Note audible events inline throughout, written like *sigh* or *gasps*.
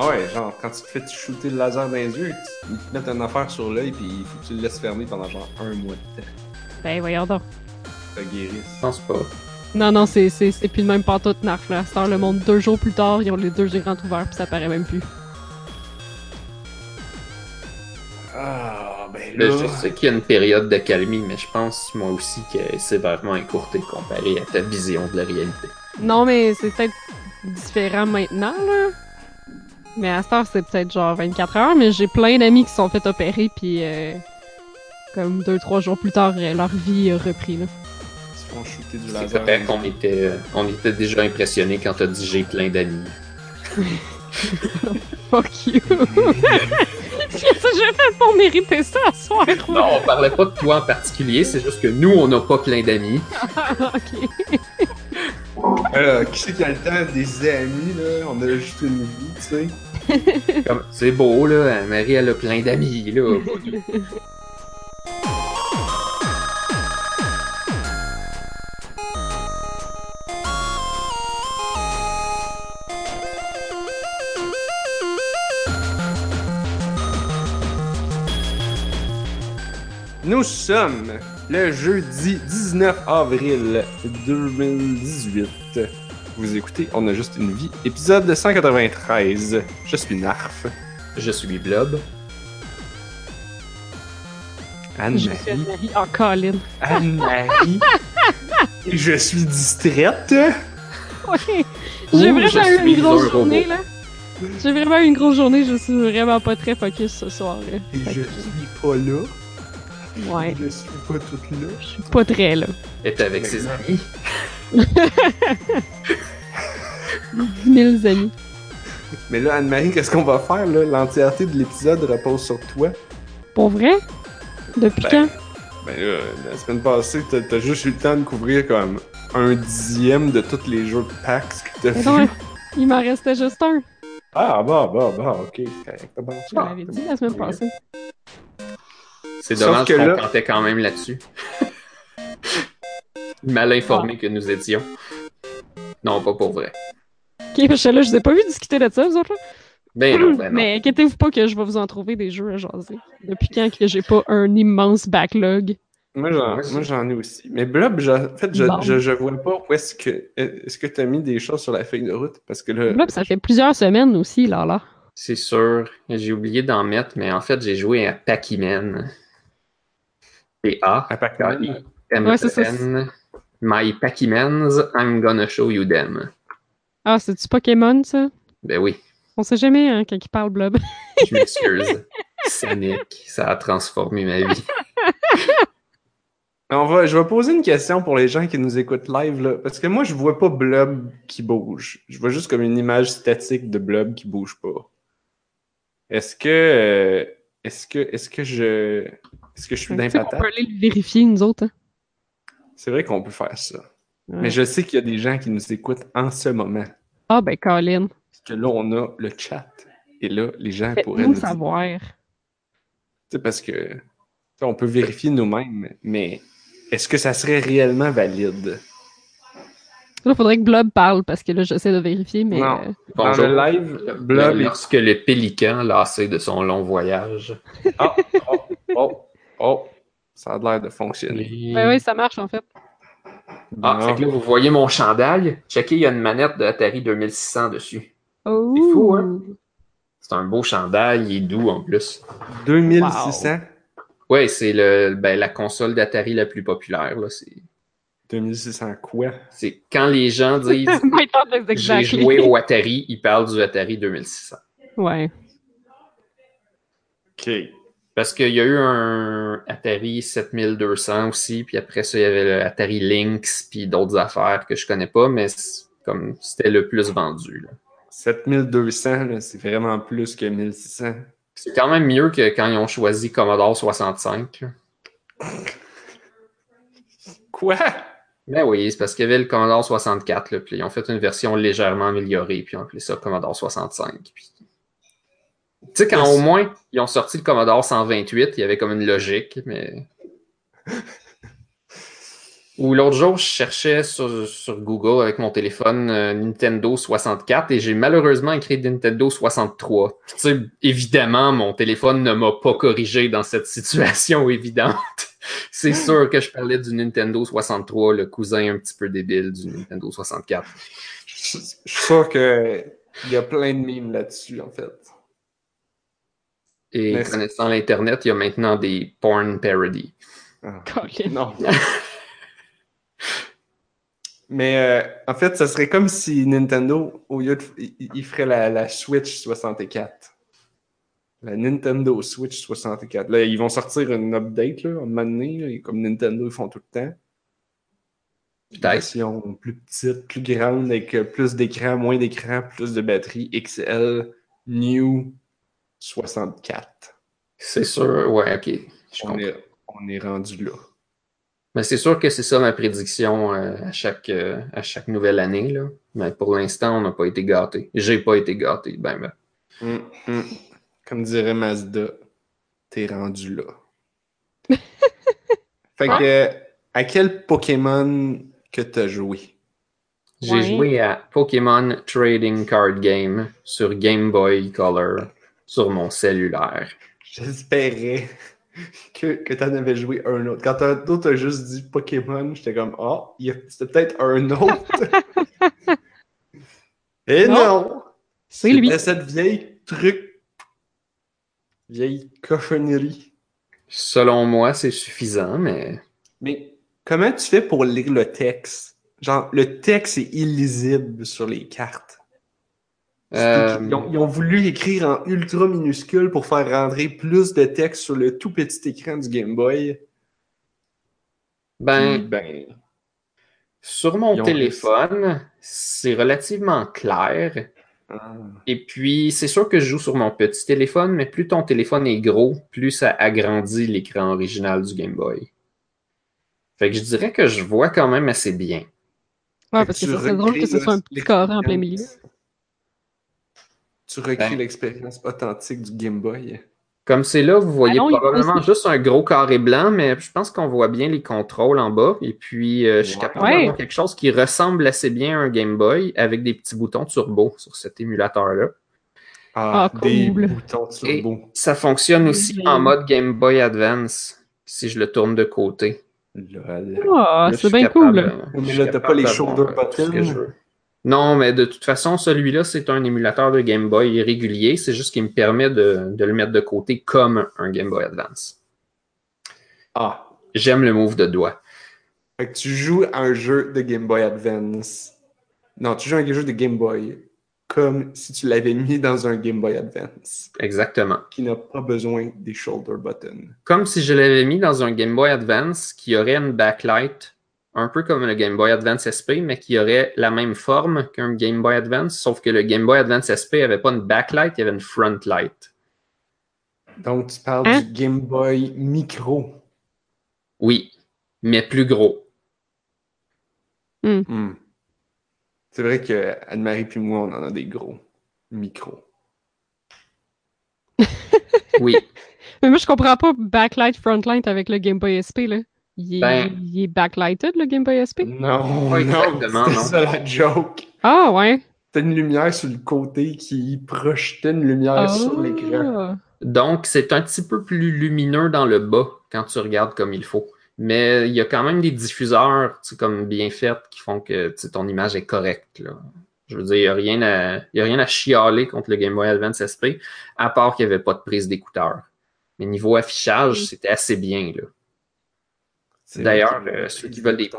Ah ouais, genre, quand tu te fais shooter le laser dans les yeux, ils te mettent une affaire sur l'œil, puis il faut que tu le laisses fermer pendant genre un mois de temps. Ben, voyons donc. Ça guérisse. Je pense pas. Non, non, c'est, c'est, c'est plus le même pantoute Narf, là. C'est le monde deux jours plus tard, ils ont les deux yeux grands ouverts, puis ça paraît même plus. Ah, ben Là, là. je sais qu'il y a une période de calmie, mais je pense moi aussi qu'elle est sévèrement écourtée comparée à ta vision de la réalité. Non, mais c'est peut-être différent maintenant, là. Mais à cette heure, c'est peut-être genre 24 heures, mais j'ai plein d'amis qui se sont fait opérer, puis euh, comme deux, trois jours plus tard, euh, leur vie a repris, là. Ils se font shooter du C'est laser. vrai qu'on était, euh, on était déjà impressionnés quand t'as dit j'ai plein d'amis. *laughs* Fuck you! Qu'est-ce que j'ai fait pour mériter ça ce soir? Non, on parlait pas de toi en particulier, c'est juste que nous, on n'a pas plein d'amis. *laughs* ok. Euh, qui c'est qui a le temps des amis, là? On a juste une vie, tu sais. *laughs* Comme, C'est beau, là, Marie, elle a plein d'amis, là. *laughs* Nous sommes le jeudi 19 avril 2018. Vous écoutez On a juste une vie, épisode 193. Je suis Narf. Je suis Blob. Je suis Anne-Marie. En colline. *laughs* Anne-Marie. Je suis distraite. Ouh, J'ai je vraiment eu une grosse journée, robot. là. J'ai vraiment eu une grosse journée, je suis vraiment pas très focus ce soir, là. Et je que- suis pas là. Ouais, Je suis pas toute là. je suis pas très, là. Est avec ses amis. *laughs* 10 000 amis. Mais là, Anne-Marie, qu'est-ce qu'on va faire, là? L'entièreté de l'épisode repose sur toi. Pour vrai? Depuis Ben, quand? Ben là, la semaine passée, t'as t'as juste eu le temps de couvrir comme un dixième de tous les jeux de PAX que t'as non, *laughs* il m'en restait juste un. Ah, bah, bah, bah, ok. Je l'avais dit la semaine passée. C'est dommage que qu'on là- comptait quand même là-dessus. Mal informés que nous étions. Non, pas pour vrai. Ok, parce que là, je vous ai pas vu discuter de ça, vous autres, là. Ben non, ben non. Mais inquiétez-vous pas que je vais vous en trouver des jeux à jaser. Depuis quand que j'ai pas un immense backlog? Moi, j'en, ai aussi. Mais Blob, je- en fait, je, Bon. je, je vois pas où est-ce que. Est-ce que t'as mis des choses sur la feuille de route? Parce que là. Là, ça fait plusieurs semaines aussi, là, là. C'est sûr. J'ai oublié d'en mettre, mais en fait, j'ai joué à Pac-Man. P-A. Ça. M-E-N. My Pac-Mans, I'm gonna show you them. Ah, c'est-tu Pokémon, ça? Ben oui, On sait jamais, hein, quand il parle blob. je m'excuse. Sonic, ça a transformé ma vie. On va, je vais poser une question pour les gens qui nous écoutent live, là. Parce que moi, je vois pas Blob qui bouge. Je vois juste comme une image statique de Blob qui bouge pas. Est-ce que. euh, Est-ce que. Est-ce que je. Est-ce que je suis qu'on d'impatate? peut aller le vérifier, nous autres. hein. C'est vrai qu'on peut faire ça. Ouais. Mais je sais qu'il y a des gens qui nous écoutent en ce moment. Ah, ben, Colin. Parce que là, on a le chat. Et là, les gens pourraient nous savoir. Tu sais, parce que. On peut vérifier nous-mêmes, mais est-ce que ça serait réellement valide? Là, faudrait que Blob parle, parce que là, j'essaie de vérifier, mais... Non. euh, Bonjour. Dans le live, Blob. Lorsque le pélican, lassé de son long voyage. Oh, oh, oh, oh. Ça a l'air de fonctionner. Ben oui, ça marche, en fait. Ah, fait que là, vous voyez mon chandail. Checkez, il y a une manette de Atari 2600 dessus. Oh! C'est fou, hein? C'est un beau chandail, il est doux en plus. 2600? Ouais, c'est le ben, la console d'Atari la plus populaire. Là. C'est, 2600 quoi? c'est quand les gens *laughs* disent j'ai joué au Atari, ils parlent du Atari 2600. Ouais. OK. Parce qu'il y a eu un Atari 7200 aussi, puis après ça, il y avait le Atari Lynx, puis d'autres affaires que je connais pas, mais comme c'était le plus vendu. là. 7200, là, c'est vraiment plus que 1600. C'est quand même mieux que quand ils ont choisi Commodore 65. là. Quoi? Ben oui, c'est parce qu'il y avait le Commodore 64, là, puis ils ont fait une version légèrement améliorée, puis ils ont appelé ça Commodore 65. puis- Tu sais, quand au moins ils ont sorti le Commodore 128, il y avait comme une logique, mais *laughs* Ou l'autre jour, je cherchais sur, sur Google avec mon téléphone euh, Nintendo 64 et j'ai malheureusement écrit Nintendo 63. Tu sais, évidemment, mon téléphone ne m'a pas corrigé dans cette situation *laughs* évidente. C'est sûr que je parlais du Nintendo 63, le cousin un petit peu débile du Nintendo 64. Je je suis sûr que il y a plein de mimes là-dessus, en fait. Et Mais- connaissant l'Internet, il y a maintenant des porn parodies. Ah. Non. Mais euh, en fait, ça serait comme si Nintendo, au lieu de. Il, ferait la, la Switch 64. La Nintendo Switch 64. Là, ils vont sortir une update, là, un moment donné, là, et comme Nintendo, ils font tout le temps. Une Peut-être. version plus petite, plus grande, avec euh, plus d'écran, moins d'écran, plus de batterie, XL, New 64. C'est sûr, ouais, ok. Je On est, on est rendu là. Mais c'est sûr que c'est ça ma prédiction euh, à, chaque, euh, à chaque nouvelle année. Là. Mais pour l'instant, on n'a pas été gâtés. J'ai pas été gâté. Ben, ben. Hum, hum. Comme dirait Mazda, t'es rendu là. *laughs* fait que, à quel Pokémon que t'as joué? J'ai Ouais. joué à Pokémon Trading Card Game sur Game Boy Color sur mon cellulaire. J'espérais que, que t'en avais joué un autre. Quand t'as- toi, t'as juste dit Pokémon, j'étais comme, ah, a- c'était peut-être un autre. *laughs* Et Non. non! C'est lui. Cette vieille truc, vieille cochonnerie. Selon moi, c'est suffisant, mais Mais comment tu fais pour lire le texte? Genre, le texte est illisible sur les cartes. Euh, Ils, ont, ils ont voulu écrire en ultra minuscule pour faire rentrer plus de texte sur le tout petit écran du Game Boy. ben, Puis, ben, sur mon ils téléphone, c'est relativement clair. ah, Et puis, c'est sûr que je joue sur mon petit téléphone, mais plus ton téléphone est gros, plus ça agrandit l'écran original du Game Boy. Fait que je dirais que je vois quand même assez bien. Ouais, parce que ça serait drôle que ce soit un petit carré en plein milieu. Tu recrées Ben. l'expérience authentique du Game Boy. Comme c'est là, vous voyez Ah non, probablement juste un gros carré blanc, mais je pense qu'on voit bien les contrôles en bas. Et puis, euh, je suis capable Ouais. d'avoir quelque chose qui ressemble assez bien à un Game Boy avec des petits boutons turbo sur cet émulateur-là. Ah, Ah, des cool. boutons turbo. Ça fonctionne aussi en mode Game Boy Advance si je le tourne de côté. Ah, Là, je c'est bien capable, cool. euh, Mais là, t'as pas les shoulder buttons. Non, mais de toute façon, celui-là, c'est un émulateur de Game Boy régulier. C'est juste qu'il me permet de, de le mettre de côté comme un Game Boy Advance. Ah, J'aime le move de doigt. Fait que tu joues à un jeu de Game Boy Advance. Non, tu joues à un jeu de Game Boy comme si tu l'avais mis dans un Game Boy Advance Exactement. qui n'a pas besoin des shoulder buttons. Comme si je l'avais mis dans un Game Boy Advance qui aurait une backlight, un peu comme le Game Boy Advance SP, mais qui aurait la même forme qu'un Game Boy Advance, sauf que le Game Boy Advance SP avait pas une backlight, il y avait une front light. Donc, tu parles Hein? du Game Boy Micro. Oui, mais plus gros. Hmm. C'est vrai que Anne-Marie puis moi, on en a des gros micros. Oui. *laughs* Mais moi, je comprends pas backlight, frontlight avec le Game Boy SP, là. Il est, Ben- il est backlighted, le Game Boy SP? Non, non, c'est ça la joke. Ah, ouais. T'as une lumière sur le côté qui projetait une lumière Ah. sur l'écran. Donc, c'est un petit peu plus lumineux dans le bas quand tu regardes comme il faut. Mais il y a quand même des diffuseurs tu sais, comme bien faits qui font que tu sais, ton image est correcte. Là. Je veux dire, il n'y a, rien à- il y a rien à chialer contre le Game Boy Advance SP, à part qu'il n'y avait pas de prise d'écouteur. Mais niveau affichage, c'était assez bien. Là. D'ailleurs, euh, ceux qui veulent des-.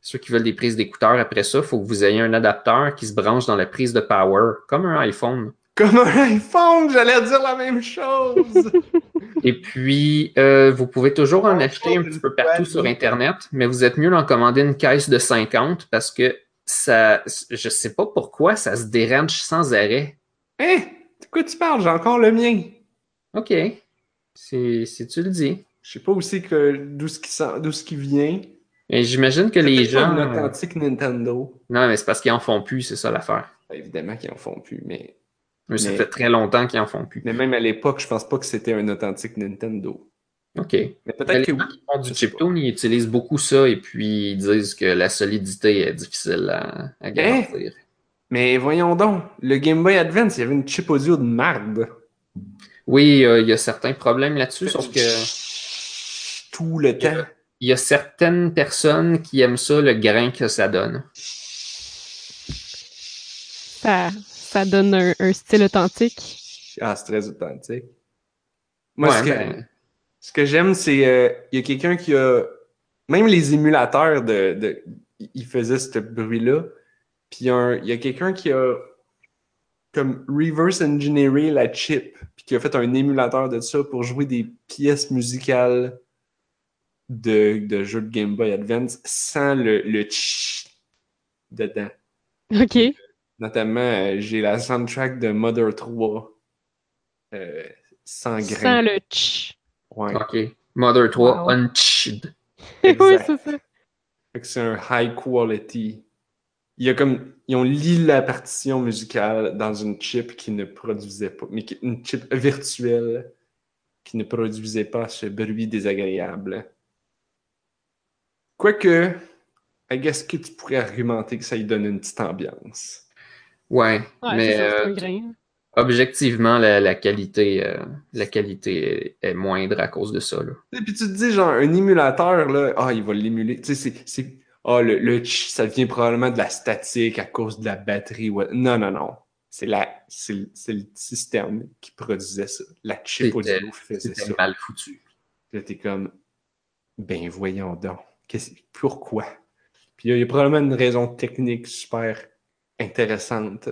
Ceux qui veulent des prises d'écouteurs après ça, il faut que vous ayez un adapteur qui se branche dans la prise de power, comme un iPhone. Comme un iPhone, j'allais dire la même chose. *laughs* *laughs* Et puis, euh, vous pouvez toujours en acheter un petit peu partout sur Internet, mais vous êtes mieux d'en commander une caisse de 50 parce que ça, je sais pas pourquoi, ça se dérange sans arrêt. Hein? De quoi tu parles? J'ai encore le mien. OK. Si tu le dis. Je sais pas aussi que d'où ce qui sent- d'où ce qui vient. Et j'imagine que les peut-être pas gens. une authentique Nintendo. Non, mais c'est parce qu'ils en font plus, c'est ça l'affaire. Évidemment qu'ils en font plus, mais... Mais ça Mais- fait très longtemps qu'ils en font plus. mais même à l'époque, je pense pas que c'était un authentique Nintendo. OK. Mais Mais peut-être que oui. gens font du chiptune, ils utilisent beaucoup ça et puis ils disent que la solidité est difficile à, à garantir. Mais voyons donc, le Game Boy Advance, il y avait une chip audio de marde. Oui, euh, il y a certains problèmes là-dessus, sauf que Tout le temps. il y a certaines personnes qui aiment ça, le grain que ça donne. Ça, ça donne un, un style authentique. Ah, c'est très authentique. Moi, Ouais, ce que, ben, ce que j'aime, c'est euh, il y a quelqu'un qui a. Même les émulateurs de. de ils faisaient ce bruit-là. Puis il y a, un- il y a quelqu'un qui a comme reverse engineeré la chip, puis qui a fait un émulateur de ça pour jouer des pièces musicales de, de jeux de Game Boy Advance sans le, le tch dedans. OK. Notamment, euh, j'ai la soundtrack de Mother 3 euh, sans grain. Sans le tch. Ouais. OK. Mother 3 Wow. *laughs* Oui, Exact. c'est ça. Fait que c'est un high quality. Il y a comme. Ils ont lié la partition musicale dans une chip qui ne produisait pas. Mais qui- une chip virtuelle qui ne produisait pas ce bruit désagréable. Quoique, I guess que tu pourrais argumenter que ça lui donne une petite ambiance. Ouais, Ouais, mais euh, grain. objectivement, la, la qualité, euh, la qualité est, est moindre à cause de ça. Là. Et puis tu te dis, genre, un émulateur, là, ah, il va l'émuler. Tu sais, c'est-. Ah, le, le tch, ça vient probablement de la statique à cause de la batterie. ouais. Non, non, non. C'est la, c'est le c'est le système qui produisait ça. La chip audio faisait C'était ça. mal foutu. Là, t'es comme, ben voyons donc. Pourquoi? Puis il y a- il y a probablement une raison technique super intéressante.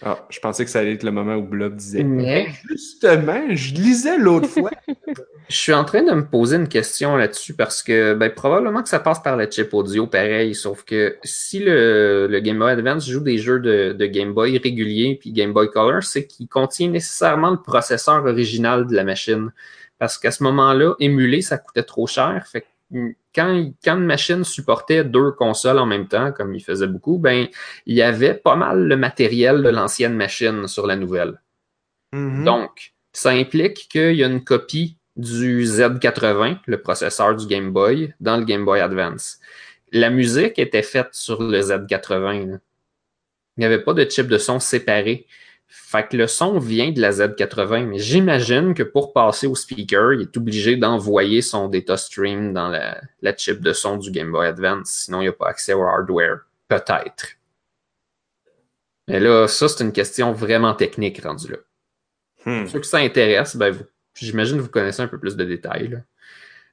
Ah, je pensais que ça allait être le moment où Blob disait. Mais Justement, je lisais l'autre fois. *laughs* je suis en train de me poser une question là-dessus parce que ben, probablement que ça passe par la chip audio pareil, sauf que si le, le Game Boy Advance joue des jeux de, de Game Boy réguliers puis Game Boy Color, c'est qu'il contient nécessairement le processeur original de la machine. Parce qu'à ce moment-là, émuler, ça coûtait trop cher. Fait que mm, quand, une machine supportait deux consoles en même temps, comme il faisait beaucoup, ben il y avait pas mal le matériel de l'ancienne machine sur la nouvelle. Mhm. Donc, ça implique qu'il y a une copie du Z80, le processeur du Game Boy, dans le Game Boy Advance. La musique était faite sur le Z80. là. Il n'y avait pas de chip de son séparé. Fait que le son vient de la Z80, mais j'imagine que pour passer au speaker, il est obligé d'envoyer son data stream dans la, la chip de son du Game Boy Advance, sinon il n'y a pas accès au hardware. Peut-être. Mais là, ça, c'est une question vraiment technique rendue là. Hmm. Ceux que ça intéresse, ben vous, j'imagine que vous connaissez un peu plus de détails. là.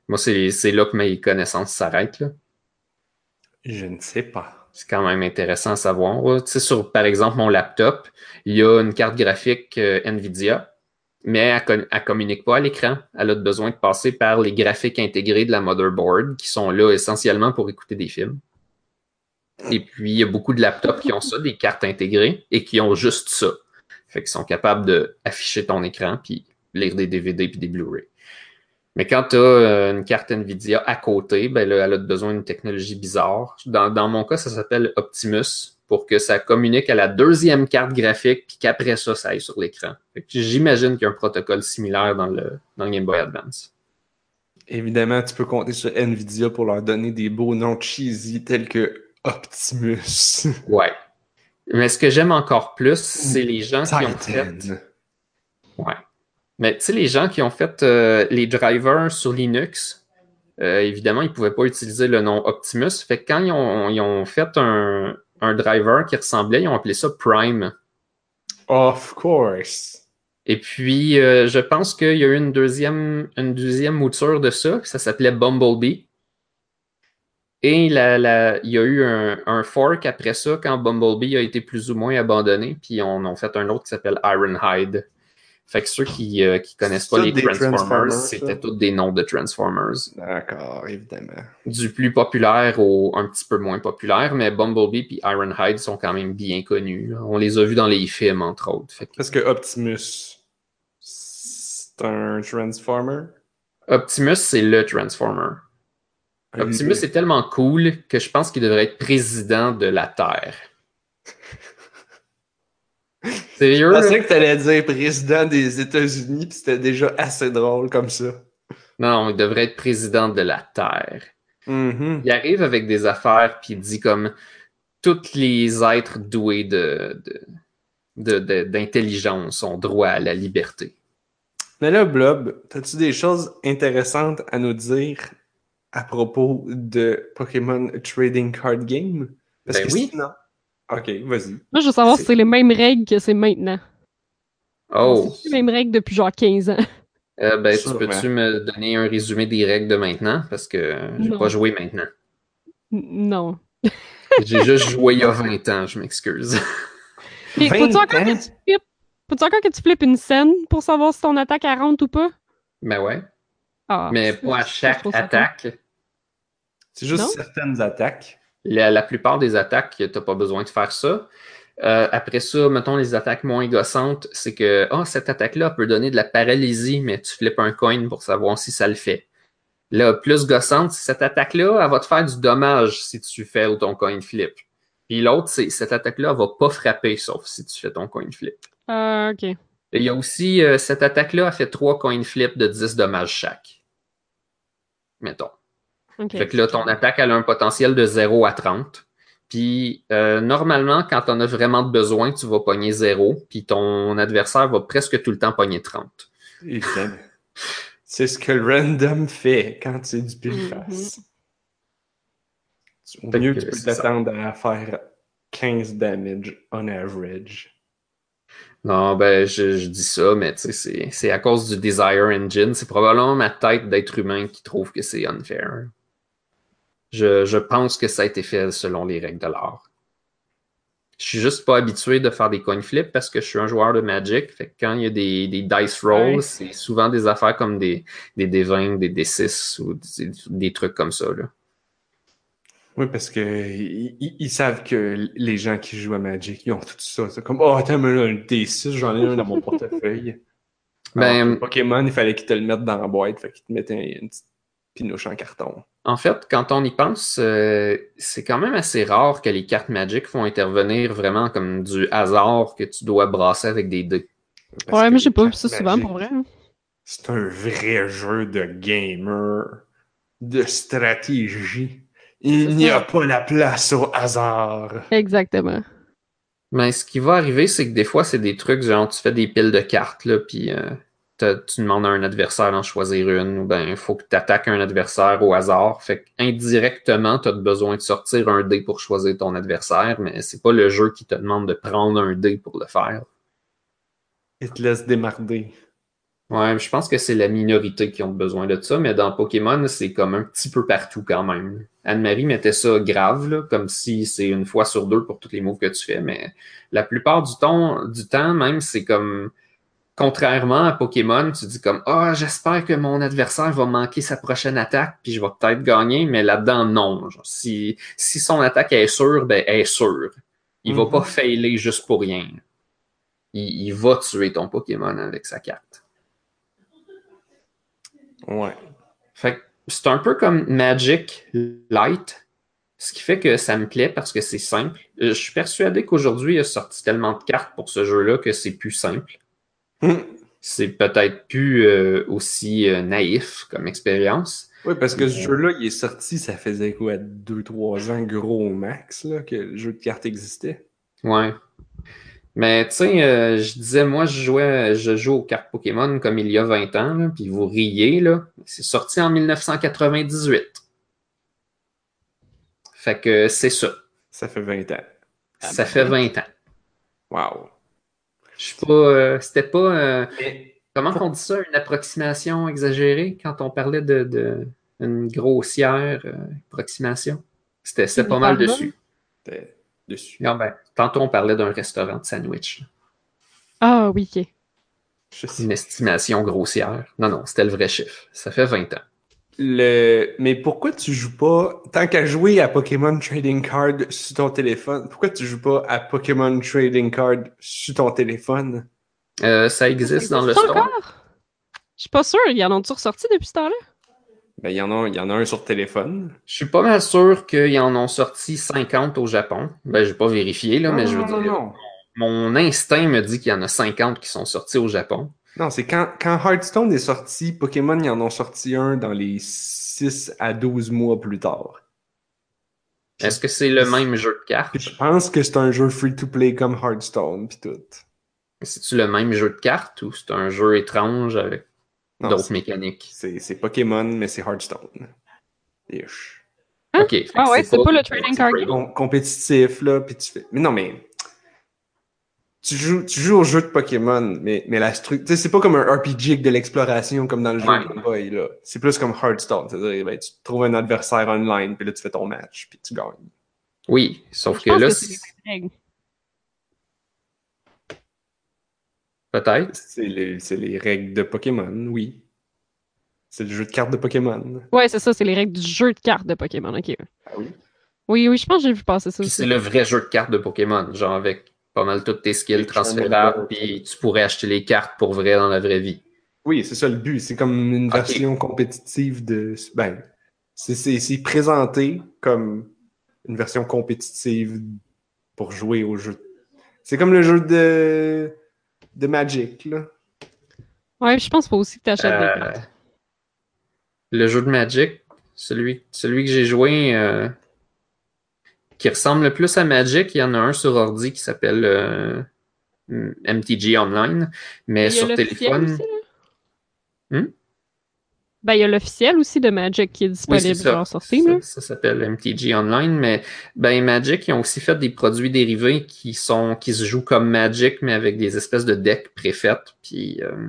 Moi, c'est c'est là que mes connaissances s'arrêtent. Je ne sais pas. C'est quand même intéressant à savoir. Tu sais, sur, par exemple, mon laptop, il y a une carte graphique euh, NVIDIA, mais elle ne communique pas à l'écran. Elle a besoin de passer par les graphiques intégrés de la motherboard, qui sont là essentiellement pour écouter des films. Et puis, il y a beaucoup de laptops qui ont ça, des cartes intégrées, et qui ont juste ça. Fait qu'ils sont capables d'afficher ton écran, puis lire des DVD puis des Blu-ray. Mais quand tu as une carte NVIDIA à côté, ben là, elle a besoin d'une technologie bizarre. Dans, dans mon cas, ça s'appelle Optimus pour que ça communique à la deuxième carte graphique puis qu'après ça, ça aille sur l'écran. J'imagine qu'il y a un protocole similaire dans le, dans le Game Boy Advance. Évidemment, tu peux compter sur Nvidia pour leur donner des beaux noms cheesy tels que Optimus. *laughs* Ouais. Mais ce que j'aime encore plus, c'est les gens qui ont fait. Ouais. Mais tu sais, les gens qui ont fait euh, les drivers sur Linux, euh, évidemment, ils ne pouvaient pas utiliser le nom Optimus. Fait que quand ils ont, ils ont fait un, un driver qui ressemblait, ils ont appelé ça Prime. Of course. Et puis, euh, je pense qu'il y a eu une deuxième, une deuxième mouture de ça, ça s'appelait Bumblebee. Et la, la, il y a eu un, un fork après ça, quand Bumblebee a été plus ou moins abandonné, puis on en fait un autre qui s'appelle Ironhide. Fait que ceux qui ne connaissent pas les Transformers, c'était tous des noms de Transformers. D'accord, évidemment. Du plus populaire au un petit peu moins populaire, mais Bumblebee et Ironhide sont quand même bien connus. On les a vus dans les films, entre autres. Fait que Parce que Optimus, c'est un Transformer? Optimus, c'est le Transformer. Optimus est tellement cool que je pense qu'il devrait être président de la Terre. Sérieux? Je pensais que t'allais dire président des États-Unis, puis c'était déjà assez drôle comme ça. Non, il devrait être président de la Terre. Mhm. Il arrive avec des affaires, puis il dit comme tous les êtres doués de- d'intelligence ont droit à la liberté. Mais là, Blob, as-tu des choses intéressantes à nous dire à propos de Pokémon Trading Card Game? Parce Ben que oui. sinon... Ok, vas-y. Moi, je veux savoir C'est- si c'est les mêmes règles que c'est maintenant. Oh, C'est les mêmes règles depuis genre 15 ans? Euh, ben, tu peux-tu me donner un résumé des règles de maintenant? Parce que j'ai pas joué maintenant. Non. *laughs* J'ai juste joué il y a 20 ans, je m'excuse. *laughs* Mais 20 faut-tu encore que tu flippes? Faut-tu encore que tu flippes une scène pour savoir si ton attaque elle rentre ou pas? Ben ouais. Ah, Mais pas à chaque attaque. C'est juste Non? certaines attaques. La, la plupart des attaques, t'as pas besoin de faire ça. Euh, après ça, mettons les attaques moins gossantes, c'est que ah, cette attaque-là peut donner de la paralysie, mais tu flippes un coin pour savoir si ça le fait. Là, plus gossante, c'est cette attaque-là, elle va te faire du dommage si tu fais ton coin flip. Puis l'autre, c'est cette attaque-là, elle va pas frapper, sauf si tu fais ton coin flip. Ah, ok. Et il y a aussi, euh, cette attaque-là, elle fait trois coin flips de 10 dommages chaque. Mettons. Fait que là, ton attaque, elle a un potentiel de 0 à 30. Puis, euh, normalement, quand on a vraiment besoin, tu vas pogner 0. Puis ton adversaire va presque tout le temps pogner 30. Évidemment. C'est ce que le random fait quand c'est du pile face. Au Fait mieux, que tu peux t'attendre à faire 15 damage on average. Non, ben, je, je dis ça, mais tu sais, c'est- c'est à cause du Desire Engine. C'est probablement ma tête d'être humain qui trouve que c'est unfair. Je, je pense que ça a été fait selon les règles de l'art. Je suis juste pas habitué de faire des coin flips parce que je suis un joueur de Magic. Fait que quand il y a des, des dice rolls, Ouais. c'est souvent des affaires comme des, des D20, des D6 ou des, des trucs comme ça. Là. Oui, parce que ils, savent que les gens qui jouent à Magic, ils ont tout ça. C'est comme, oh, attends, mais là, un D6, j'en ai un dans mon *laughs* portefeuille. Ben- Alors, Pokémon, il fallait qu'ils te le mettent dans la boîte, fait qu'ils te mettaient une petite pinouche en carton. En fait, quand on y pense, euh, c'est quand même assez rare que les cartes Magic font intervenir vraiment comme du hasard que tu dois brasser avec des dés. Parce Ouais, mais j'ai pas vu ça souvent Magic, pour vrai. C'est un vrai jeu de gamer, de stratégie. Il n'y a pas la place au hasard. Exactement. Mais ce qui va arriver, c'est que des fois, c'est des trucs genre tu fais des piles de cartes, là, puis euh, tu demandes à un adversaire d'en choisir une, ou ben il faut que tu attaques un adversaire au hasard. Fait qu'indirectement, tu as besoin de sortir un dé pour choisir ton adversaire, mais c'est pas le jeu qui te demande de prendre un dé pour le faire. Il te laisse démarder. Ouais, je pense que c'est la minorité qui ont besoin de ça, mais dans Pokémon, c'est comme un petit peu partout quand même. Anne-Marie mettait ça grave, là, comme si c'est une fois sur deux pour tous les moves que tu fais, mais la plupart du temps, du temps même, c'est comme contrairement à Pokémon, tu dis comme Ah, j'espère que mon adversaire va manquer sa prochaine attaque, puis je vais peut-être gagner, mais là-dedans, non. Genre, si, si son attaque est sûre, ben elle est sûre. Il va Mhm. pas failer juste pour rien. Il, il va tuer ton Pokémon avec sa carte. Ouais. Fait c'est un peu comme Magic Light, ce qui fait que ça me plaît parce que c'est simple. Euh, Je suis persuadé qu'aujourd'hui, il a sorti tellement de cartes pour ce jeu-là que c'est plus simple. Hum. C'est peut-être plus euh, aussi euh, naïf comme expérience. Oui, parce que ce jeu-là, il est sorti, ça faisait quoi, 2-3 ans gros au max, là, que le jeu de cartes existait? Ouais. Mais tu sais, euh, je disais, moi, je jouais, je joue aux cartes Pokémon comme il y a 20 ans, là, puis vous riez, là. C'est sorti en 1998. Fait que c'est ça. Ça fait 20 ans. Ça fait 20 ans. Wow. Je suis pas. euh, C'était pas. euh, Mais comment qu'on dit ça? Une approximation exagérée quand on parlait de, de une grossière euh, approximation? C'était c'était pas mal dessus. dessus. Non, ben, tantôt, on parlait d'un restaurant de sandwich. Ah oui, ok. Une estimation grossière. Non, non, c'était le vrai chiffre. Ça fait 20 ans. Le... Mais pourquoi tu joues pas, tant qu'à jouer à Pokémon Trading Card sur ton téléphone, pourquoi tu joues pas à Pokémon Trading Card sur ton téléphone? Euh, ça existe dans le Ça store. encore? Je suis pas sûre, ils en ont-tu ressorti depuis ce temps-là? Ben, il y en a, il y en a un sur téléphone. Je suis pas mal sûr qu'ils en ont sorti 50 au Japon. Ben, j'ai pas vérifié, là, mais je veux non, dire. non. mon instinct me dit qu'il y en a 50 qui sont sortis au Japon. Non, c'est quand, quand Hearthstone est sorti, Pokémon, ils en ont sorti un dans les 6 à 12 mois plus tard. Est-ce que c'est le même jeu de cartes? Je pense que c'est un jeu free-to-play comme Hearthstone, puis tout. C'est-tu le même jeu de cartes ou c'est un jeu étrange avec Non, d'autres mécaniques? C'est c'est Pokémon, mais c'est Hearthstone. Ish. Hein? Ok. Ah ouais, c'est pas le trading card free. game? Com- compétitif, là, puis tu fais... Mais non, mais... Tu joues, tu joues au jeu de Pokémon, mais, mais la structure... Tu sais, c'est pas comme un RPG avec de l'exploration comme dans le jeu Ouais. Game Boy, là. C'est plus comme Hearthstone. C'est-à-dire, ben, tu trouves un adversaire online, puis là, tu fais ton match, puis tu gagnes. Oui, sauf Je que pense là, que c'est peut-être. C'est les, c'est les règles de Pokémon, oui. C'est le jeu de cartes de Pokémon. Ouais, c'est ça, c'est les règles du jeu de cartes de Pokémon, ok. Ah oui? Oui, oui, je pense que j'ai vu passer ça Puis aussi. c'est le vrai jeu de cartes de Pokémon, genre avec pas mal toutes tes skills Les transférables, puis tu pourrais acheter les cartes pour vrai dans la vraie vie. Oui, c'est ça le but. C'est comme une version compétitive de. Ben, c'est- présenté comme une version compétitive pour jouer au jeu. C'est comme le jeu de, de Magic, là. Ouais, je pense qu'il faut aussi que tu achètes Euh, des cartes. le jeu de Magic, celui, celui que j'ai joué, euh, qui ressemble le plus à Magic, il y en a un sur ordi qui s'appelle euh, MTG Online, mais Il y a sur téléphone. aussi, là? Hmm? Ben, il y a l'officiel aussi de Magic qui est Oui, disponible ça. sur Steam. Ça, ça s'appelle MTG Online, mais ben Magic, ils ont aussi fait des produits dérivés qui sont qui se jouent comme Magic, mais avec des espèces de decks préfaites, puis euh,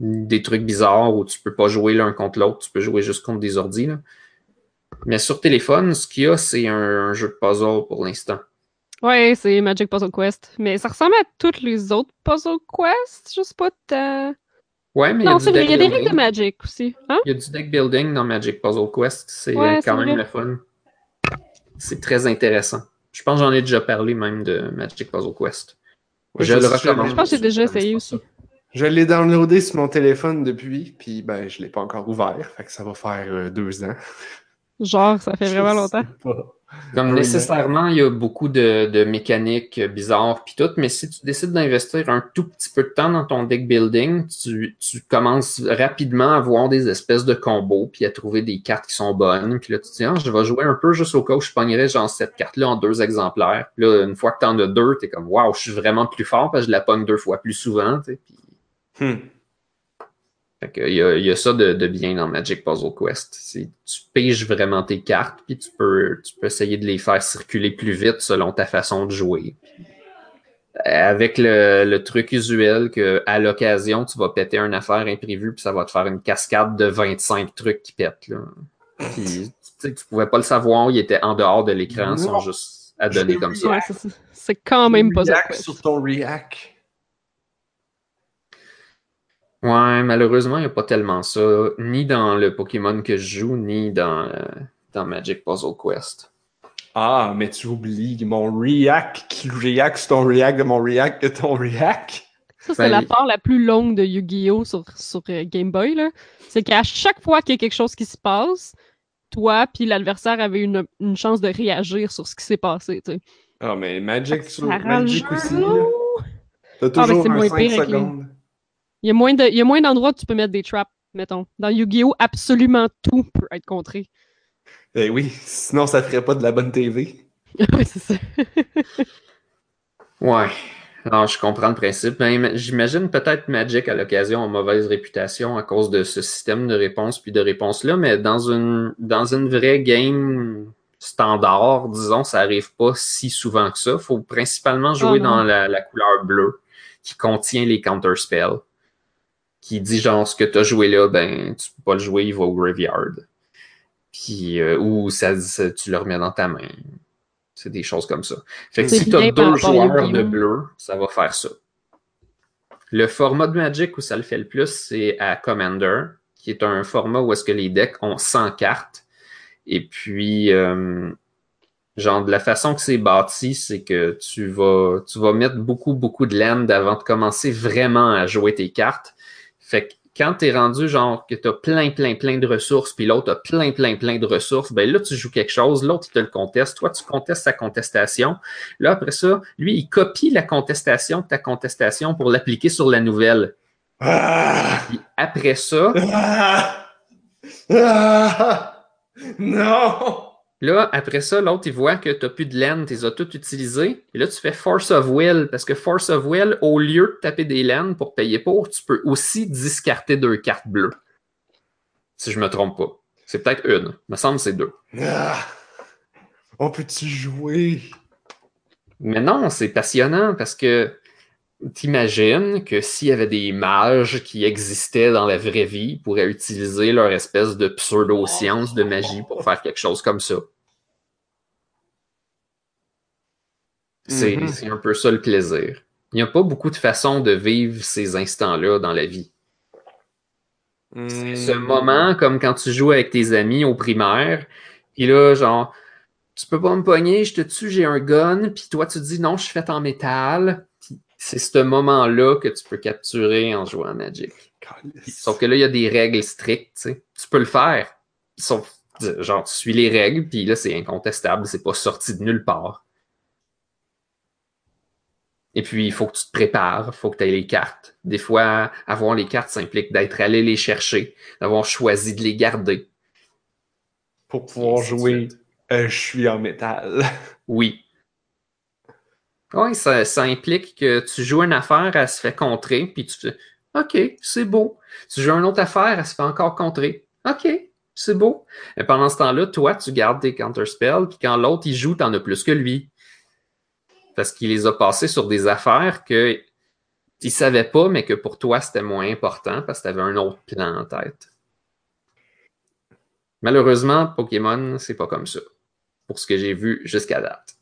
des trucs bizarres où tu peux pas jouer l'un contre l'autre, tu peux jouer juste contre des ordis. là. Mais sur téléphone, ce qu'il y a, c'est un, un jeu de puzzle pour l'instant. Ouais, c'est Magic Puzzle Quest. Mais ça ressemble à toutes les autres Puzzle Quest. Je sais pas tant. Ouais, mais Non, il y a du vrai, il y a des règles de building. Magic aussi. Hein? Il y a du deck building dans Magic Puzzle Quest. C'est Ouais, euh, quand c'est même vrai. le fun. C'est très intéressant. Je pense que j'en ai déjà parlé même de Magic Puzzle Quest. Ouais, je le je- recommande. Je pense que j'ai déjà essayé aussi. Je l'ai downloadé sur mon téléphone depuis, puis ben, je l'ai pas encore ouvert. Fait que ça va faire euh, deux ans. Genre, ça fait vraiment longtemps. pas. Comme Oui, nécessairement, il y a beaucoup de, de mécaniques bizarres puis tout, mais si tu décides d'investir un tout petit peu de temps dans ton deck building, tu, tu commences rapidement à voir des espèces de combos puis à trouver des cartes qui sont bonnes. Puis là, tu te dis, ah, je vais jouer un peu juste au cas où je pognerais genre cette carte-là en deux exemplaires. Puis là, une fois que tu en as deux, tu es comme, waouh, je suis vraiment plus fort parce que je la pogne deux fois plus souvent. tu sais. Puis Hmm. Fait que il y, a, il y a ça de, de bien dans Magic Puzzle Quest. C'est tu piges vraiment tes cartes, puis tu peux, tu peux essayer de les faire circuler plus vite selon ta façon de jouer. Avec le, le truc usuel que à l'occasion, tu vas péter une affaire imprévue, puis ça va te faire une cascade de 25 trucs qui pètent. Là. Puis *laughs* tu pouvais pas le savoir, il était en dehors de l'écran, ils sont juste à donner comme ça. Ouais, c'est quand même Puzzle React Quest. sur ton React. Ouais, malheureusement, il n'y a pas tellement ça, ni dans le Pokémon que je joue, ni dans, euh, dans Magic Puzzle Quest. Ah, mais tu oublies mon React qui React sur ton React de mon React de ton React. Ça, c'est Ben, la part la plus longue de Yu-Gi-Oh! sur, sur euh, Game Boy. là. C'est qu'à chaque fois qu'il y a quelque chose qui se passe, toi puis l'adversaire avez une, une chance de réagir sur ce qui s'est passé. tu sais. Ah, mais Magic sur Magic aussi. là. T'as Ah, toujours c'est un moins 5 pire avec les- secondes. Il y a moins de- il y a moins d'endroits où tu peux mettre des traps, mettons. Dans Yu-Gi-Oh! absolument tout peut être contré. Eh oui, sinon ça ferait pas de la bonne TV. *laughs* oui, c'est ça. Ouais. Alors, je comprends le principe. Ima- J'imagine peut-être Magic à l'occasion a mauvaise réputation à cause de ce système de réponse puis de réponse-là, mais dans une, dans une vraie game standard, disons, ça arrive pas si souvent que ça. faut principalement jouer non. dans la, la couleur bleue qui contient les counter spells, qui dit genre ce que tu as joué là, ben tu peux pas le jouer, il va au graveyard. Puis, euh, ou ça, ça- tu le remets dans ta main. C'est des choses comme ça. Fait que si tu as deux joueurs de bleu, ça va faire ça. Le format de Magic où ça le fait le plus, c'est à Commander, qui est un format où est-ce que les decks ont 100 cartes. Et puis, euh, genre, de la façon que c'est bâti, c'est que tu vas, tu vas mettre beaucoup, beaucoup de land avant de commencer vraiment à jouer tes cartes. Fait que quand t'es rendu genre que t'as plein, plein, plein de ressources, puis l'autre a plein, plein, plein de ressources, ben là, tu joues quelque chose, l'autre, il te le conteste, toi, tu contestes sa contestation. Là, après ça, lui, il copie la contestation de ta contestation pour l'appliquer sur la nouvelle. Ah! Puis après ça, Ah! Ah! Non! Là, après ça, l'autre, il voit que tu n'as plus de laine, tu les as toutes utilisées. Et là, tu fais Force of Will, parce que Force of Will, au lieu de taper des laines pour payer pour, tu peux aussi discarter deux cartes bleues. Si je me trompe pas. C'est peut-être une. Il me semble que c'est deux. Ah! On peut-tu jouer? Mais non, c'est passionnant parce que t'imagines que s'il y avait des mages qui existaient dans la vraie vie, ils pourraient utiliser leur espèce de pseudo-science de magie pour faire quelque chose comme ça. C'est Mhm. c'est un peu ça le plaisir. Il n'y a pas beaucoup de façons de vivre ces instants-là dans la vie. Hmm. Ce moment, comme quand tu joues avec tes amis au primaire, puis là, genre, tu peux pas me pogner, je te tue, j'ai un gun, puis toi, tu dis non, je suis fait en métal. C'est ce moment-là que tu peux capturer en jouant à Magic. Sauf que là, il y a des règles strictes, tu peux le faire. Sauf, genre, tu suis les règles, puis là, c'est incontestable, c'est pas sorti de nulle part. Et puis, il faut que tu te prépares, il faut que tu aies les cartes. Des fois, avoir les cartes, ça implique d'être allé les chercher, d'avoir choisi de les garder. Pour pouvoir jouer, euh, je suis en métal. Oui. Oui, ça, ça implique que tu joues une affaire, elle se fait contrer, puis tu fais OK, c'est beau. Tu joues une autre affaire, elle se fait encore contrer. OK, c'est beau. Et pendant ce temps-là, toi, tu gardes tes counterspells, puis quand l'autre il joue, t'en as plus que lui. Parce qu'il les a passés sur des affaires que il savait pas, mais que pour toi, c'était moins important parce que tu avais un autre plan en tête. Malheureusement, Pokémon, c'est pas comme ça. Pour ce que j'ai vu jusqu'à date.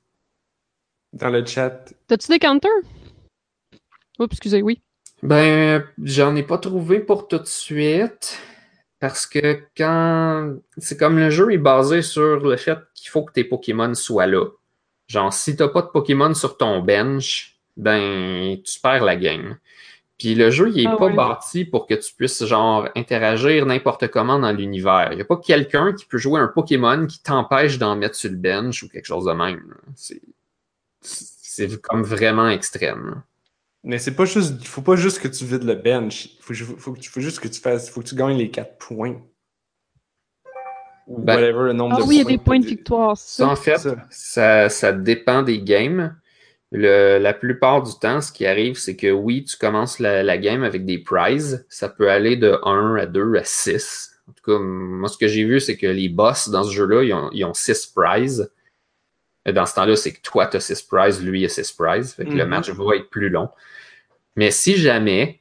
Dans le chat, T'as-tu des counters? Oups, excusez, oui. Ben, j'en ai pas trouvé pour tout de suite. Parce que quand. C'est comme le jeu est basé sur le fait qu'il faut que tes Pokémon soient là. Genre, si t'as pas de Pokémon sur ton bench, ben, tu perds la game. Puis le jeu, il est Ah pas ouais. bâti pour que tu puisses, genre, interagir n'importe comment dans l'univers. Il y a pas quelqu'un qui peut jouer un Pokémon qui t'empêche d'en mettre sur le bench ou quelque chose de même. C'est. C'est comme vraiment extrême. mais c'est pas juste, il faut pas juste que tu vides le bench. Il faut, juste que tu fasses, faut que tu gagnes les 4 points. Ou Ben- whatever le nombre Ah de oui, il y a points des points de victoire, ça. en fait, ça. ça, ça dépend des games. Le- la plupart du temps, ce qui arrive, c'est que oui, tu commences la, la game avec des prizes. Ça peut aller de 1 à 2 à 6. En tout cas, moi, ce que j'ai vu, c'est que les boss dans ce jeu-là, ils ont, ils ont 6 prizes. Et dans ce temps-là, c'est que toi, tu as 6 prizes, lui, il a 6 prizes. Fait que le Mhm. match va être plus long. Mais si jamais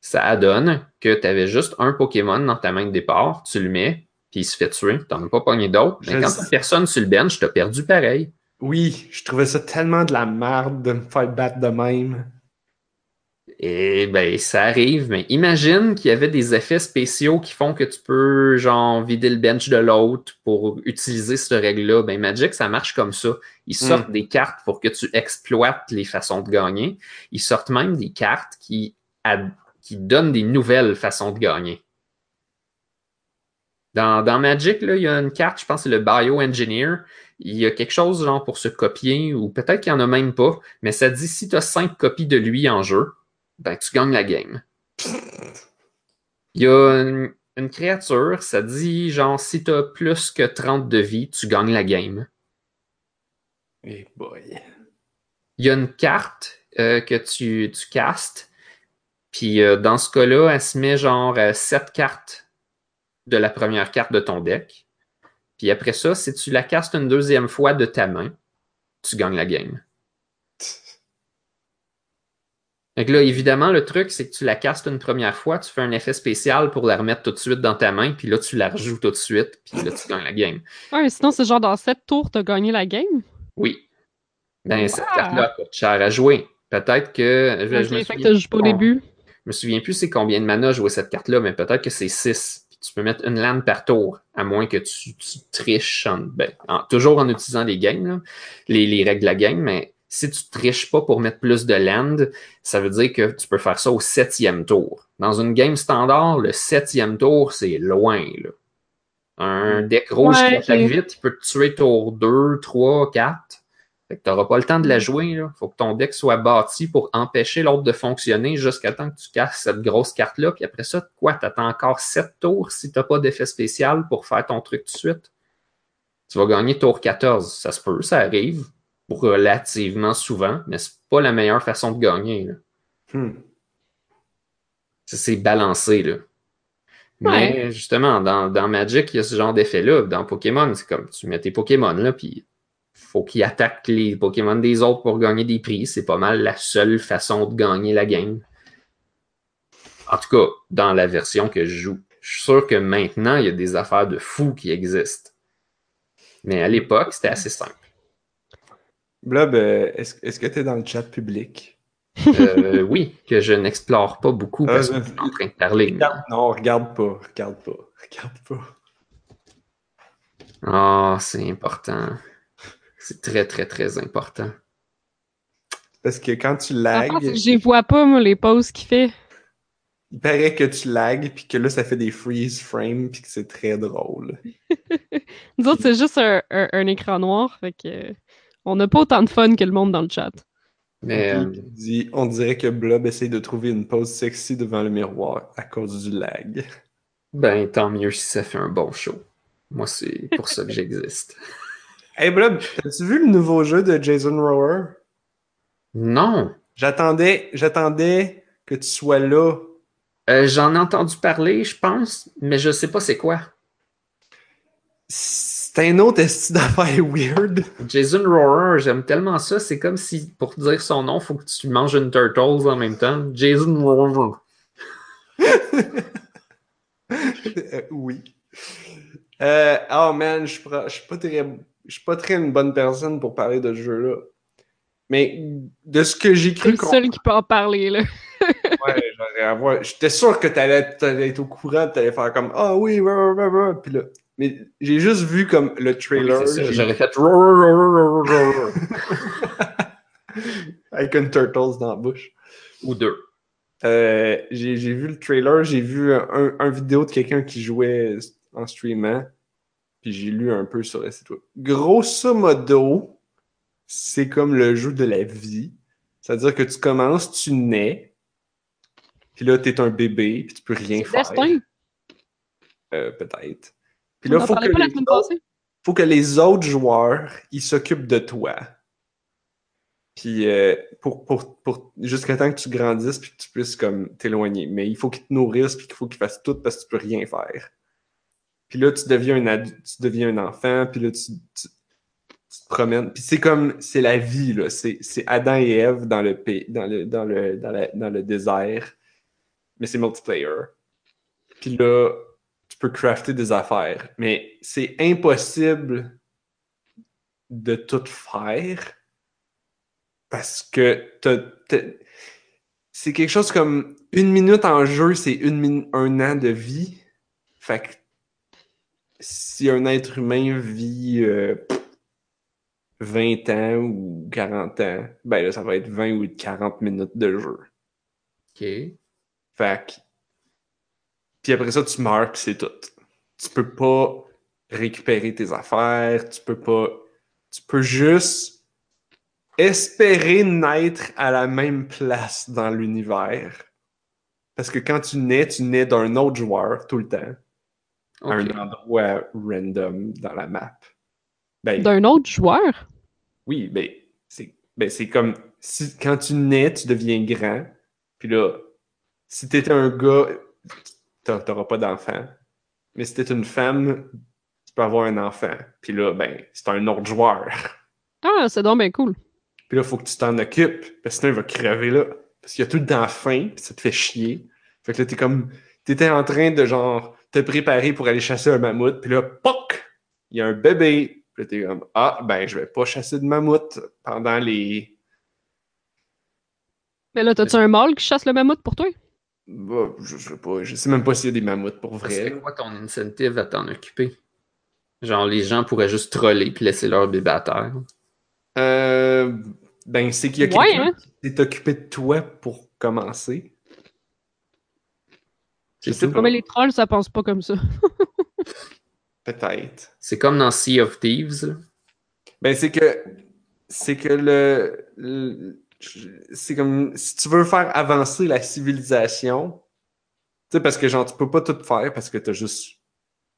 ça adonne que tu avais juste un Pokémon dans ta main de départ, tu le mets, puis il se fait tuer, tu n'en as pas pogné d'autres. Mais quand t'as personne sur le bench, tu as perdu pareil. Oui, je trouvais ça tellement de la merde de me faire battre de même. Et ben, ça arrive, mais imagine qu'il y avait des effets spéciaux qui font que tu peux, genre, vider le bench de l'autre pour utiliser cette règle-là. Ben, Magic, ça marche comme ça. Ils sortent des cartes pour que tu exploites les façons de gagner. Ils sortent même des cartes qui, qui donnent des nouvelles façons de gagner. Dans, dans Magic, là, il y a une carte, je pense que c'est le Bioengineer. Il y a quelque chose genre pour se copier, ou peut-être qu'il n'y en a même pas, mais ça dit si tu as cinq copies de lui en jeu, ben tu gagnes la game. Il y a une, une créature, ça dit genre si tu as plus que 30 de vie, tu gagnes la game. Eh boy. Il y a une carte euh, que tu, tu castes, puis euh, dans ce cas-là, elle se met genre euh, 7 cartes de la première carte de ton deck. Puis après ça, si tu la castes une deuxième fois de ta main, tu gagnes la game. Donc là, évidemment, le truc, c'est que tu la castes une première fois, tu fais un effet spécial pour la remettre tout de suite dans ta main, puis là, tu la rejoues tout de suite, puis là, tu gagnes la game. Ouais, mais sinon, c'est genre dans 7 tours, t'as gagné la game? Oui. Ben, cette carte-là coûte cher à jouer. Peut-être que. Je, je Ok, me souviens que pas au début. Je me souviens plus c'est combien de mana jouer cette carte-là, mais peut-être que c'est 6. Tu peux mettre une land par tour, à moins que tu, tu triches, en- ben, en- toujours en utilisant les games, là, les, les règles de la game, mais si tu triches pas pour mettre plus de land, ça veut dire que tu peux faire ça au septième tour. Dans une game standard, le septième tour, c'est loin. Là. Un deck rouge Ouais, qui attaque vite, il peut te tuer tour 2, 3, 4. Fait que t'auras pas le temps de la Mm. jouer. Là. Faut que ton deck soit bâti pour empêcher l'autre de fonctionner jusqu'à temps que tu casses cette grosse carte-là. Puis après ça, quoi, t'attends encore 7 tours si t'as pas d'effet spécial pour faire ton truc tout de suite? Tu vas gagner tour 14. Ça se peut, ça arrive relativement souvent, mais c'est pas la meilleure façon de gagner. là. Hmm. Ça, C'est balancé, là. Mais justement, dans, dans Magic, il y a ce genre d'effet-là. Dans Pokémon, c'est comme tu mets tes Pokémon là, puis faut qu'ils attaquent les Pokémon des autres pour gagner des prix. C'est pas mal la seule façon de gagner la game. En tout cas, dans la version que je joue. Je suis sûr que maintenant, il y a des affaires de fous qui existent. Mais à l'époque, c'était assez simple. Blob, euh, est-ce que tu es dans le chat public? Euh, oui, que je n'explore pas beaucoup parce que Ah, je suis en train de parler. Regarde- non, regarde pas, regarde pas, regarde pas. Ah, c'est important. C'est très, très, très important. Parce que quand tu lags, je vois pas, moi, les pauses qu'il fait. il paraît que tu lags, puis que là, ça fait des freeze frames, puis que c'est très drôle. *laughs* Nous autres, c'est juste un, un- un écran noir, fait que euh, on n'a pas autant de fun que le monde dans le chat. Mais euh, dit, on dirait que Blob essaye de trouver une pose sexy devant le miroir à cause du lag. ben, tant mieux si ça fait un bon show. Moi, c'est pour ça que j'existe. *laughs* Hey Blob, as-tu vu le nouveau jeu de Jason Rower? Non! J'attendais, j'attendais que tu sois là. Euh, J'en ai entendu parler, je pense, mais je sais pas c'est quoi. C'est un autre esti d'affaires weird. Jason Rohrer, j'aime tellement ça. C'est comme si, pour dire son nom, faut que tu manges une Turtles en même temps. Jason Rohrer. Euh, oui. Euh, oh man, je suis pas, je suis pas très, je suis pas très une bonne personne pour parler de ce jeu-là. Mais de ce que j'ai C'est cru le seul qui peut en parler, là. Ouais, j'aurais à voir. J'étais sûr que t'allais, t'allais être au courant, t'allais faire comme Ah oui, ouais, ouais, ouais, ouais. Puis là, mais j'ai juste vu comme le trailer C'est j'ai- J'aurais fait *laughs* avec une turtles dans la bouche. ou deux. Euh, j'ai, vu le trailer, j'ai vu un, un vidéo de quelqu'un qui jouait en streamant, puis j'ai lu un peu sur le site web. Grosso modo, c'est comme le jeu de la vie. C'est-à-dire que tu commences, tu nais, puis là, t'es un bébé, puis tu peux rien faire. Destin. Euh, peut-être. Puis là, faut que, les autres, faut que les autres joueurs, ils s'occupent de toi. Puis euh, pour, pour, pour jusqu'à temps que tu grandisses puis que tu puisses comme t'éloigner. Mais il faut qu'ils te nourrissent puis qu'il faut qu'ils fassent tout parce que tu peux rien faire. Puis là, tu deviens un adulte, tu deviens un enfant, puis là, tu, tu, tu te promènes. Puis c'est comme, c'est la vie, là. C'est c'est Adam et Ève dans le, dans le, dans le, dans la- dans le désert. Mais c'est multiplayer. Puis là, tu peux crafter des affaires. Mais c'est impossible de tout faire parce que c'est quelque chose comme une minute en jeu, c'est un an de vie. Fait que si un être humain vit euh, 20 ans ou 40 ans, ben là, ça va être 20 ou 40 minutes de jeu. OK. Fait que... Puis après ça, tu meurs, puis c'est tout. Tu peux pas récupérer tes affaires, tu peux pas... Tu peux juste espérer naître à la même place dans l'univers. Parce que quand tu nais, tu nais d'un autre joueur tout le temps, à un endroit random dans la map. Ben, D'un autre joueur? oui, ben, c'est ben, c'est comme si quand tu nais, tu deviens grand. Puis là, si t'étais un gars, t'a- t'auras pas d'enfant. Mais si t'es une femme, tu peux avoir un enfant. Puis là, ben, c'est un autre joueur. Ah, c'est donc bien cool. Puis là, faut que tu t'en occupes. Parce que sinon, il va crever là. Parce qu'il y a tout le temps faim, puis ça te fait chier. Fait que là, t'es comme. T'étais en train de genre te préparer pour aller chasser un mammouth, puis là, POC! Il y a un bébé. Puis là, t'es comme Ah, ben, je vais pas chasser de mammouth pendant les. Mais là, t'as-tu un mâle qui chasse le mammouth pour toi? Bah, je sais pas. Je sais même pas s'il y a des mammouths pour C'est vrai. quoi ton incentive à t'en occuper? Genre, les gens pourraient juste troller puis laisser leur bébé à terre. Euh, Ben, c'est qu'il y a Ouais, quelqu'un hein? qui s'est occupé de toi pour commencer. Je C'est sais pas. Mais les trolls, ça pense pas comme ça. *laughs* Peut-être. C'est comme dans Sea of Thieves. là. Ben, c'est que. C'est que le. le- c'est comme. Si tu veux faire avancer la civilisation. Tu sais, parce que, genre, tu peux pas tout faire parce que t'as juste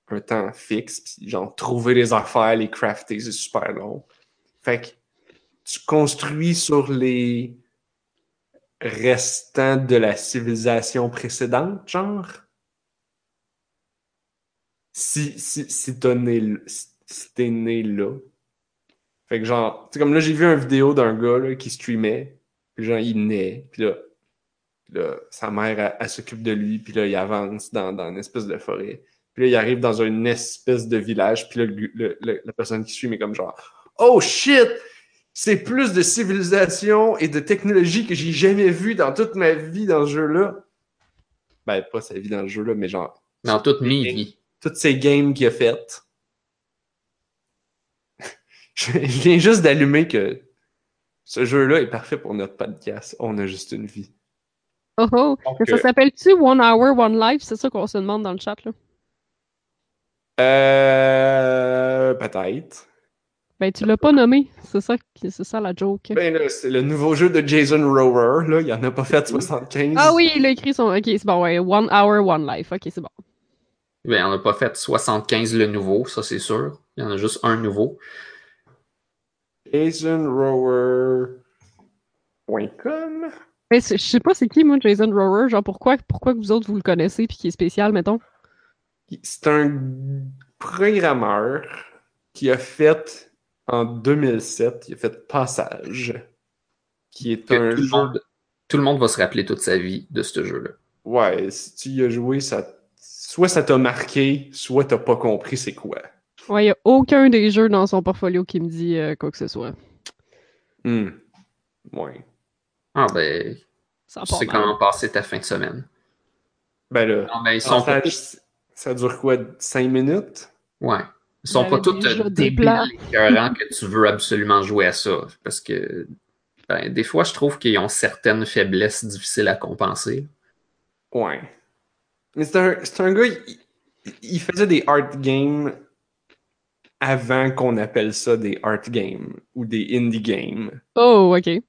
un temps fixe. Puis, genre, trouver les affaires, les crafter, c'est super long. Fait que. Tu construis sur les restants de la civilisation précédente, genre? Si, si, si t'es né, si, né là. Fait que genre, tu sais, comme là, j'ai vu une vidéo d'un gars là, qui streamait, puis genre, il naît, puis là, là, sa mère, elle, elle s'occupe de lui, puis là, il avance dans, dans une espèce de forêt. Puis là, il arrive dans une espèce de village, puis là, le- le- le- la personne qui stream est comme genre, Oh shit! C'est plus de civilisation et de technologie que j'ai jamais vu dans toute ma vie dans ce jeu-là. Ben, pas sa vie dans le jeu-là, mais genre, Dans toute mes vies. toutes ces games qu'il a faites. Je viens juste d'allumer que ce jeu-là est parfait pour notre podcast. On a juste une vie. Oh oh! Donc, ça euh, s'appelle-tu One Hour, One Life? C'est ça qu'on se demande dans le chat, là. Euh, peut-être. Ben, tu l'as pas nommé. C'est ça, qui- c'est ça la joke. Ben là, c'est le nouveau jeu de Jason Rower. Là, il en a pas fait 75. Ah oui, il a écrit son. Ok, c'est bon, ouais. One Hour, One Life. Ok, c'est bon. Ben, on n'a pas fait 75 le nouveau, ça c'est sûr. Il y en a juste un nouveau. JasonRower.com. Mais je sais pas c'est qui, moi, Jason Rower. Genre, pourquoi, pourquoi que vous autres, vous le connaissez puis qui est spécial, mettons? C'est un programmeur qui a fait en 2007, il a fait Passage, qui est Que un tout, le jeu. monde, tout le monde va se rappeler toute sa vie de ce jeu-là. Ouais, si tu y as joué, ça, soit ça t'a marqué, soit t'as pas compris c'est quoi. Ouais, il y a aucun des jeux dans son portfolio qui me dit euh, quoi que ce soit. Hmm. Ouais. Ah ben, Ça tu sais mal. comment passer ta fin de semaine. Ben là, Non, ben, ils sont pas Passage, ça dure quoi, 5 minutes? Ouais. Ils sont J'avais pas tous euh, des débiles plans. écœurants que tu veux absolument jouer à ça. Parce que ben, des fois, je trouve qu'ils ont certaines faiblesses difficiles à compenser. Ouais. Mais c'est un, c'est un gars, il, il faisait des art games avant qu'on appelle ça des art games ou des indie games. Oh, ok.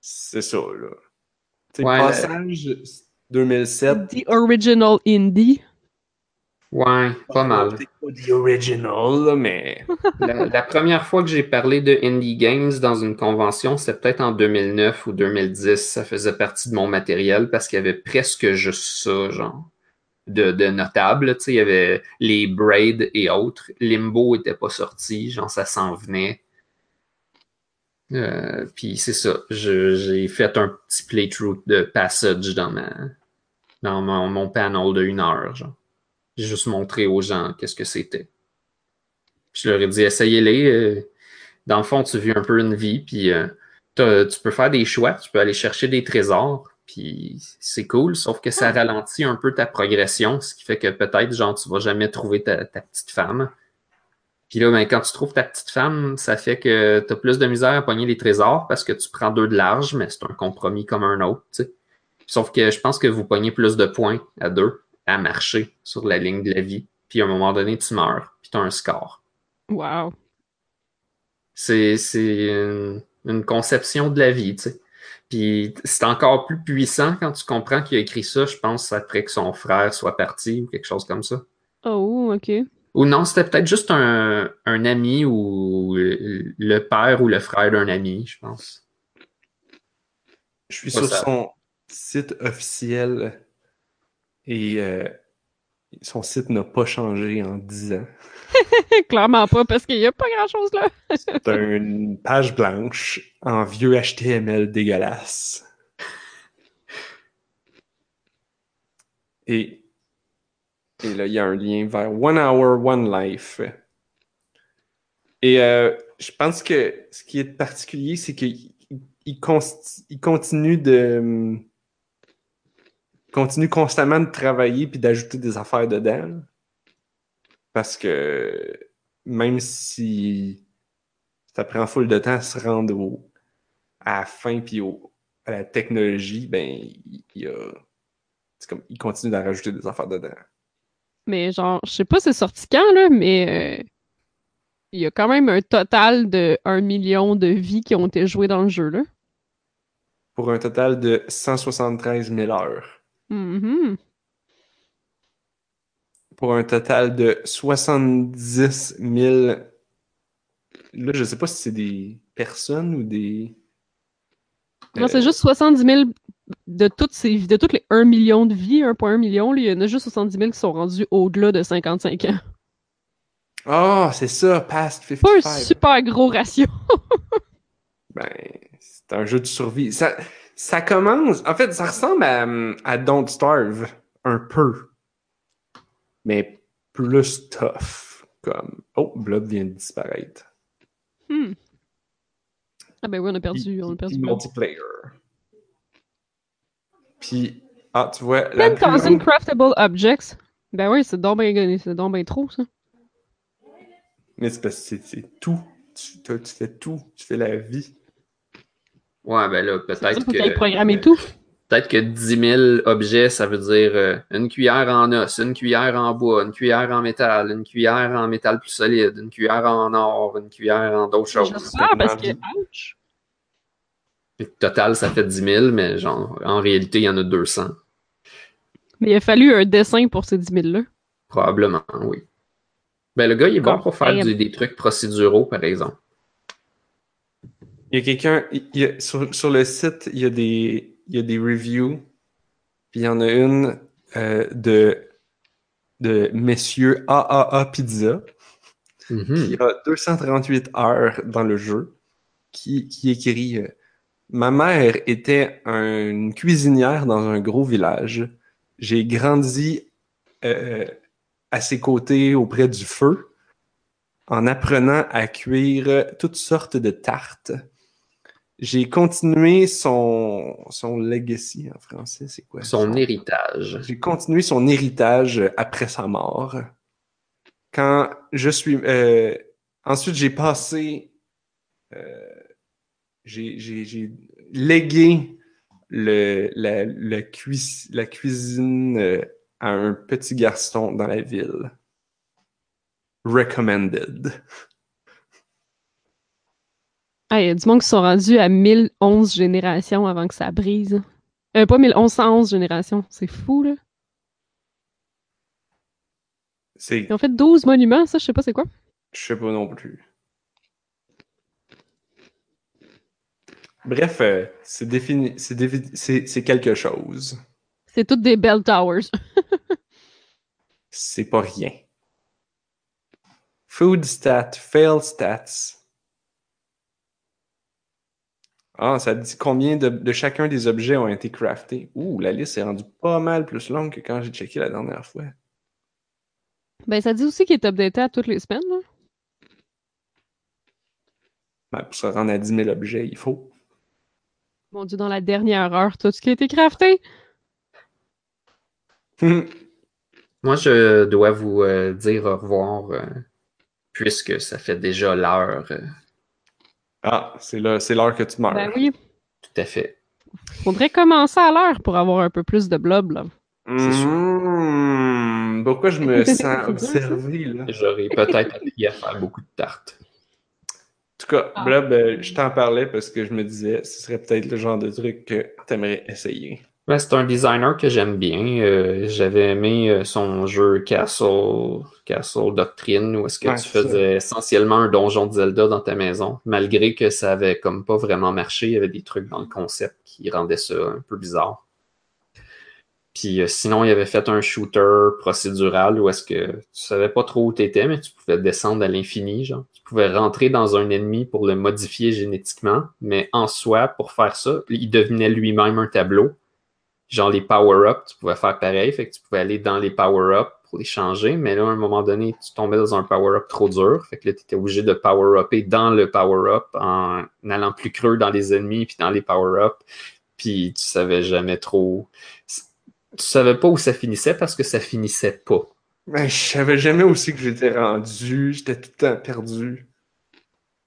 C'est ça, là. Tu sais, Ouais, Passage 2007. The Original Indie. Ouais, pas mal. C'est pas the original, là, mais. *laughs* La, la première fois que j'ai parlé de Indie Games dans une convention, c'était peut-être en 2009 ou 2010. Ça faisait partie de mon matériel parce qu'il y avait presque juste ça, genre, de, de notable. Tu sais, il y avait les Braid et autres. Limbo était pas sorti, genre, ça s'en venait. Euh, Puis c'est ça. J'ai fait un petit playthrough de Passage dans ma dans mon, mon panel de une heure. J'ai juste montré aux gens qu'est-ce que c'était. Je leur ai dit, essayez-les. euh, dans le fond, tu vis un peu une vie, puis euh, tu peux faire des choix, tu peux aller chercher des trésors, puis c'est cool, sauf que ça ralentit un peu ta progression, ce qui fait que peut-être, genre, tu vas jamais trouver ta, ta petite femme. Puis là, ben, quand tu trouves ta petite femme, ça fait que tu as plus de misère à pogner les trésors parce que tu prends deux de large, mais c'est un compromis comme un autre, tu sais. Sauf que je pense que vous pognez plus de points à deux à marcher sur la ligne de la vie. Puis à un moment donné, tu meurs, puis tu as un score. Wow. C'est une conception de la vie, tu sais. Puis c'est encore plus puissant quand tu comprends qu'il a écrit ça, je pense, après que son frère soit parti ou quelque chose comme ça. Oh, ok. Ou non, c'était peut-être juste un, un ami ou le père ou le frère d'un ami, je pense. Je suis sur ça- son site officiel et euh, son site n'a pas changé en 10 ans. *laughs* Clairement pas, parce qu'il y a pas grand-chose là. C'est une page blanche en vieux HTML dégueulasse. Et, et là, il y a un lien vers One Hour, One Life. Et euh, je pense que ce qui est particulier, c'est qu'il il continue de continue constamment de travailler puis d'ajouter des affaires dedans. Parce que même si ça prend full de temps à se rendre au, à la fin puis au- à la technologie, ben, il, il y a- c'est comme, il continue d'en rajouter des affaires dedans. Mais genre, je sais pas c'est sorti quand, là, mais euh, il y a quand même un total de 1 million de vies qui ont été jouées dans le jeu, là. Pour un total de 173 000 heures. Mhm. Pour un total de 70 000. Là, je sais pas si c'est des personnes ou des. Non, Euh, c'est juste 70 000 de toutes, ces, de toutes les 1 million de vies, 1,1 million, il y en a juste 70 000 qui sont rendus au-delà de 55 ans. Ah, c'est ça, Past Pas un 55. super gros ratio. *laughs* Ben, c'est un jeu de survie. Ça, ça commence. En fait, ça ressemble à, à Don't Starve un peu. Mais plus tough. Comme. Oh, Blob vient de disparaître. Hmm. Ah ben oui, on a perdu, on a perdu. multiplayer. Puis, ah, tu vois, la plus 10,000 longue- craftable objects. Ben oui, c'est donc c'est donc ben trop, ça. Mais c'est parce que c'est- c'est tout. Tu, toi, tu fais tout. Tu fais la vie. Ouais, ben là, peut-être que. programmer tout. Peut-être que 10 000 objets, ça veut dire euh, une cuillère en os, une cuillère en bois, une cuillère en métal, une cuillère en métal plus solide, une cuillère en or, une cuillère en d'autres choses. J'espère parce que, ouch. Total, ça fait 10 000, mais genre, en réalité, il y en a 200. Mais il a fallu un dessin pour ces 10 000-là. Probablement, oui. Ben, le gars, il est bon pour faire du- des trucs procéduraux, par exemple. Il y a quelqu'un. il y a- Sur, sur le site, il y a des, il y a des reviews. Puis il y en a une euh, de, de Messieurs AAA Pizza. Mhm. qui a 238 heures dans le jeu, qui, qui écrit euh, Ma mère était une cuisinière dans un gros village. J'ai grandi euh, à ses côtés auprès du feu en apprenant à cuire toutes sortes de tartes. J'ai continué son, son legacy en français, c'est quoi? Son héritage. J'ai continué son héritage après sa mort. Quand je suis. euh, ensuite, j'ai passé. euh, j'ai, j'ai- j'ai légué le, la, la, cuis- la cuisine euh, à un petit garçon dans la ville. Recommended. Ah, il y a du monde qui sont rendus à 1011 générations avant que ça brise. Euh, pas 1111 générations. C'est fou, là. C'est. Ils ont fait 12 monuments, ça, je sais pas c'est quoi. Je sais pas non plus. Bref, euh, c'est défini. C'est, défi- c'est, c'est quelque chose. C'est toutes des bell towers. C'est pas rien. Food stat, fail stats. Ah, ça dit combien de, de chacun des objets ont été craftés? Ouh, la liste est rendue pas mal plus longue que quand j'ai checké la dernière fois. Ben, ça dit aussi qu'il est updaté à toutes les semaines, là. Ben, pour se rendre à 10 000 objets, il faut. Mon Dieu, dans la dernière heure, tout ce qui a été crafté. *laughs* Moi, je dois vous euh, dire au revoir, euh, puisque ça fait déjà l'heure. euh, ah, c'est là, c'est l'heure que tu meurs. Ben oui. tout à fait. Faudrait commencer à l'heure pour avoir un peu plus de blob, là. C'est sûr. Mmh, pourquoi je me *laughs* sens observé, là? J'aurais peut-être appris à faire beaucoup de tartes. En tout cas, Ah. Blob, euh, je t'en parlais parce que je me disais, ce serait peut-être le genre de truc que t'aimerais essayer. Ouais, c'est un designer que j'aime bien. Euh, J'avais aimé euh, son jeu Castle, Castle Doctrine, où est-ce que Ouais, tu faisais essentiellement un donjon de Zelda dans ta maison, malgré que ça avait comme pas vraiment marché. Il y avait des trucs dans le concept qui rendaient ça un peu bizarre. Puis euh, sinon, il avait fait un shooter procédural où est-ce que tu savais pas trop où t'étais, mais tu pouvais descendre à l'infini, genre. Tu pouvais rentrer dans un ennemi pour le modifier génétiquement, mais en soi, pour faire ça, il devenait lui-même un tableau genre les power-ups, tu pouvais faire pareil, fait que tu pouvais aller dans les power-ups pour les changer, mais là, à un moment donné, tu tombais dans un power-up trop dur, fait que là, tu étais obligé de power-upper dans le power-up en allant plus creux dans les ennemis, puis dans les power-ups, puis tu savais jamais trop... Tu savais pas où ça finissait parce que ça finissait pas. Ben, je savais jamais aussi que j'étais rendu, j'étais tout le temps perdu.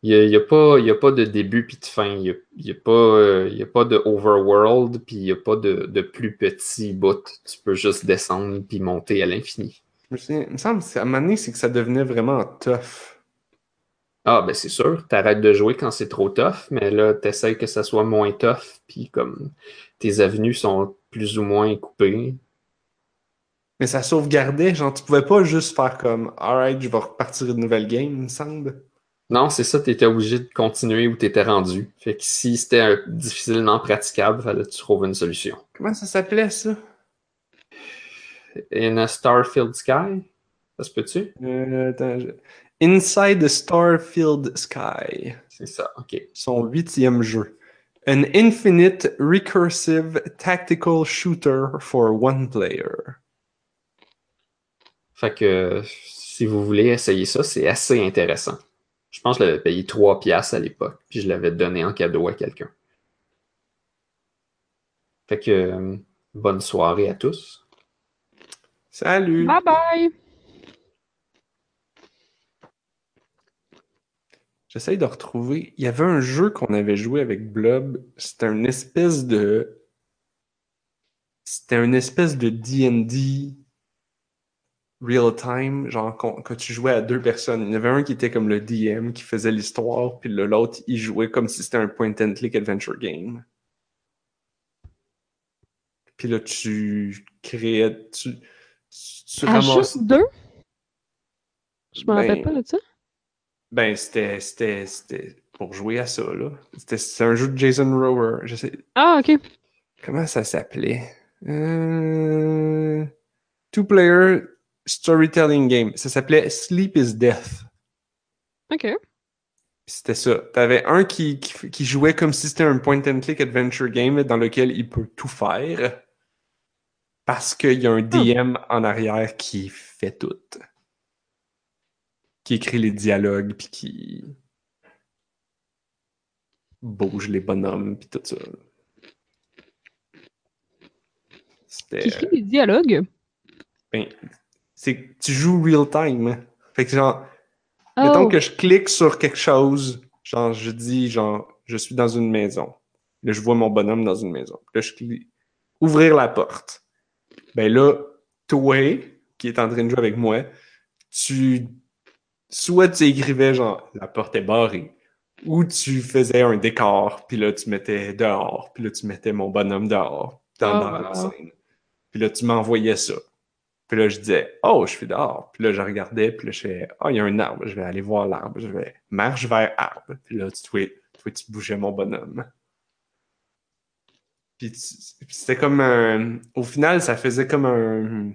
Il n'y a, pas, y a pas de début puis de fin. Il n'y a, y a, pas, euh, y a pas de overworld puis il n'y a pas de, de, plus petit bout. Tu peux juste descendre puis monter à l'infini. Il me semble qu'à un moment donné, c'est que ça devenait vraiment tough. Ah, ben c'est sûr. T'arrêtes de jouer quand c'est trop tough, mais là, t'essayes que ça soit moins tough puis comme tes avenues sont plus ou moins coupées. Mais ça sauvegardait, genre, tu pouvais pas juste faire comme, alright, je vais repartir une nouvelle game, il me semble. Non, c'est ça, tu étais obligé de continuer où tu étais rendu. Fait que si c'était difficilement praticable, fallait que tu trouves une solution. Comment ça s'appelait ça? In a Starfield Sky? Ça se peut-tu? Euh, attends, Inside the Starfield Sky. C'est ça, ok. Son huitième jeu. An infinite recursive tactical shooter for one player. Fait que si vous voulez essayer ça, c'est assez intéressant. Je pense que je l'avais payé 3 piastres à l'époque, puis je l'avais donné en cadeau à quelqu'un. Fait que euh, bonne soirée à tous. Salut. Bye bye. J'essaye de retrouver. Il y avait un jeu qu'on avait joué avec Blob. C'était une espèce de. C'était une espèce de DD real time, genre quand, tu jouais à deux personnes. Il y en avait un qui était comme le DM qui faisait l'histoire, puis l'autre il jouait comme si c'était un point and click adventure game. Puis là tu créais, tu, tu ah, juste deux? Je me rappelle ben, pas de ça. Ben c'était c'était pour jouer à ça là. C'était un jeu de Jason Rower. Je sais. Ah ok. Comment ça s'appelait? Euh... Two player storytelling game. Ça s'appelait Sleep is Death. OK. C'était ça. T'avais un qui, qui, jouait comme si c'était un point and click adventure game dans lequel il peut tout faire. Parce qu'il y a un hmm. DM en arrière qui fait tout. Qui écrit les dialogues, puis qui bouge les bonhommes, puis tout ça. Qui écrit les dialogues? Ben, c'est que tu joues real time. Fait que genre, mettons oh. que je clique sur quelque chose, genre je dis genre je suis dans une maison. Là, je vois mon bonhomme dans une maison. Là, je clique ouvrir la porte. Ben là, toi, qui est en train de jouer avec moi, tu soit tu écrivais genre la porte est barrée ou tu faisais un décor, puis là tu mettais dehors, puis là tu mettais mon bonhomme dehors dans, dans la scène. Puis là tu m'envoyais ça. Puis là, je disais, oh, je suis dehors. Puis là, je regardais, puis là, je fais, oh, il y a un arbre, je vais aller voir l'arbre. Je vais, marche vers arbre. Puis là, tu, tu, tu bougeais mon bonhomme. Puis, c'était comme un. Au final, ça faisait comme un.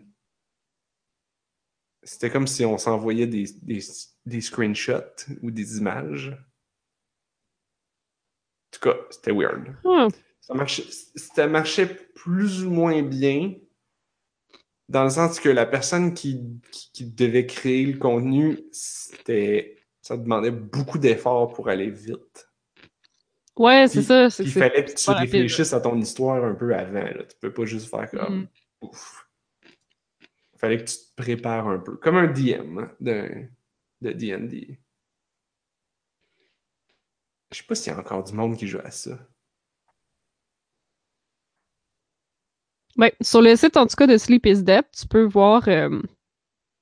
C'était comme si on s'envoyait des, des, des, screenshots ou des images. En tout cas, c'était weird. Ça, marchait, ça marchait plus ou moins bien dans le sens que la personne qui, qui, devait créer le contenu, c'était ça demandait beaucoup d'efforts pour aller vite. Ouais, c'est ça. Il fallait que tu réfléchisses à ton histoire un peu avant. Là. Tu peux pas juste faire comme mm. ouf. Il fallait que tu te prépares un peu. Comme un DM de, de D&D. Je sais pas s'il y a encore du monde qui joue à ça. Ben, sur le site, en tout cas, de Sleep is Death, tu peux voir. Euh,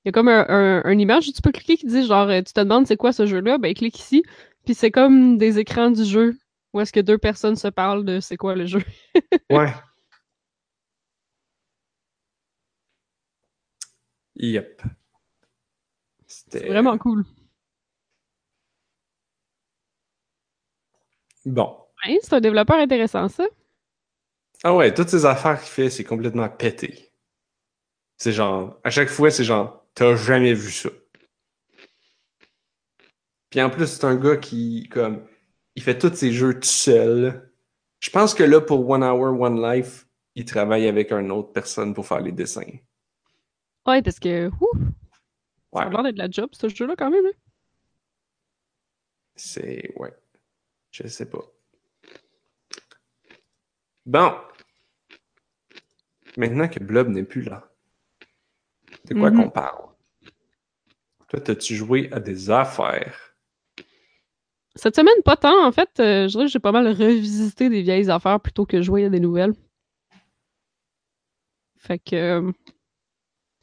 il y a comme un, un, image où tu peux cliquer qui dit genre, euh, tu te demandes c'est quoi ce jeu-là, ben clique ici. Puis c'est comme des écrans du jeu où est-ce que deux personnes se parlent de c'est quoi le jeu. *laughs* ouais. Yep. C'est vraiment cool. Bon. Ouais, c'est un développeur intéressant, ça. Ah ouais, toutes ces affaires qu'il fait, c'est complètement pété. C'est genre, à chaque fois, c'est genre, t'as jamais vu ça. Puis en plus, c'est un gars qui, comme, il fait tous ses jeux tout seul. Je pense que là, pour One Hour, One Life, il travaille avec une autre personne pour faire les dessins. Ouais, parce que, ouf, ouais. ça a l'air d'être la job, ce jeu-là, quand même. Hein. C'est, ouais. Je sais pas. Bon. Maintenant que Blob n'est plus là, de quoi mm-hmm. qu'on parle? Toi, as-tu joué à des affaires? Cette semaine, pas tant. En fait, euh, je dirais que j'ai pas mal revisité des vieilles affaires plutôt que jouer à des nouvelles. Fait que. euh,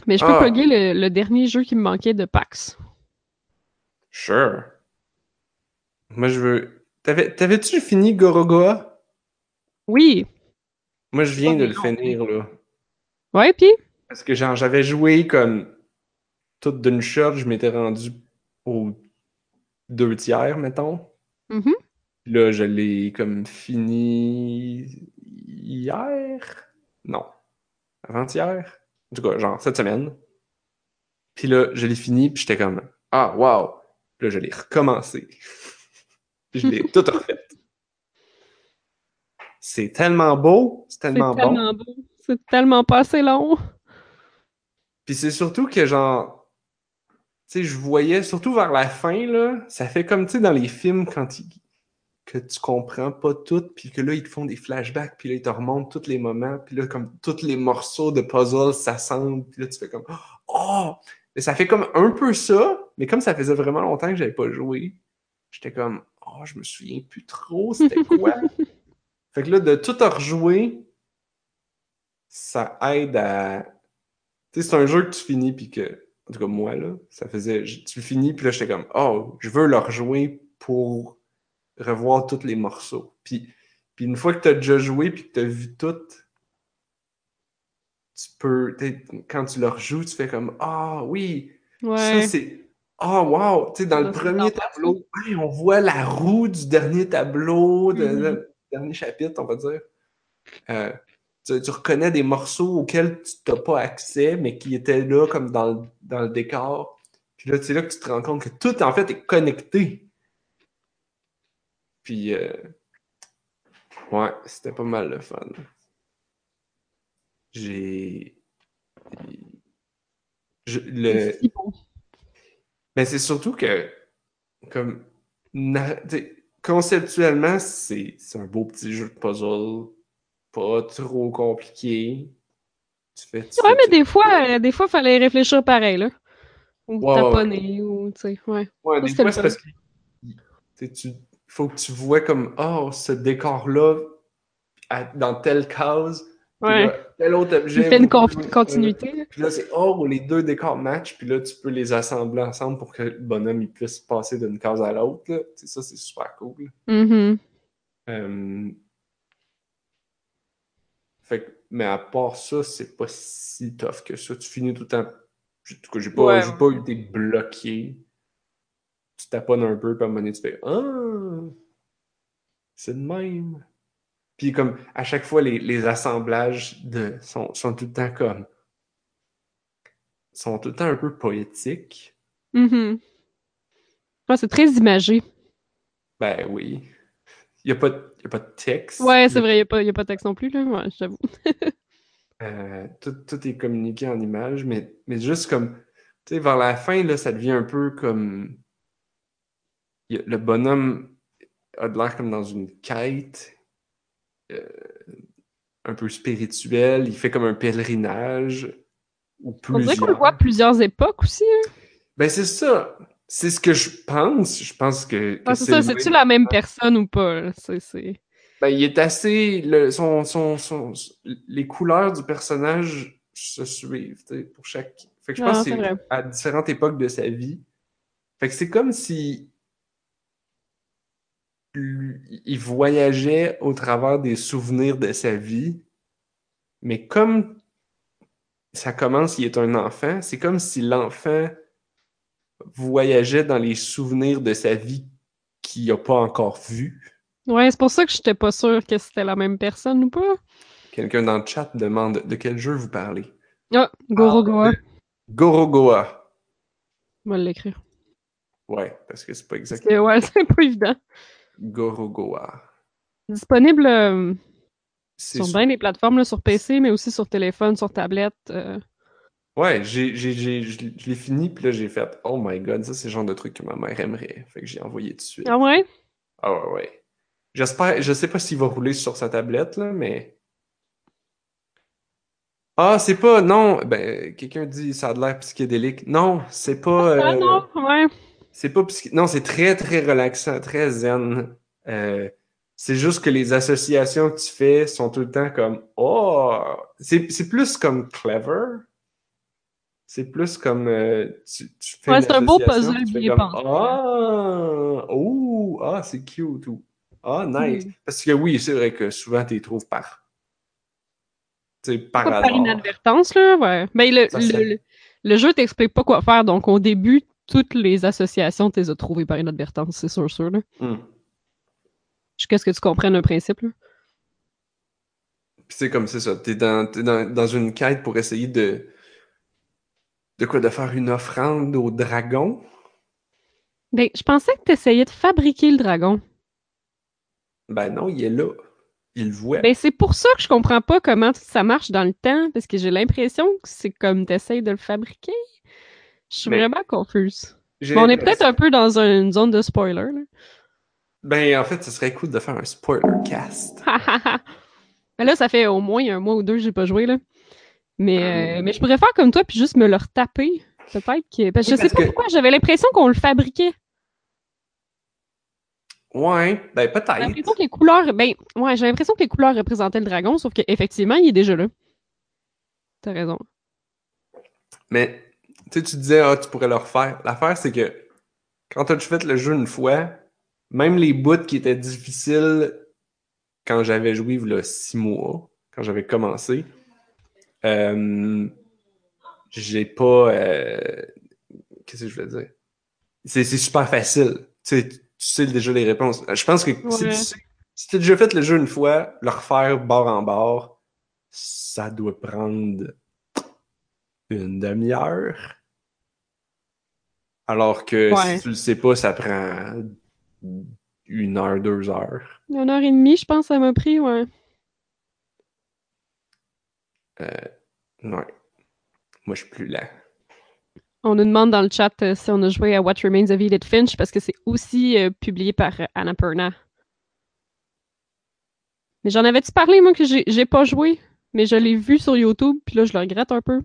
Mais je peux Ah. plugger le, le dernier jeu qui me manquait de PAX. Sure. Moi, je veux. T'avais- T'avais-tu fini Gorogoa? Oui. Moi, je viens de le finir, là. Ouais, puis? Parce que genre, j'avais joué comme tout d'une shot, je m'étais rendu aux deux tiers, mettons. Puis Là, je l'ai comme fini hier? Non. Avant-hier? En tout cas, genre cette semaine. Puis là, je l'ai fini, puis j'étais comme Ah, wow! Puis là, je l'ai recommencé. *laughs* puis je l'ai *laughs* tout refait. C'est tellement beau, c'est c'est tellement bon. tellement beau. C'est tellement pas assez long. Puis c'est surtout que genre, tu sais, je voyais, surtout vers la fin, là, ça fait comme, tu sais, dans les films, quand ils, que tu comprends pas tout, puis que là, ils te font des flashbacks, puis là, ils te remontent tous les moments, puis là, comme tous les morceaux de puzzle s'assemblent, puis là, tu fais comme, oh! Mais ça fait comme un peu ça, mais comme ça faisait vraiment longtemps que j'avais pas joué, j'étais comme, oh, je me souviens plus trop, c'était quoi? *laughs* fait que là, de tout rejouer, ça aide à tu sais, c'est un jeu que tu finis, puis que, en tout cas, moi, là, ça faisait, tu le finis, puis là, j'étais comme, oh, je veux le rejouer pour revoir tous les morceaux. Puis, puis une fois que tu as déjà joué, puis que tu as vu tout, tu peux, quand tu le rejoues, tu fais comme, ah oui, Ouais. ça c'est, ah wow, tu sais, dans le premier tableau, hey, on voit la roue du dernier tableau, de, Mhm. de- dernier chapitre, on va dire. Euh, tu, tu reconnais des morceaux auxquels tu n'as pas accès, mais qui étaient là comme dans le, dans le décor. Puis là, c'est là que tu te rends compte que tout, en fait, est connecté. Puis, euh, ouais, c'était pas mal le fun. J'ai... je- le... C'est si beau. Mais c'est surtout que, comme, na- conceptuellement, c'est c'est un beau petit jeu de puzzle, pas trop compliqué. Tu fais, tu Ouais, fais- mais tu- des fois, euh, des fois, fallait réfléchir pareil, là. Ou ouais, taponner, ou, tu sais, ouais. Des fois, c'est parce que tu faut que tu vois comme, oh, ce décor-là, dans telle case, Ouais. là, autre objet. Il fait une continuité. Puis là, c'est oh, les deux décors matchent, puis là, tu peux les assembler ensemble pour que le bonhomme il puisse passer d'une case à l'autre. Tu Ça, c'est super cool. Mhm. Euh, Fait que, mais à part ça, c'est pas si tough que ça. Tu finis tout le temps. En tout cas, j'ai pas, Ouais. pas été bloqué. Tu taponnes un peu, puis à un moment donné, tu fais Ah! C'est de même. Puis comme à chaque fois, les, les assemblages de, sont, sont tout le temps comme. sont tout le temps un peu poétiques. Mhm. Ouais, c'est très imagé. Ben oui. Il n'y a, pas de- y a pas de texte. Ouais, c'est vrai, il n'y a, a pas de texte non plus, là. Ouais, j'avoue. *laughs* Euh, tout, tout est communiqué en images, mais, mais juste comme, tu sais, vers la fin, là, ça devient un peu comme, le bonhomme a de l'air comme dans une quête, un peu spirituelle, il fait comme un pèlerinage, ou On dirait qu'on le plusieurs. voit à plusieurs époques aussi. hein. Ben c'est ça, c'est ce que je pense, je pense que, que Ouais, c'est ça, c'est-tu la même personne ou pas? C'est. Ben, il est assez. Le, son, son, son- les couleurs du personnage se suivent pour chaque. Fait que je Ah, pense que c'est à différentes époques de sa vie. Fait que c'est comme si. Il voyageait au travers des souvenirs de sa vie. Mais comme ça commence, il est un enfant, c'est comme si l'enfant voyageait dans les souvenirs de sa vie qu'il n'a pas encore vu. Ouais, c'est pour ça que j'étais pas sûre que c'était la même personne ou pas. Quelqu'un dans le chat demande de quel jeu vous parlez. Ah, Gorogoa. Gorogoa. On va l'écrire. Ouais, parce que c'est pas exactement ouais, *laughs* c'est pas évident. Gorogoa. Disponible euh, C'est sur sur- bien des plateformes, là, sur PC, mais aussi sur téléphone, sur tablette. euh. Ouais, j'ai, j'ai, j'ai- je l'ai- je l'ai fini, puis là j'ai fait Oh my god, ça c'est le genre de truc que ma mère aimerait. Fait que j'ai envoyé tout de suite. Ah ouais? Ah ouais, ouais. J'espère, je sais pas s'il va rouler sur sa tablette, là, mais. Ah, c'est pas, non, ben, quelqu'un dit ça a de l'air psychédélique. Non, c'est pas. Ah euh, non, ouais. C'est pas psy- non, c'est très très relaxant, très zen. Euh, c'est juste que les associations que tu fais sont tout le temps comme oh, c'est c'est plus comme clever. C'est plus comme euh, tu, tu fais Ouais, c'est un beau puzzle bien pensé. Ah, oh, ah, c'est cute ou ah, nice. Mm. Parce que oui, c'est vrai que souvent tu les trouves par tu sais, par par inadvertance, là, ouais. Ben, le, Ça, le, c'est- le- le jeu t'explique pas quoi faire, donc au début, toutes les associations, tu les as trouvées par inadvertance, c'est sûr, sûr, là. Hmm. Jusqu'à ce que tu comprennes le principe, là. Puis c'est comme c'est ça, t'es dans, t'es dans, dans une quête pour essayer de de quoi de faire une offrande au dragon? Ben, je pensais que t'essayais de fabriquer le dragon. Ben non, il est là. Il le voit. Ben, c'est pour ça que je comprends pas comment ça marche dans le temps, parce que j'ai l'impression que c'est comme t'essayes de le fabriquer. Je suis Mais- vraiment confuse. On est peut-être un peu dans une zone de spoiler, là. Ben en fait, ce serait cool de faire un spoiler cast. *laughs* Mais là, ça fait au moins un mois ou deux que j'ai pas joué, là. Mais, Ah. euh, mais je pourrais faire comme toi puis juste me le retaper. Peut-être que. Parce que Oui, je sais pas que- pourquoi, j'avais l'impression qu'on le fabriquait. Ouais, ben J'ai peut-être. l'impression que les couleurs. Ben, ouais, j'ai l'impression que les couleurs représentaient le dragon, sauf qu'effectivement, il est déjà là. T'as raison. Mais tu sais, tu disais, ah, tu pourrais le refaire. L'affaire, c'est que quand tu as fait le jeu une fois, même les bouts qui étaient difficiles quand j'avais joué il y a six mois, quand j'avais commencé, euh, j'ai pas. euh, Qu'est-ce que je veux dire? C'est super facile. Tu sais, tu sais déjà les réponses. Je pense que si Ouais. tu sais- si tu as déjà fait le jeu une fois, le refaire bord en bord, ça doit prendre une demi-heure. Alors que Ouais. si tu le sais pas, ça prend une heure, deux heures. Une heure et demie, je pense, ça m'a pris, ouais. Euh, ouais. Moi, je suis plus lent. On nous demande dans le chat euh, si on a joué à What Remains of Edith Finch parce que c'est aussi euh, publié par euh, Annapurna. Mais j'en avais-tu parlé, moi, que j'ai j'ai pas joué, mais je l'ai vu sur YouTube, puis là, je le regrette un peu.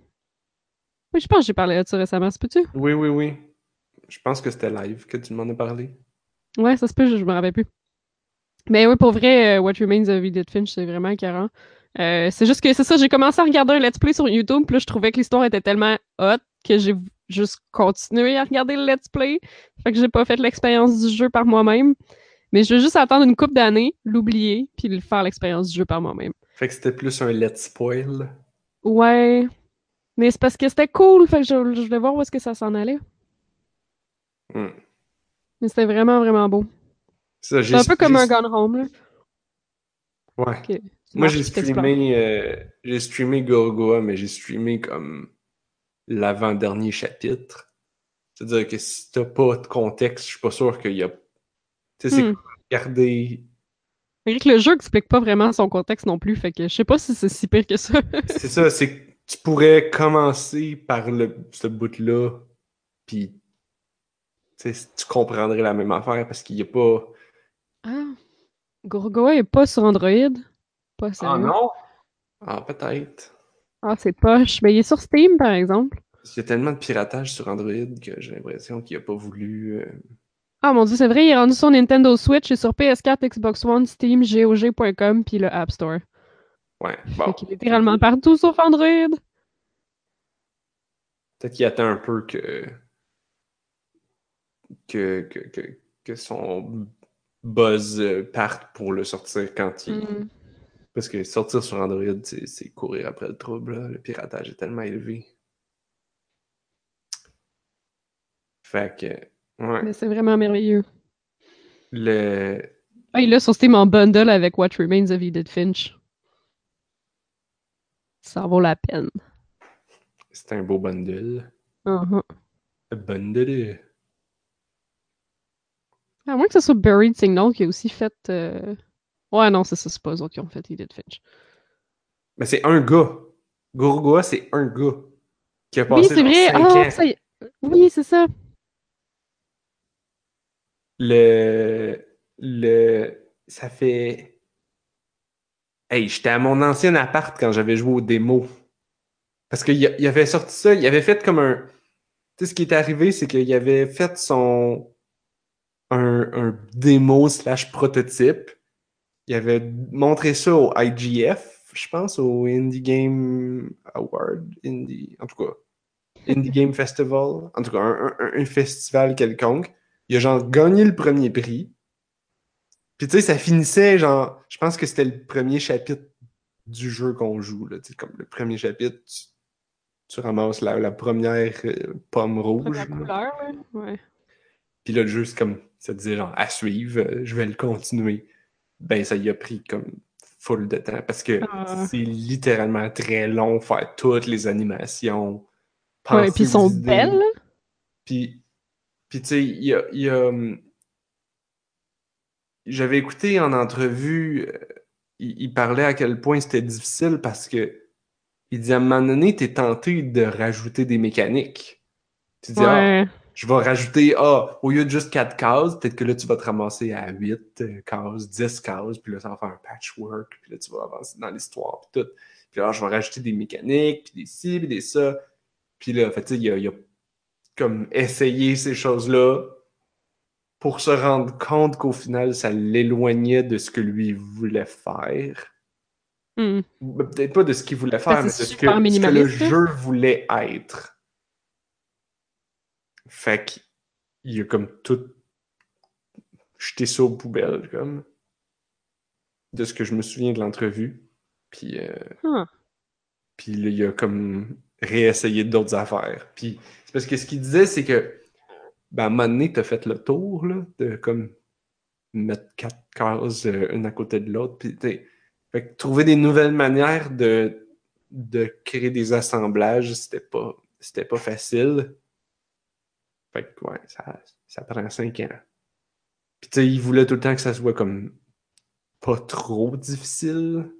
Oui, je pense que j'ai parlé de ça récemment, c'est peux-tu? Oui, oui, oui. Je pense que c'était live que tu m'en as parlé. Ouais, ça se peut, je, je me rappelle plus. Mais oui, pour vrai, euh, What Remains of Edith Finch, c'est vraiment écœurant. Euh, c'est juste que c'est ça, j'ai commencé à regarder un let's play sur YouTube, puis là, je trouvais que l'histoire était tellement hot que j'ai juste continué à regarder le let's play. Fait que j'ai pas fait l'expérience du jeu par moi-même. Mais je vais juste attendre une couple d'années, l'oublier, puis faire l'expérience du jeu par moi-même. Fait que c'était plus un let's spoil. Ouais. Mais c'est parce que c'était cool, fait que je, je voulais voir où est-ce que ça s'en allait. Hmm. Mais c'était vraiment, vraiment beau. Ça, C'est un peu comme un Gone Home, là. Ouais. Moi, j'ai streamé, euh, j'ai streamé Gorgoa, mais j'ai streamé comme l'avant-dernier chapitre. C'est-à-dire que si t'as pas de contexte, je suis pas sûr qu'il y a. Tu sais, c'est Hmm. regarder? C'est que le jeu explique pas vraiment son contexte non plus, fait que je sais pas si c'est si pire que ça. C'est ça, c'est que tu pourrais commencer par le, ce bout-là, puis tu sais, tu comprendrais la même affaire parce qu'il y a pas. ah, Gorgoa est pas sur Android? Pas sérieux? non? Ah, peut-être. Ah, c'est poche. Mais il est sur Steam, par exemple. Qu'il y a tellement de piratage sur Android que j'ai l'impression qu'il a pas voulu. euh, Ah mon dieu, c'est vrai, il est rendu sur Nintendo Switch et sur PS4, Xbox One, Steam, GOG.com, puis le App Store. Ouais, bon. Fait qu'il est littéralement partout sauf Android. Peut-être qu'il attend un peu que. Que, que, que, que son buzz euh, parte pour le sortir quand il. Hmm. Parce que sortir sur Android, c'est courir après le trouble. là. Le piratage est tellement élevé. Fait que. Ouais. Mais c'est vraiment merveilleux. Le. Ah, il est sur Steam en bundle avec What Remains of Edith Finch. Ça vaut la peine. C'est un beau bundle. Uh-huh. Un Bundle. À moins que ce soit Buried Signal qui a aussi fait. euh, Ouais, non, c'est ça, c'est pas eux autres qui ont fait Edith Finch. Mais c'est un gars. Gorgoa, c'est un gars. Qui a Oui, passé c'est genre vrai. ans. ça y. Oui, c'est ça. Le. Le. Ça fait. Hey, j'étais à mon ancien appart quand j'avais joué au démo. Parce qu'il avait sorti ça, il avait fait comme un. Tu sais, ce qui est arrivé, c'est qu'il avait fait son. Un, un démo slash prototype. Il avait montré ça au IGF, je pense, au Indie Game Award. Indie, en tout cas, Indie Game Festival. En tout cas, un, un- un festival quelconque. Il a genre gagné le premier prix. Puis tu sais, ça finissait genre. Je pense que c'était le premier chapitre du jeu qu'on joue. Là, Tu sais, comme le premier chapitre, tu, tu ramasses la, la première euh, pomme rouge. Là. couleur, là. Ouais. Puis là, le jeu, c'est comme, ça disait genre, à suivre, euh, je vais le continuer. Ben, ça y a pris comme full de temps parce que Ah. c'est littéralement très long faire toutes les animations. Ouais, puis ils sont idées. belles. Puis, puis tu sais, il y a, y a, hum, J'avais écouté en entrevue, euh, il, il parlait à quel point c'était difficile parce que il dit à un moment donné, t'es tenté de rajouter des mécaniques. Tu dis, ah, Ouais. Je vais rajouter, ah, au lieu de juste 4 cases, peut-être que là, tu vas te ramasser à 8 euh, cases, 10 cases, puis là, ça va faire un patchwork, puis là, tu vas avancer dans l'histoire, puis tout. Puis là, je vais rajouter des mécaniques, puis des ci, puis des ça. Puis là, en fait, il a, il a comme essayé ces choses-là pour se rendre compte qu'au final, ça l'éloignait de ce que lui voulait faire. Hmm. Ou Peut-être pas de ce qu'il voulait faire, Parce mais de ce que, ce que le là. jeu voulait être. Fait qu'il a comme tout jeté ça aux poubelles, comme. De ce que je me souviens de l'entrevue. Puis, euh, puis là, il a comme réessayé d'autres affaires. Puis c'est parce que ce qu'il disait, c'est que ben, à un moment donné, t'as fait le tour, là, de comme mettre quatre cases euh, une à côté de l'autre. Puis, fait que trouver des nouvelles manières de, de créer des assemblages, c'était pas, c'était pas facile. Fait que, ouais, ça, ça prend cinq ans. Puis, tu sais, il voulait tout le temps que ça soit comme pas trop difficile.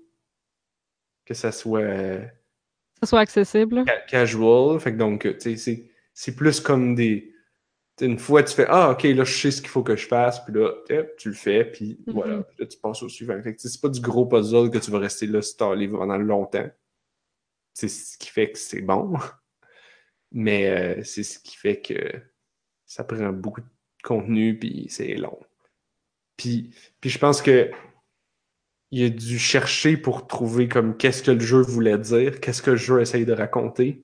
Que ça soit. euh, Que ça soit accessible. ca- casual. Fait que donc, tu sais, c'est, c'est plus comme des. Une fois, tu fais Ah, ok, là, je sais ce qu'il faut que je fasse, puis là, tu le fais, puis Mhm. voilà, Puis là, tu passes au suivant. Fait que, c'est pas du gros puzzle que tu vas rester là stallé pendant longtemps. C'est ce qui fait que c'est bon. *laughs* Mais euh, c'est ce qui fait que ça prend beaucoup de contenu, puis c'est long. Puis, puis je pense que il a dû chercher pour trouver comme qu'est-ce que le jeu voulait dire, qu'est-ce que le jeu essaye de raconter.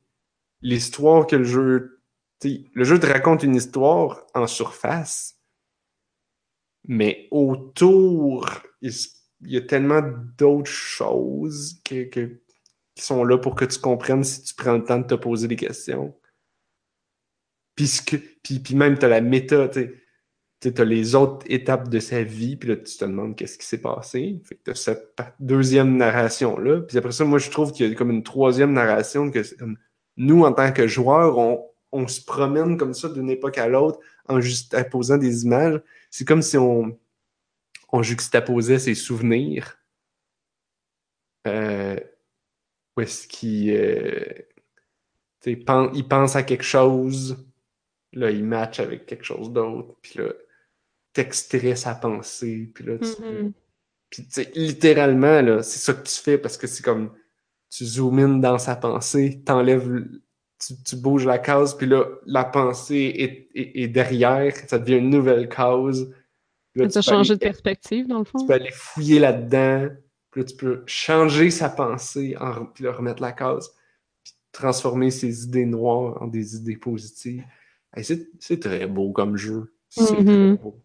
L'histoire que le jeu. le jeu te raconte une histoire en surface, mais autour, il, y a tellement d'autres choses qui sont là pour que tu comprennes si tu prends le temps de te poser des questions. Puis, puis, puis même, tu as la méta, tu sais, les autres étapes de sa vie, puis là, tu te demandes qu'est-ce qui s'est passé. Fait que tu as cette deuxième narration-là. Puis après ça, moi, je trouve qu'il y a comme une troisième narration que nous, en tant que joueurs, on, on se promène comme ça d'une époque à l'autre en juxtaposant des images. C'est comme si on, on juxtaposait ses souvenirs. Euh, où est-ce qu'il euh, tu sais, pen- il pense à quelque chose, là, il match avec quelque chose d'autre, puis là, t'extrais sa pensée, puis là, tu, puis, tu sais, littéralement, là, c'est ça que tu fais parce que c'est comme tu zoom in dans sa pensée, t'enlèves, tu, tu bouges la case, puis là, la pensée est, est- est derrière, ça devient une nouvelle case. Là, Tu as changé aller- de perspective, dans le fond. tu peux aller fouiller là-dedans, puis là, tu peux changer sa pensée, en, puis là, remettre la case, puis transformer ses idées noires en des idées positives. Hey, c'est, très beau comme jeu. C'est très beau.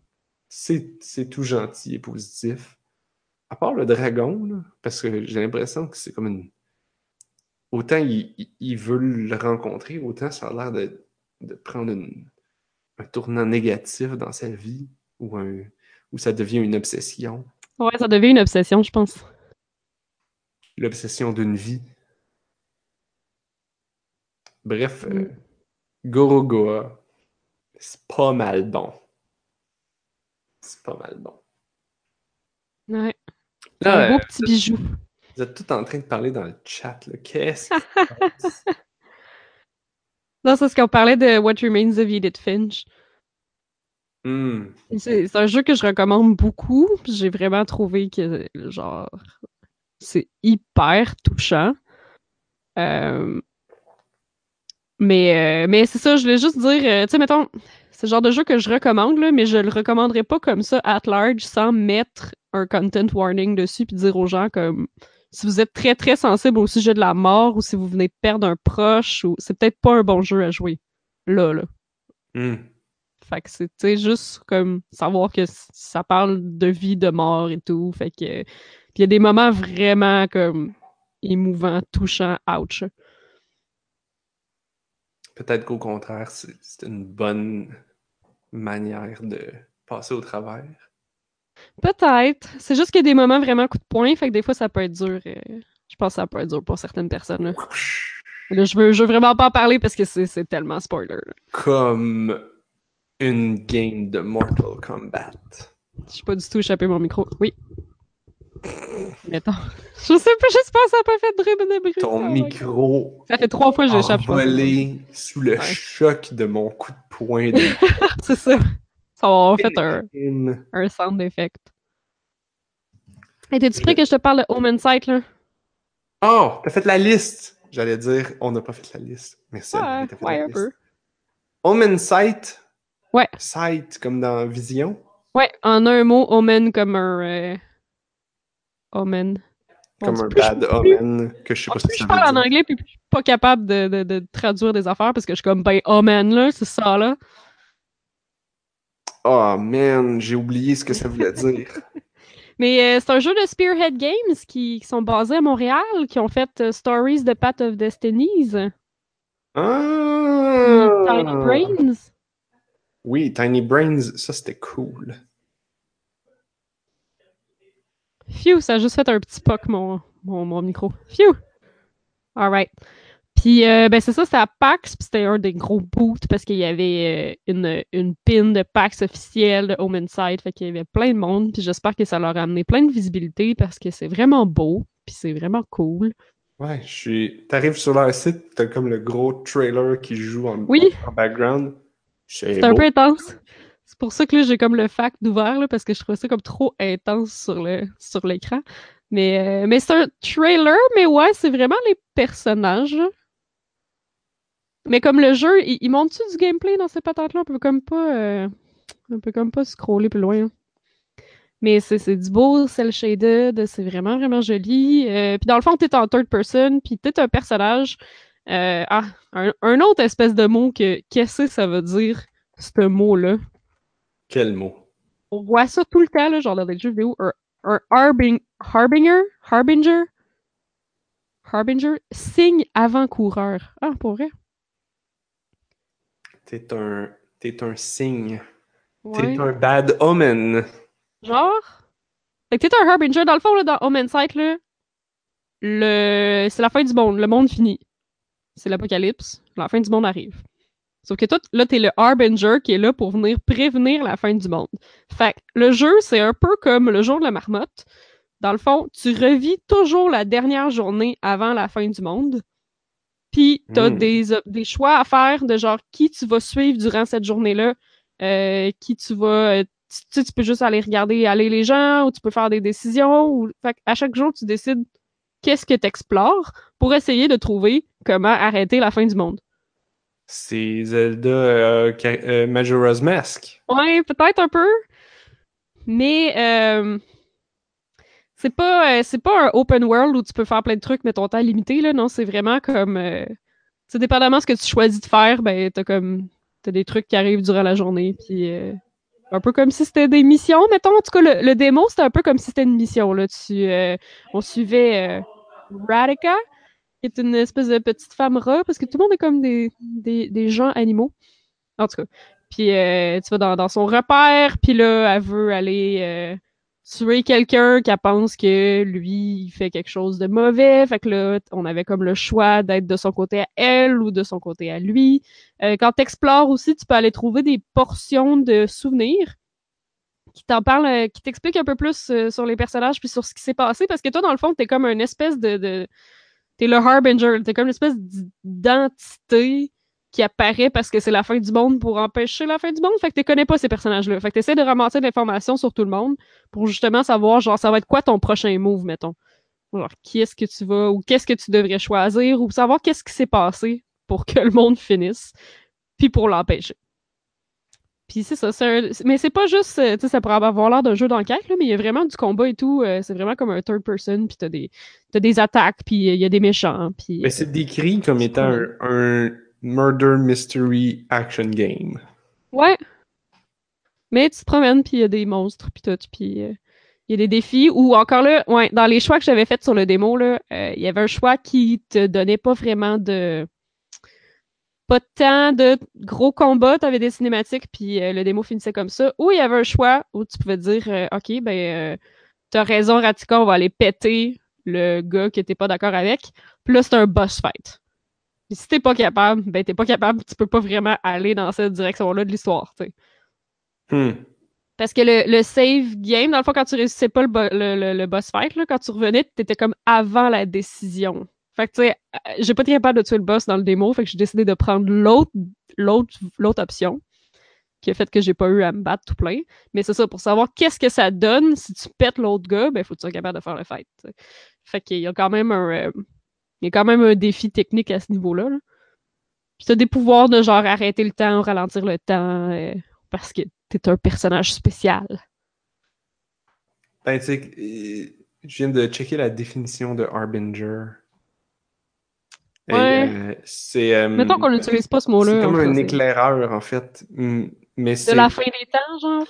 C'est, tout gentil et positif. À part le dragon, là, parce que j'ai l'impression que c'est comme une. Autant il, il- il veut le rencontrer, autant ça a l'air de, de prendre une- un tournant négatif dans sa vie, ou, un, ou ça devient une obsession. Ouais, ça devient une obsession, je pense. l'obsession d'une vie. Bref, Mm. euh, Gorogoa, c'est pas mal bon. C'est pas mal bon. Ouais. Là, un beau euh, petit bijou. vous êtes tout en train de parler dans le chat. là. Qu'est-ce passe? *laughs* Non, c'est ce qu'on parlait de What Remains of Edith Finch. Hmm. C'est un jeu que je recommande beaucoup. J'ai vraiment trouvé que, genre, c'est hyper touchant. Euh, Mais, euh, mais c'est ça, je voulais juste dire, euh, tu sais, mettons, c'est le genre de jeu que je recommande, là, mais je le recommanderais pas comme ça at large sans mettre un content warning dessus puis dire aux gens comme si vous êtes très très sensible au sujet de la mort ou si vous venez de perdre un proche ou c'est peut-être pas un bon jeu à jouer là là. Hmm. Fait que c'est tu sais, juste comme savoir que ça parle de vie, de mort et tout. Fait que il y a des moments vraiment comme émouvants, touchants, ouch. Peut-être qu'au contraire, c'est une bonne manière de passer au travers. Peut-être. C'est juste qu'il y a des moments vraiment coup de poing, fait que des fois ça peut être dur. euh, Je pense que ça peut être dur pour certaines personnes. Là, Là, je, veux, je veux vraiment pas en parler parce que c'est c'est tellement spoiler. là. Comme une game de Mortal Kombat. Je suis pas du tout échappé mon micro. Oui. Mettons. *laughs* Je sais pas, j'espère que ça a pas fait de bruit de bruit. Ton God. micro Ça fait trois fois que j'échappe. je envolé sous le Ouais. choc de mon coup de poing de *laughs* C'est ça. Ça va avoir fait un, un sound effect. Hey, t'es-tu prêt que je te parle de Home Insight, là? Oh, t'as fait la liste! J'allais dire, on n'a pas fait la liste. Merci. Ouais, fait ouais, la un liste. peu. Omen Sight? Ouais. Sight, comme dans Vision? Ouais, en un mot, Omen comme un... euh, Omen. Comme un bad omen, que je sais pas ce que je ça parle en anglais, puis je suis pas capable de, de, de traduire des affaires parce que je suis comme, ben, Omen, là, c'est ça, là. Oh man, j'ai oublié ce que ça voulait dire. *laughs* Mais euh, c'est un jeu de Spearhead Games qui, qui sont basés à Montréal, qui ont fait euh, Stories de Path of Destinies, Ah! Tiny Brains. Oui, Tiny Brains, ça c'était cool. Phew, ça a juste fait un petit poc, mon, mon, mon micro. Phew! Alright. Puis, euh, ben, c'est ça, c'était à PAX, puis c'était un des gros boots parce qu'il y avait euh, une, une pin de PAX officielle de Home Insight, fait qu'il y avait plein de monde, puis j'espère que ça leur a amené plein de visibilité parce que c'est vraiment beau, puis c'est vraiment cool. Ouais, je suis. T'arrives sur leur site, t'as comme le gros trailer qui joue en, Oui. en background. C'est un peu intense. C'est pour ça que là, j'ai comme le fact d'ouvert, parce que je trouvais ça comme trop intense sur le sur l'écran. Mais, euh, mais c'est un trailer, mais ouais, c'est vraiment les personnages. Mais comme le jeu, il, montre-tu du gameplay dans ces patentes-là? On peut comme pas. euh, on peut comme pas scroller plus loin. hein. Mais c'est c'est du beau cel shaded, c'est vraiment, vraiment joli. Euh, puis dans le fond, t'es en third person, puis t'es un personnage. ah, un, un autre espèce de mot que qu'est-ce que ça veut dire, ce mot-là? Quel mot? On voit ça tout le temps, là, genre dans des jeux vidéo. Un, un harbing, harbinger? Harbinger? Harbinger? Signe avant-coureur. Ah, pour vrai? T'es un. T'es un signe. Ouais. T'es un bad omen. Genre? Fait que t'es un harbinger. Dans le fond, là, dans Home Insight, là, le... c'est la fin du monde. Le monde finit. C'est l'apocalypse. La fin du monde arrive. Sauf que toi, là, t'es le harbinger qui est là pour venir prévenir la fin du monde. Fait que le jeu, c'est un peu comme le jour de la marmotte. Dans le fond, tu revis toujours la dernière journée avant la fin du monde. Puis t'as Mm. des, op- des choix à faire de genre qui tu vas suivre durant cette journée-là, euh, qui tu vas euh, tu, tu peux juste aller regarder aller les gens ou tu peux faire des décisions ou fait à chaque jour tu décides qu'est-ce que tu explores pour essayer de trouver comment arrêter la fin du monde. C'est Zelda euh, euh, Majora's Mask. Ouais, peut-être un peu. Mais euh, c'est pas euh, c'est pas un open world où tu peux faire plein de trucs mais ton temps est limité là, non, c'est vraiment comme c'est dépendamment de ce que tu choisis de faire, ben t'as comme t'as des trucs qui arrivent durant la journée puis un peu comme si c'était des missions, mettons. En tout cas, le, le démo, c'était un peu comme si c'était une mission. Là. Tu, on suivait qui est une espèce de petite femme rat, parce que tout le monde est comme des, des, des gens animaux. En tout cas. Puis euh, tu vas dans, dans son repère, puis là, elle veut aller euh, tuer quelqu'un qui pense que lui, il fait quelque chose de mauvais. Fait que là, on avait comme le choix d'être de son côté à elle ou de son côté à lui. Euh, quand tu explores aussi, tu peux aller trouver des portions de souvenirs qui t'en parlent, euh, qui t'expliquent un peu plus euh, sur les personnages puis sur ce qui s'est passé. Parce que toi, dans le fond, t'es comme une espèce de. de t'es le Harbinger. T'es comme une espèce d'identité qui apparaît parce que c'est la fin du monde pour empêcher la fin du monde. Fait que tu connais pas ces personnages-là. Fait que t'essaies de ramasser de l'information sur tout le monde pour justement savoir, genre, ça va être quoi ton prochain move, mettons. Genre, qui est-ce que tu vas, ou qu'est-ce que tu devrais choisir, ou savoir qu'est-ce qui s'est passé pour que le monde finisse, puis pour l'empêcher. Puis c'est ça, c'est un- mais c'est pas juste, euh, tu sais, ça pourrait avoir l'air d'un jeu d'enquête, là, mais il y a vraiment du combat et tout. euh, c'est vraiment comme un third person, puis t'as des, t'as des attaques, puis euh, il y a des méchants, puis. Mais c'est décrit comme étant un, un murder mystery action game. Ouais. Mais tu te promènes, puis il y a des monstres, puis tout, puis euh, il y a des défis. Ou encore là, ouais, dans les choix que j'avais faits sur le démo, euh, il y avait un choix qui te donnait pas vraiment de... Pas tant de gros combats, t'avais des cinématiques, puis euh, le démo finissait comme ça. Ou il y avait un choix où tu pouvais dire, euh, OK, ben, euh, t'as raison, Ratika, on va aller péter le gars que t'es pas d'accord avec. Puis là, c'est un boss fight. Puis si t'es pas capable, ben t'es pas capable, tu peux pas vraiment aller dans cette direction-là de l'histoire, tu sais. Hmm. Parce que le, le save game, dans le fond, quand tu réussissais pas le, bo- le, le- le boss fight, là, quand tu revenais, t'étais comme avant la décision. Fait que, tu sais, euh, j'ai pas été capable de tuer le boss dans le démo, fait que j'ai décidé de prendre l'autre, l'autre, l'autre option, qui a fait que j'ai pas eu à me battre tout plein. Mais c'est ça, pour savoir qu'est-ce que ça donne si tu pètes l'autre gars, ben, faut que tu sois capable de faire le fight. Fait qu'il y a quand même un, euh, il y a quand même un défi technique à ce niveau-là. Là. Puis t'as des pouvoirs de genre arrêter le temps, ralentir le temps, euh, parce que t'es un personnage spécial. Ben, tu sais, je viens de checker la définition de Harbinger. Ouais. euh, c'est. euh, Mettons qu'on n'utilise pas ce mot-là. C'est comme un éclaireur, en fait. Hmm, Mais De la fin des temps, genre?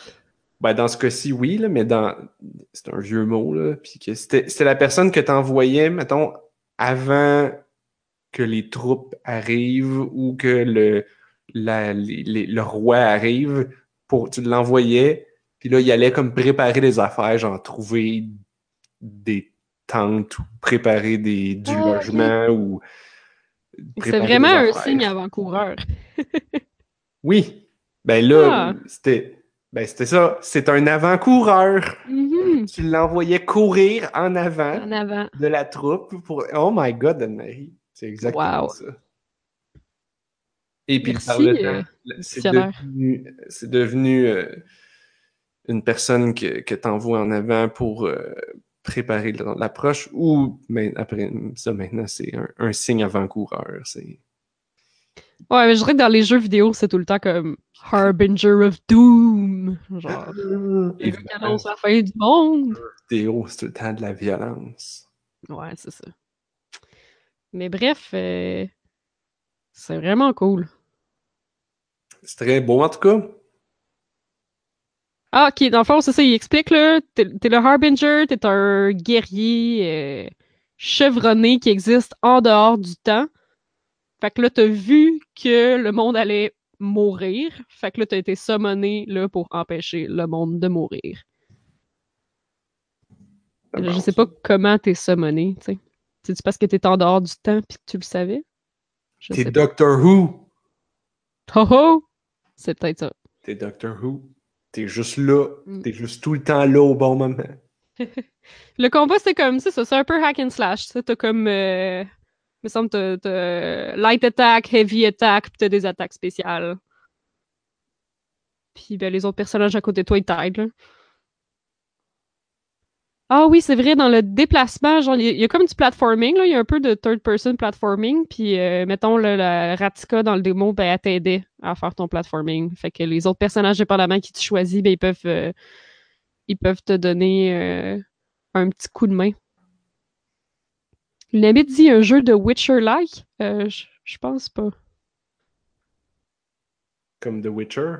Ben, dans ce cas-ci, oui, là, mais dans. C'est un vieux mot, là. Puis que c'était la personne que t'envoyais, mettons, avant que les troupes arrivent ou que le, la, les- les- le roi arrive. Pour, tu l'envoyais, puis là, il allait comme préparer des affaires, genre trouver des tentes ou préparer des, du Ah, logement ou. C'est vraiment un signe avant-coureur. *laughs* Oui. Ben là, Ah. c'était. Ben c'était ça. C'est un avant-coureur. Mhm. Tu l'envoyais courir en avant En avant. de la troupe pour. Oh my god, Anne-Marie. C'est exactement Wow. ça. Et puis euh, c'est devenu, c'est devenu euh, une personne que, que tu envoies en avant pour euh, préparer l'approche ou mais après ça maintenant c'est un, un signe avant-coureur. C'est Ouais, mais je dirais que dans les jeux vidéo, c'est tout le temps comme Harbinger of Doom. Genre, les gars qui annoncent la fin du monde. vidéo, c'est tout le temps de la violence. Ouais, c'est ça. Mais bref, euh, c'est vraiment cool. C'est très beau en tout cas. Ah, ok, dans le fond, c'est ça, il explique, là. T'es t'es le Harbinger, t'es un guerrier euh, chevronné qui existe en dehors du temps. Fait que là, t'as vu que le monde allait mourir. Fait que là, t'as été summoné, là, pour empêcher le monde de mourir. Je sais pas comment t'es summoné, tu sais. C'est-tu parce que t'es en dehors du temps pis que tu le savais? T'es. Doctor Who. Ho ho! C'est peut-être ça. T'es Doctor Who. T'es juste là. Mm. T'es juste tout le temps là au bon moment. *laughs* Le combat, c'est comme ça, c'est un peu hack and slash. T'as comme. Euh, il me semble t'as, t'as light attack, heavy attack, puis t'as des attaques spéciales. Puis ben, les autres personnages à côté de toi, ils t'aident. Ah oui, c'est vrai, dans le déplacement, genre, il y, a- il y a comme du platforming, là. Il y a un peu de third-person platforming. Puis, euh, mettons, là, la Ratika dans le démo, ben, elle t'aidait à faire ton platforming. Fait que les autres personnages, dépendamment qui tu choisis, ben, ils peuvent, euh, ils peuvent te donner euh, un petit coup de main. L'ami dit un jeu de Witcher-like? Je je pense pas. Comme The Witcher?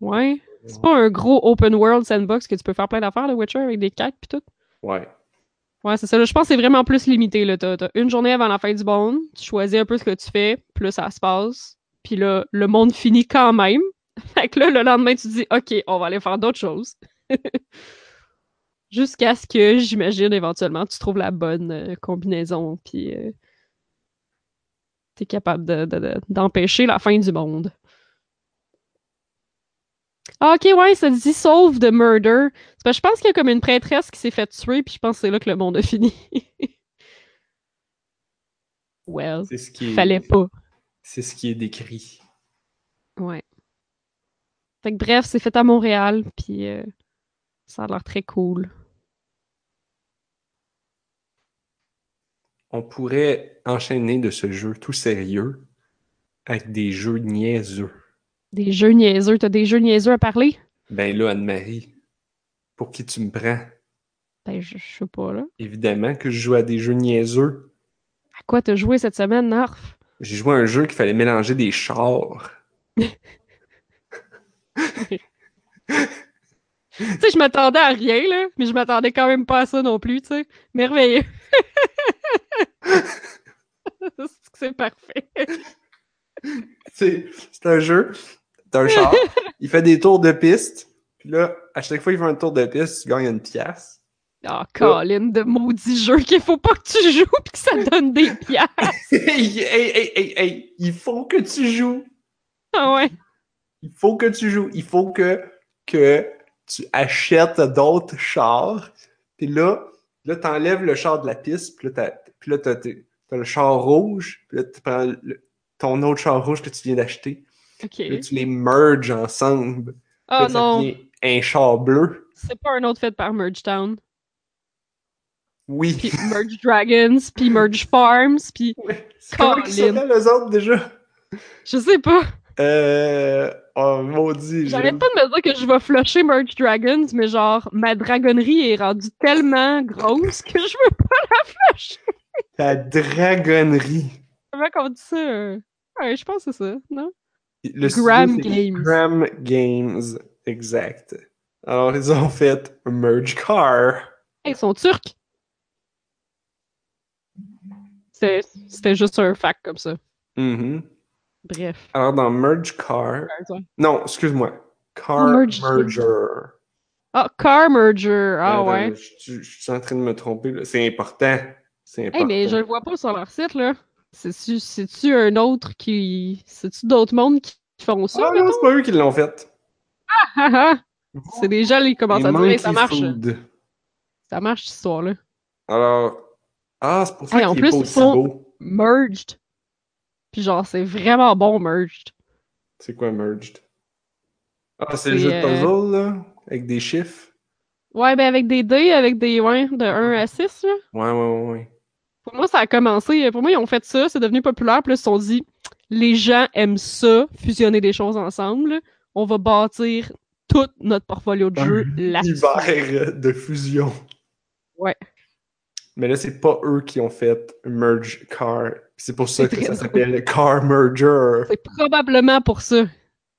Ouais. C'est pas un gros open world sandbox que tu peux faire plein d'affaires, le Witcher, avec des quêtes pis tout? Ouais. Ouais, c'est ça. là. Je pense que c'est vraiment plus limité. Là. T'as, t'as une journée avant la fin du monde, tu choisis un peu ce que tu fais, puis là, ça se passe. Puis là, le monde finit quand même. *laughs* Fait que là, le lendemain, tu te dis, OK, on va aller faire d'autres choses. *laughs* Jusqu'à ce que, j'imagine, éventuellement, tu trouves la bonne euh, combinaison, puis euh, t'es capable de- de- de- d'empêcher la fin du monde. Ah, ok, ouais, ça dit sauve de murder. Parce que je pense qu'il y a comme une prêtresse qui s'est fait tuer, puis je pense que c'est là que le monde a fini. *laughs* well, ce qui est, fallait pas. C'est ce qui est décrit. Ouais. Fait que bref, c'est fait à Montréal, puis euh, ça a l'air très cool. On pourrait enchaîner de ce jeu tout sérieux Avec des jeux niaiseux. Des jeux niaiseux. T'as des jeux niaiseux à parler? Ben là, Anne-Marie, pour qui tu me prends? Ben, je, je sais pas, là. Évidemment que je joue à des jeux niaiseux. À quoi t'as joué cette semaine, Narf? J'ai joué à un jeu qu'il fallait mélanger des chars. *laughs* Tu sais, je m'attendais à rien, là, mais je m'attendais quand même pas à ça non plus, tu sais. Merveilleux. *laughs* c'est parfait. *laughs* C'est c'est un jeu, t'as un char, *laughs* il fait des tours de piste, puis là, à chaque fois qu'il fait un tour de piste, tu gagnes une pièce. Ah, Colin, de maudit jeu qu'il faut pas que tu joues pis que ça donne des *laughs* pièces. hey, hey, hey, hey, hey, il faut que tu joues. Ah ouais. Il faut que tu joues. Il faut que, que tu achètes d'autres chars. Puis là, là, t'enlèves le char de la piste. Puis là, puis t'as- t'as le char rouge. Puis là, tu prends le- ton autre char rouge que tu viens d'acheter. Ok. Puis là, tu les merges ensemble. Oh non, un char bleu. c'est pas un autre fait par Merge Town. Oui. Puis Merge Dragons, puis Merge Farms, puis *laughs* Ouais. Comment ils s'appellent, eux autres, déjà? je sais pas. Euh... Oh, maudit. J'arrête pas de me dire que je vais flusher Merge Dragons, mais genre, ma dragonnerie est rendue tellement grosse que je veux pas la flusher. La dragonnerie. Comment qu'on dit ça? Ouais, je pense que c'est ça, non? Le Gram Games. Gram Games, exact. Alors, ils ont fait Merge Car. Ils sont turcs! C'était juste un fact comme ça. Mhm. Bref. Alors, dans Merge Car. Non, excuse-moi. Car Oh, Merge Merger. Ah, Car Merger! Ah Attends, ouais. Je, je suis en train de me tromper. C'est important. C'est important. Hey, mais je le vois pas sur leur site, là. C'est-tu c'est-tu un autre qui. C'est-tu d'autres mondes qui qui font ça, Ah non, mettons? c'est pas eux qui l'ont fait. Ah, ah. C'est déjà les commencent à dire, ça marche. Food. Ça marche, cette histoire-là. Alors. Ah, c'est pour ça Hey, qu'il est plus, pas ils aussi beau. Merged. Puis genre, c'est vraiment bon, Merged. C'est quoi Merged? Ah, c'est le jeu de euh, puzzle, là? Avec des chiffres? Ouais, ben avec des dés, avec des. Ouais, de 1 à 6, là. Ouais, ouais, ouais, ouais. Pour moi, ça a commencé. Pour moi, ils ont fait ça, c'est devenu populaire, puis là, ils se sont dit, les gens aiment ça, fusionner des choses ensemble. On va bâtir tout notre portfolio de jeux là-dessus. Hiver de fusion. Ouais. Mais là, c'est pas eux qui ont fait Merge Car. C'est pour ça que ça s'appelle Car Merger. C'est probablement pour ça.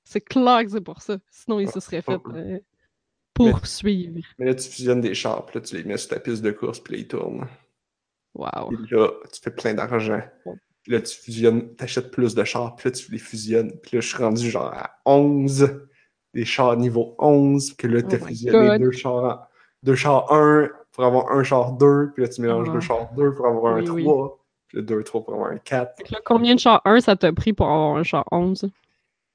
C'est clair que c'est pour ça. Sinon, ils se seraient fait Ah. euh, poursuivre. Mais là, tu fusionnes des chars, puis là, tu les mets sur ta piste de course, puis là, ils tournent. Wow. Puis là, tu fais plein d'argent. Puis là, tu fusionnes, t'achètes plus de chars, puis là, tu les fusionnes. Puis là, je suis rendu genre à 11, des chars niveau 11, que là, t'as Oh fusionné deux chars, deux chars 1 pour avoir un char 2, puis là, tu mélanges Ah. deux chars 2 pour avoir un Oui, oui. 3, puis là, 2 3 pour avoir un 4. Fait que là, combien de chars 1 ça t'a pris pour avoir un char 11?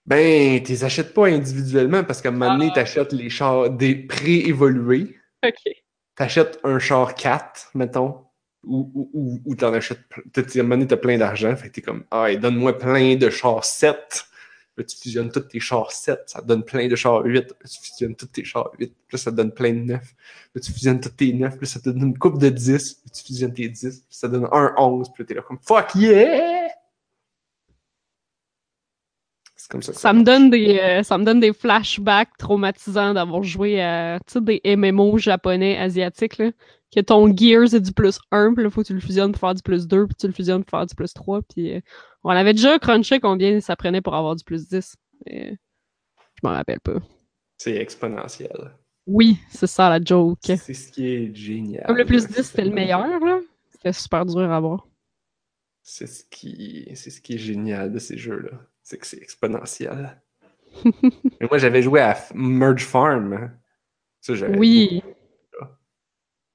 Ben, tu les achètes pas individuellement parce qu'à un moment donné, Ah. t'achètes les chars des pré-évolués. Ok. T'achètes un char 4, mettons, ou, ou, ou, t'en achètes. t'as- À t'as plein d'argent, fait que t'es comme, ah, donne-moi plein de chars 7. Là, tu fusionnes tous tes chars 7, ça te donne plein de chars 8. Là, tu fusionnes tous tes chars 8, puis là, ça te donne plein de 9. Là, tu fusionnes tous tes 9, puis là, ça te donne une coupe de 10. Puis tu fusionnes tes 10, puis ça donne un 11, puis t'es là comme, fuck yeah! C'est comme ça. que Ça me donne des euh, ça me donne des flashbacks traumatisants d'avoir joué à des MMO japonais asiatiques là, que ton gear c'est du plus 1, puis là faut que tu le fusionnes pour faire du plus 2, puis tu le fusionnes pour faire du plus 3, puis euh, on avait déjà crunché combien ça prenait pour avoir du plus 10. mais je m'en rappelle pas. C'est exponentiel. Oui, c'est ça la joke. C'est ce qui est génial. Comme le plus 10 c'était le meilleur là. C'était super dur à avoir. C'est ce qui, c'est ce qui est génial de ces jeux-là. C'est que c'est exponentiel. *laughs* Mais moi, j'avais joué à Merge Farm. Ça, j'avais Oui.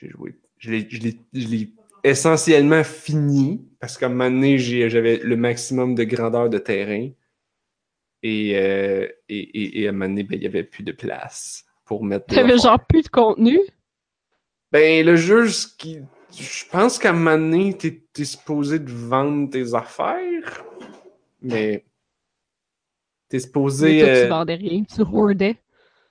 J'ai joué. Je l'ai, essentiellement fini parce qu'à un moment donné, j'avais le maximum de grandeur de terrain. Et, euh, et, et, et à un moment donné, ben, il n'y avait plus de place pour mettre. T'avais affaires. genre plus de contenu? Ben, le jeu, ce qui... je pense qu'à un moment donné, t'es, supposé de vendre tes affaires, mais t'es Mais supposé... tu euh, vendais rien, tu hoardais.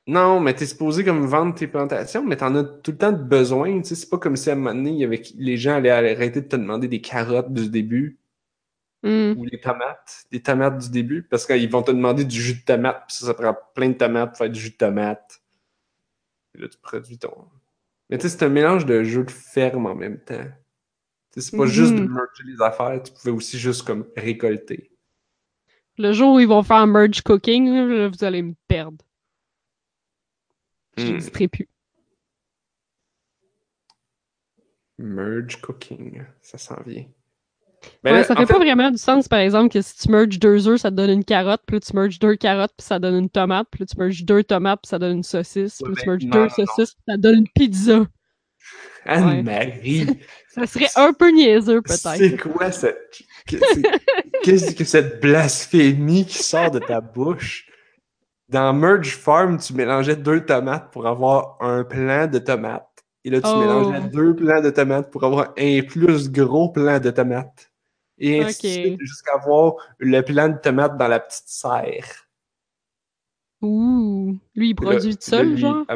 Non, mais t'es supposé comme vendre tes plantations, mais t'en as tout le temps de besoin, tu sais, c'est pas comme si à un moment donné, il y avait... les gens allaient arrêter de te demander des carottes du début. Hmm. ou les tomates, des tomates du début, parce qu'ils vont te demander du jus de tomate, puis ça, ça prend plein de tomates pour faire du jus de tomate. Et là, tu produis ton. Mais tu sais, c'est un mélange de jeux de ferme en même temps. Tu sais, c'est pas juste de merger les affaires, tu pouvais aussi juste comme récolter. Le jour où ils vont faire merge cooking, vous allez me perdre. Je Hmm. plus. Merge cooking, ça s'en vient. Ouais, Ben là, ça en fait pas vraiment du sens, par exemple, que si tu merges deux œufs, ça te donne une carotte, puis là, tu merges deux carottes, puis ça donne une tomate, puis là, tu merges deux tomates, puis ça donne une saucisse, puis Ouais, là, tu ben, merges non, deux non, saucisses, puis ça donne une pizza. *laughs* Anne-Marie, *laughs* Ça serait un peu niaiseux, c'est peut-être. quoi cette. que- c'est- Qu'est-ce que cette blasphémie qui sort de ta bouche? Dans Merge Farm, tu mélangeais deux tomates pour avoir un plant de tomates. Et là, tu Oh. mélangeais deux plants de tomates pour avoir un plus gros plant de tomates. Et ainsi de Ok. suite, jusqu'à avoir le plant de tomates dans la petite serre. Ouh. Lui, il là- produit tout seul, lui, genre? à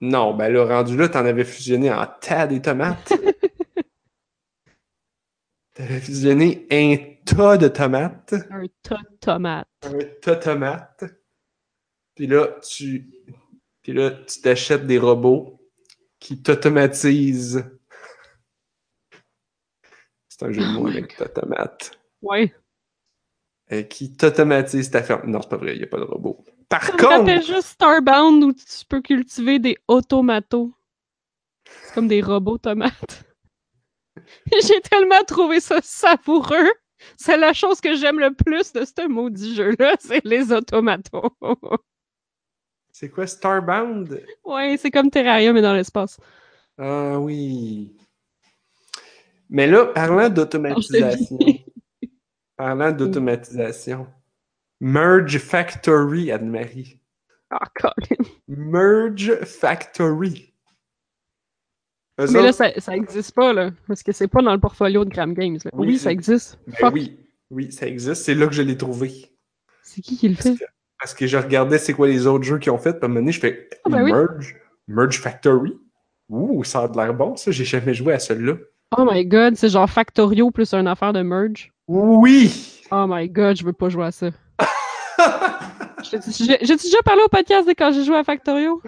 Non, ben là, rendu là, t'en avais fusionné en tas des tomates. *laughs* T'avais fusionné un tas de tomates. Un tas de tomates. Un tomates. Puis là, tu. Puis là, tu t'achètes des robots qui t'automatisent. C'est un jeu de mots avec *laughs* ta tomate. Ouais. Euh, qui t'automatise ta ferme. Non, c'est pas vrai, il n'y a pas de robot. Par Ça contre, juste Starbound où tu peux cultiver des automatos. C'est comme des robots tomates. *laughs* J'ai tellement trouvé ça savoureux. C'est la chose que j'aime le plus de ce maudit jeu-là, *laughs* c'est les automatos. c'est quoi Starbound? ouais, c'est comme Terraria, mais dans l'espace. Ah oui. Mais là, parlant d'automatisation. *laughs* parlant d'automatisation. Merge Factory, Anne-Marie. Ah, Colin. Merge Factory. Eux Mais là, autres- ça, ça existe pas, là. Parce que c'est pas dans le portfolio de Gram Games. là. Oui. Oui, ça existe. Ben oui, oui, ça existe. C'est là que je l'ai trouvé. C'est qui qui le fait? Parce que, parce que je regardais c'est quoi les autres jeux qu'ils ont fait, puis à un moment donné, je fais Ah, ben oui. Merge, Merge Factory. Ouh, ça a de l'air bon, ça. J'ai jamais joué à celui-là. Oh my god, c'est genre Factorio plus une affaire de merge. Oui! Oh my god, je veux pas jouer à ça. *laughs* J'ai- J'ai j'ai déjà parlé au podcast de quand j'ai joué à Factorio?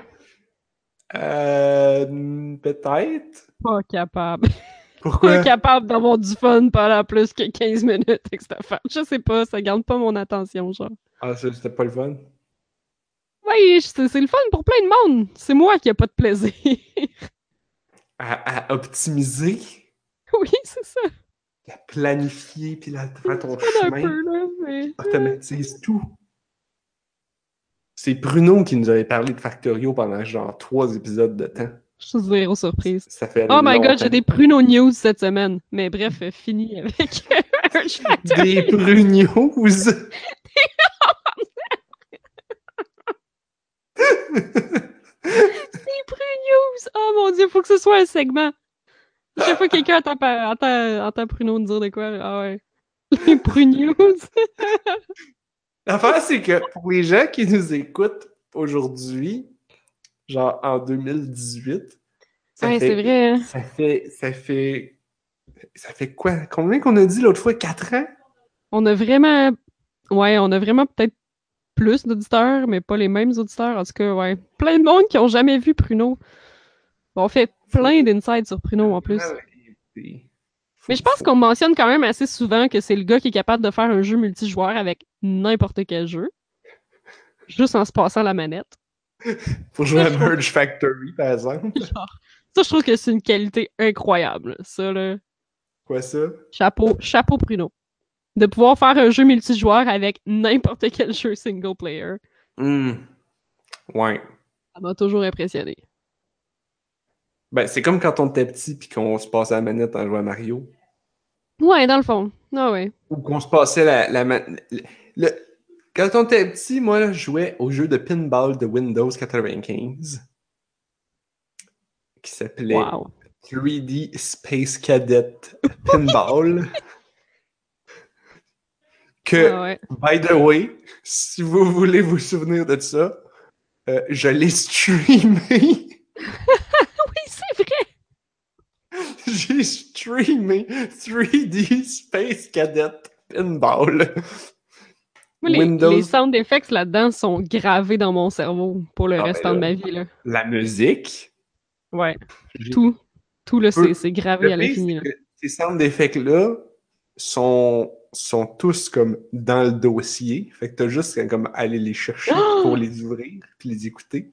Euh, peut-être. Pas capable. *laughs* Pourquoi? Pas capable d'avoir du fun pendant plus que 15 minutes avec cette affaire. Je sais pas, ça garde pas mon attention, genre. Ah, c'était pas le fun? Oui, c'est le fun pour plein de monde. C'est moi qui a pas de plaisir. À, à optimiser, oui, c'est ça. à planifier, puis là, faire ton chemin. peu, là, mais... automatise tout. C'est Bruno qui nous avait parlé de Factorio pendant genre trois épisodes de temps. Je suis zéro surprise. Ça fait Oh my god, j'ai des pruneaux news cette semaine. Mais bref, euh, fini avec *laughs* un Factorio. Des Brunios! Des News! Oh mon dieu, faut que ce soit un segment. Chaque fois que quelqu'un entend, par- entend, entend Pruno nous dire de quoi, ah ouais. Les News. *laughs* L'affaire, c'est que pour les gens qui nous écoutent aujourd'hui, genre en 2018, ça Ouais, fait- vrai. hein. Ça fait, ça fait, ça fait quoi? Combien qu'on a dit l'autre fois? Quatre ans? On a vraiment. Ouais, on a vraiment peut-être plus d'auditeurs, mais pas les mêmes auditeurs. En tout cas, ouais. Plein de monde qui ont jamais vu Pruno. On fait plein d'insides sur Pruno en plus. Mais je pense qu'on mentionne quand même assez souvent que c'est le gars qui est capable de faire un jeu multijoueur avec n'importe quel jeu. Juste en se passant la manette. Faut jouer à Merge Factory, par exemple. *laughs* Genre, ça, je trouve que c'est une qualité incroyable. Ça, là. Quoi ça? Chapeau, chapeau Pruno. De pouvoir faire un jeu multijoueur avec n'importe quel jeu single player. Hmm. Ouais. Ça m'a toujours impressionné. Ben, c'est comme quand on était petit puis qu'on se passait la manette en jouant à Mario. Ouais, dans le fond. Ah ouais. Ou qu'on se passait la, la man- le- le- Quand on était petit, moi, je jouais au jeu de pinball de Windows 95 qui s'appelait Wow. 3D Space Cadet Pinball. *laughs* que, Ah ouais. by the way, si vous voulez vous souvenir de ça, euh, je l'ai streamé. *laughs* J'ai streamé 3D Space Cadet Pinball. Moi, les, Windows. les sound effects là-dedans sont gravés dans mon cerveau pour le Ah, restant ben de ma vie. Là. La musique. Ouais, tout. Tout, là, c'est gravé Le à l'infini. Ces sound effects-là sont, sont tous comme dans le dossier. Fait que t'as juste comme aller les chercher Ah! pour les ouvrir puis les écouter.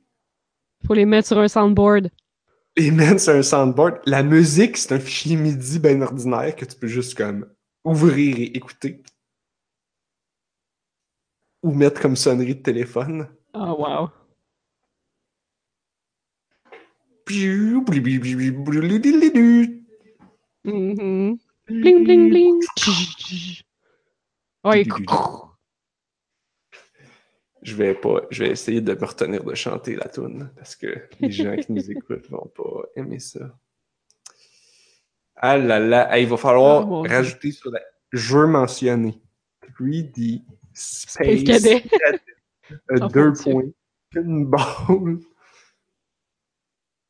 Faut les mettre sur un soundboard. Et man, c'est un soundboard. La musique, c'est un fichier MIDI bien ordinaire que tu peux juste comme ouvrir et écouter. Ou mettre comme sonnerie de téléphone. Oh wow. Mm -hmm. Bling bling bling. Ouais, je vais pas, je vais essayer de me retenir de chanter la tune parce que les gens qui nous écoutent vont pas aimer ça. Ah là là, il va falloir Ah, rajouter sur la. Je veux mentionner 3D Space, Space Cadet. *laughs* euh, deux points Pinball.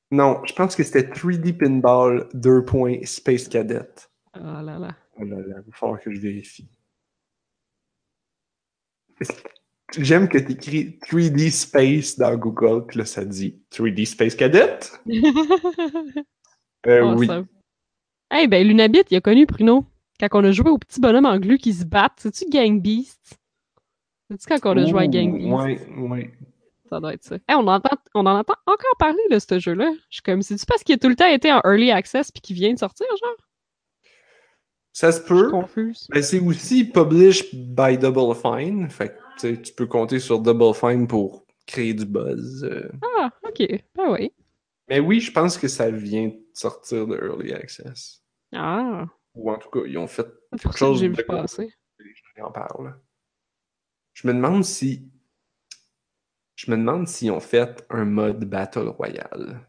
Non, je pense que c'était 3D Pinball, deux points Space Cadet. Oh là là. Oh là là, il va falloir que je vérifie. J'aime que tu écris 3D Space dans Google, puis là, ça dit 3D Space Cadet. *laughs* Euh, oui. Hey, ben, Lunabit, il a connu Bruno. Quand on a joué au petit bonhomme en glu qui se battent. C'est-tu Gang Beast? C'est-tu quand on a joué à Gang Beast? Ouais, ouais. Ça doit être ça. Hey, on, entend, on en entend encore parler de ce jeu-là. Je suis comme, c'est-tu parce qu'il a tout le temps été en early access puis qu'il vient de sortir, genre? Ça se Je peut. suis confuse. Mais c'est aussi published by Double Fine. Fait tu peux compter sur Double Fine pour créer du buzz. euh. Ah, ok. Ben oui. Mais oui, je pense que ça vient de sortir de Early Access. Ah, Ou en tout cas, ils ont fait Quelque ça chose j'ai de vu passer. les gens en parlent. Je me demande si. Je me demande s'ils ont fait un mode Battle Royale.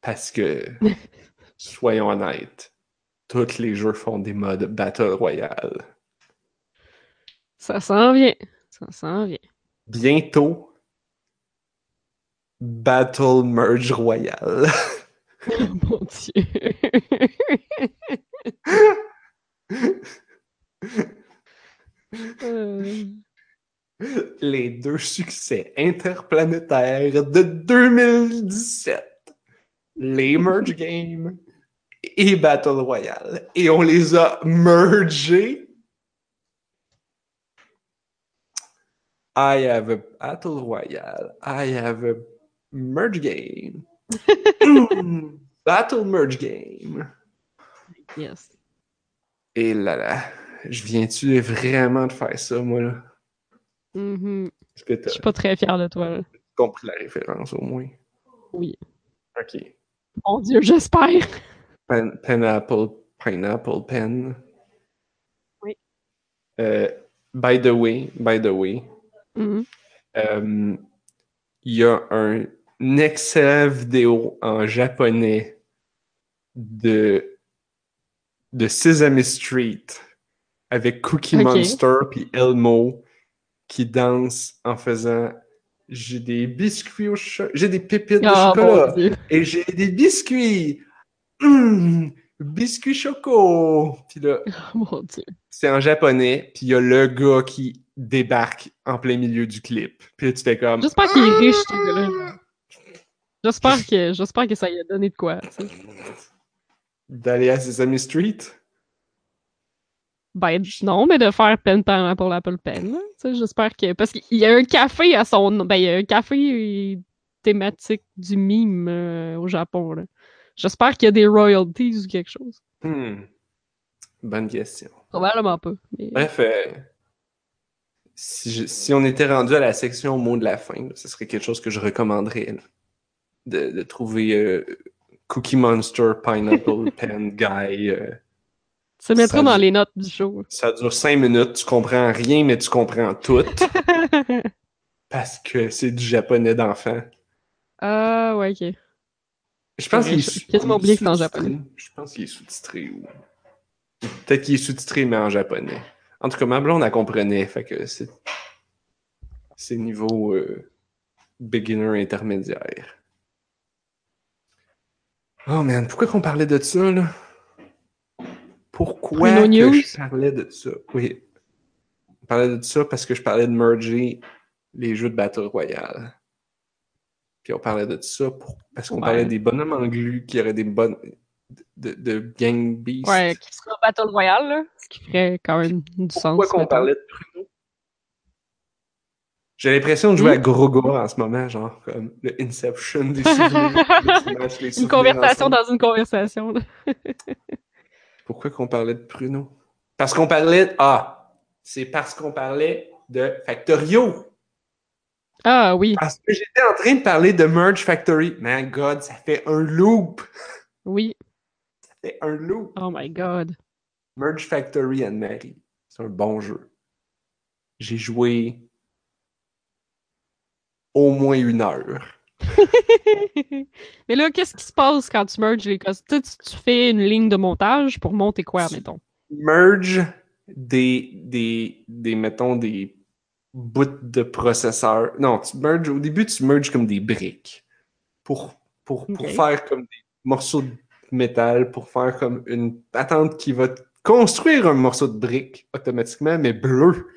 Parce que, *laughs* soyons honnêtes, tous les jeux font des modes Battle Royale. Ça s'en vient. Ça s'en vient. Bientôt, Battle Merge Royale. *laughs* Oh mon dieu. Euh, les deux succès interplanétaires de 2017. Les Merge Games et Battle Royale. Et on les a mergés. I have a Battle Royale. I have a Merge Game. *laughs* Battle Merge Game. yes. Et là là, je viens-tu vraiment de faire ça, moi, là? Mhm. Que Je suis pas très fière de toi. là. compris la référence, au moins? Oui. OK. Mon dieu, j'espère. *laughs* Pen- Pineapple, Pineapple Pen. Oui. Euh, by the way, by the way, Mhm. euh, il y a un, une excellente vidéo en japonais de, de Sesame Street avec Cookie Ok. Monster puis Elmo qui dansent en faisant j'ai des biscuits au cho- j'ai des pépites de Oh chocolat et j'ai des biscuits. Hum, biscuits choco. Puis là, *laughs* Oh c'est en japonais, puis il y a le gars qui débarque en plein milieu du clip. Puis là, tu fais comme. J'espère qu'il est riche, ce gars-là. J'espère que, j'espère que ça lui a donné de quoi. tu sais. D'aller à Sesame Street? Ben non, mais de faire par pour l'Apple Pen. là. Tu sais, J'espère que. Parce qu'il y a un café à son nom. Ben, il y a un café thématique du mime euh, au Japon. là. J'espère qu'il y a des royalties ou quelque chose. Hmm. Bonne question. Probablement pas. mais- Bref, euh, si, je- si on était rendu à la section mot de la fin, là, ce serait quelque chose que je recommanderais. là. De, de trouver euh, Cookie Monster, Pineapple *laughs* Pen Guy. euh, Ça mettra ça- dans les notes du show. ça dure cinq minutes, tu comprends rien, mais tu comprends tout. *laughs* parce que c'est du japonais d'enfant. ah, ouais, ok. Je pense qu'il est sous-titré. Je pense qu'il est sous-titré ou. Peut-être qu'il est sous-titré, mais en japonais. En tout cas, ma blonde, elle comprenait. Fait que c'est. C'est niveau euh, beginner intermédiaire. Oh man, pourquoi qu'on parlait de ça, là? Pourquoi que News? je parlais de ça? Oui. On parlait de ça parce que je parlais de merger les jeux de Battle Royale. Puis on parlait de ça pour- parce qu'on Ouais. parlait des bonhommes en glu qui auraient des bonnes. De, de gang beast. Ouais, qui sera Battle Royale, là. Ce qui ferait quand même du sens. Pourquoi qu'on parlait de Pruno? J'ai l'impression de jouer Hmm? à Groga en ce moment, genre comme le Inception des *laughs* souvenirs. des Une conversation ensemble. dans une conversation, là. *laughs* Pourquoi qu'on parlait de Pruno? Parce qu'on parlait... Ah! C'est parce qu'on parlait de Factorio! Ah oui, Parce que j'étais en train de parler de Merge Factory. Man God, ça fait un loop! oui. Un loop! Oh my god. Merge Factory, Anne-Marie. C'est un bon jeu. J'ai joué au moins une heure. *laughs* Mais là, qu'est-ce qui se passe quand tu merges les cos- Tu, tu- fais une ligne de montage pour monter quoi, mettons? Merge des, des, des, mettons, des bouts de processeur. Non, tu merges, au début, tu merges comme des briques pour, pour, pour faire comme des morceaux de métal, pour faire comme une patente qui va construire un morceau de brique automatiquement, mais bleu.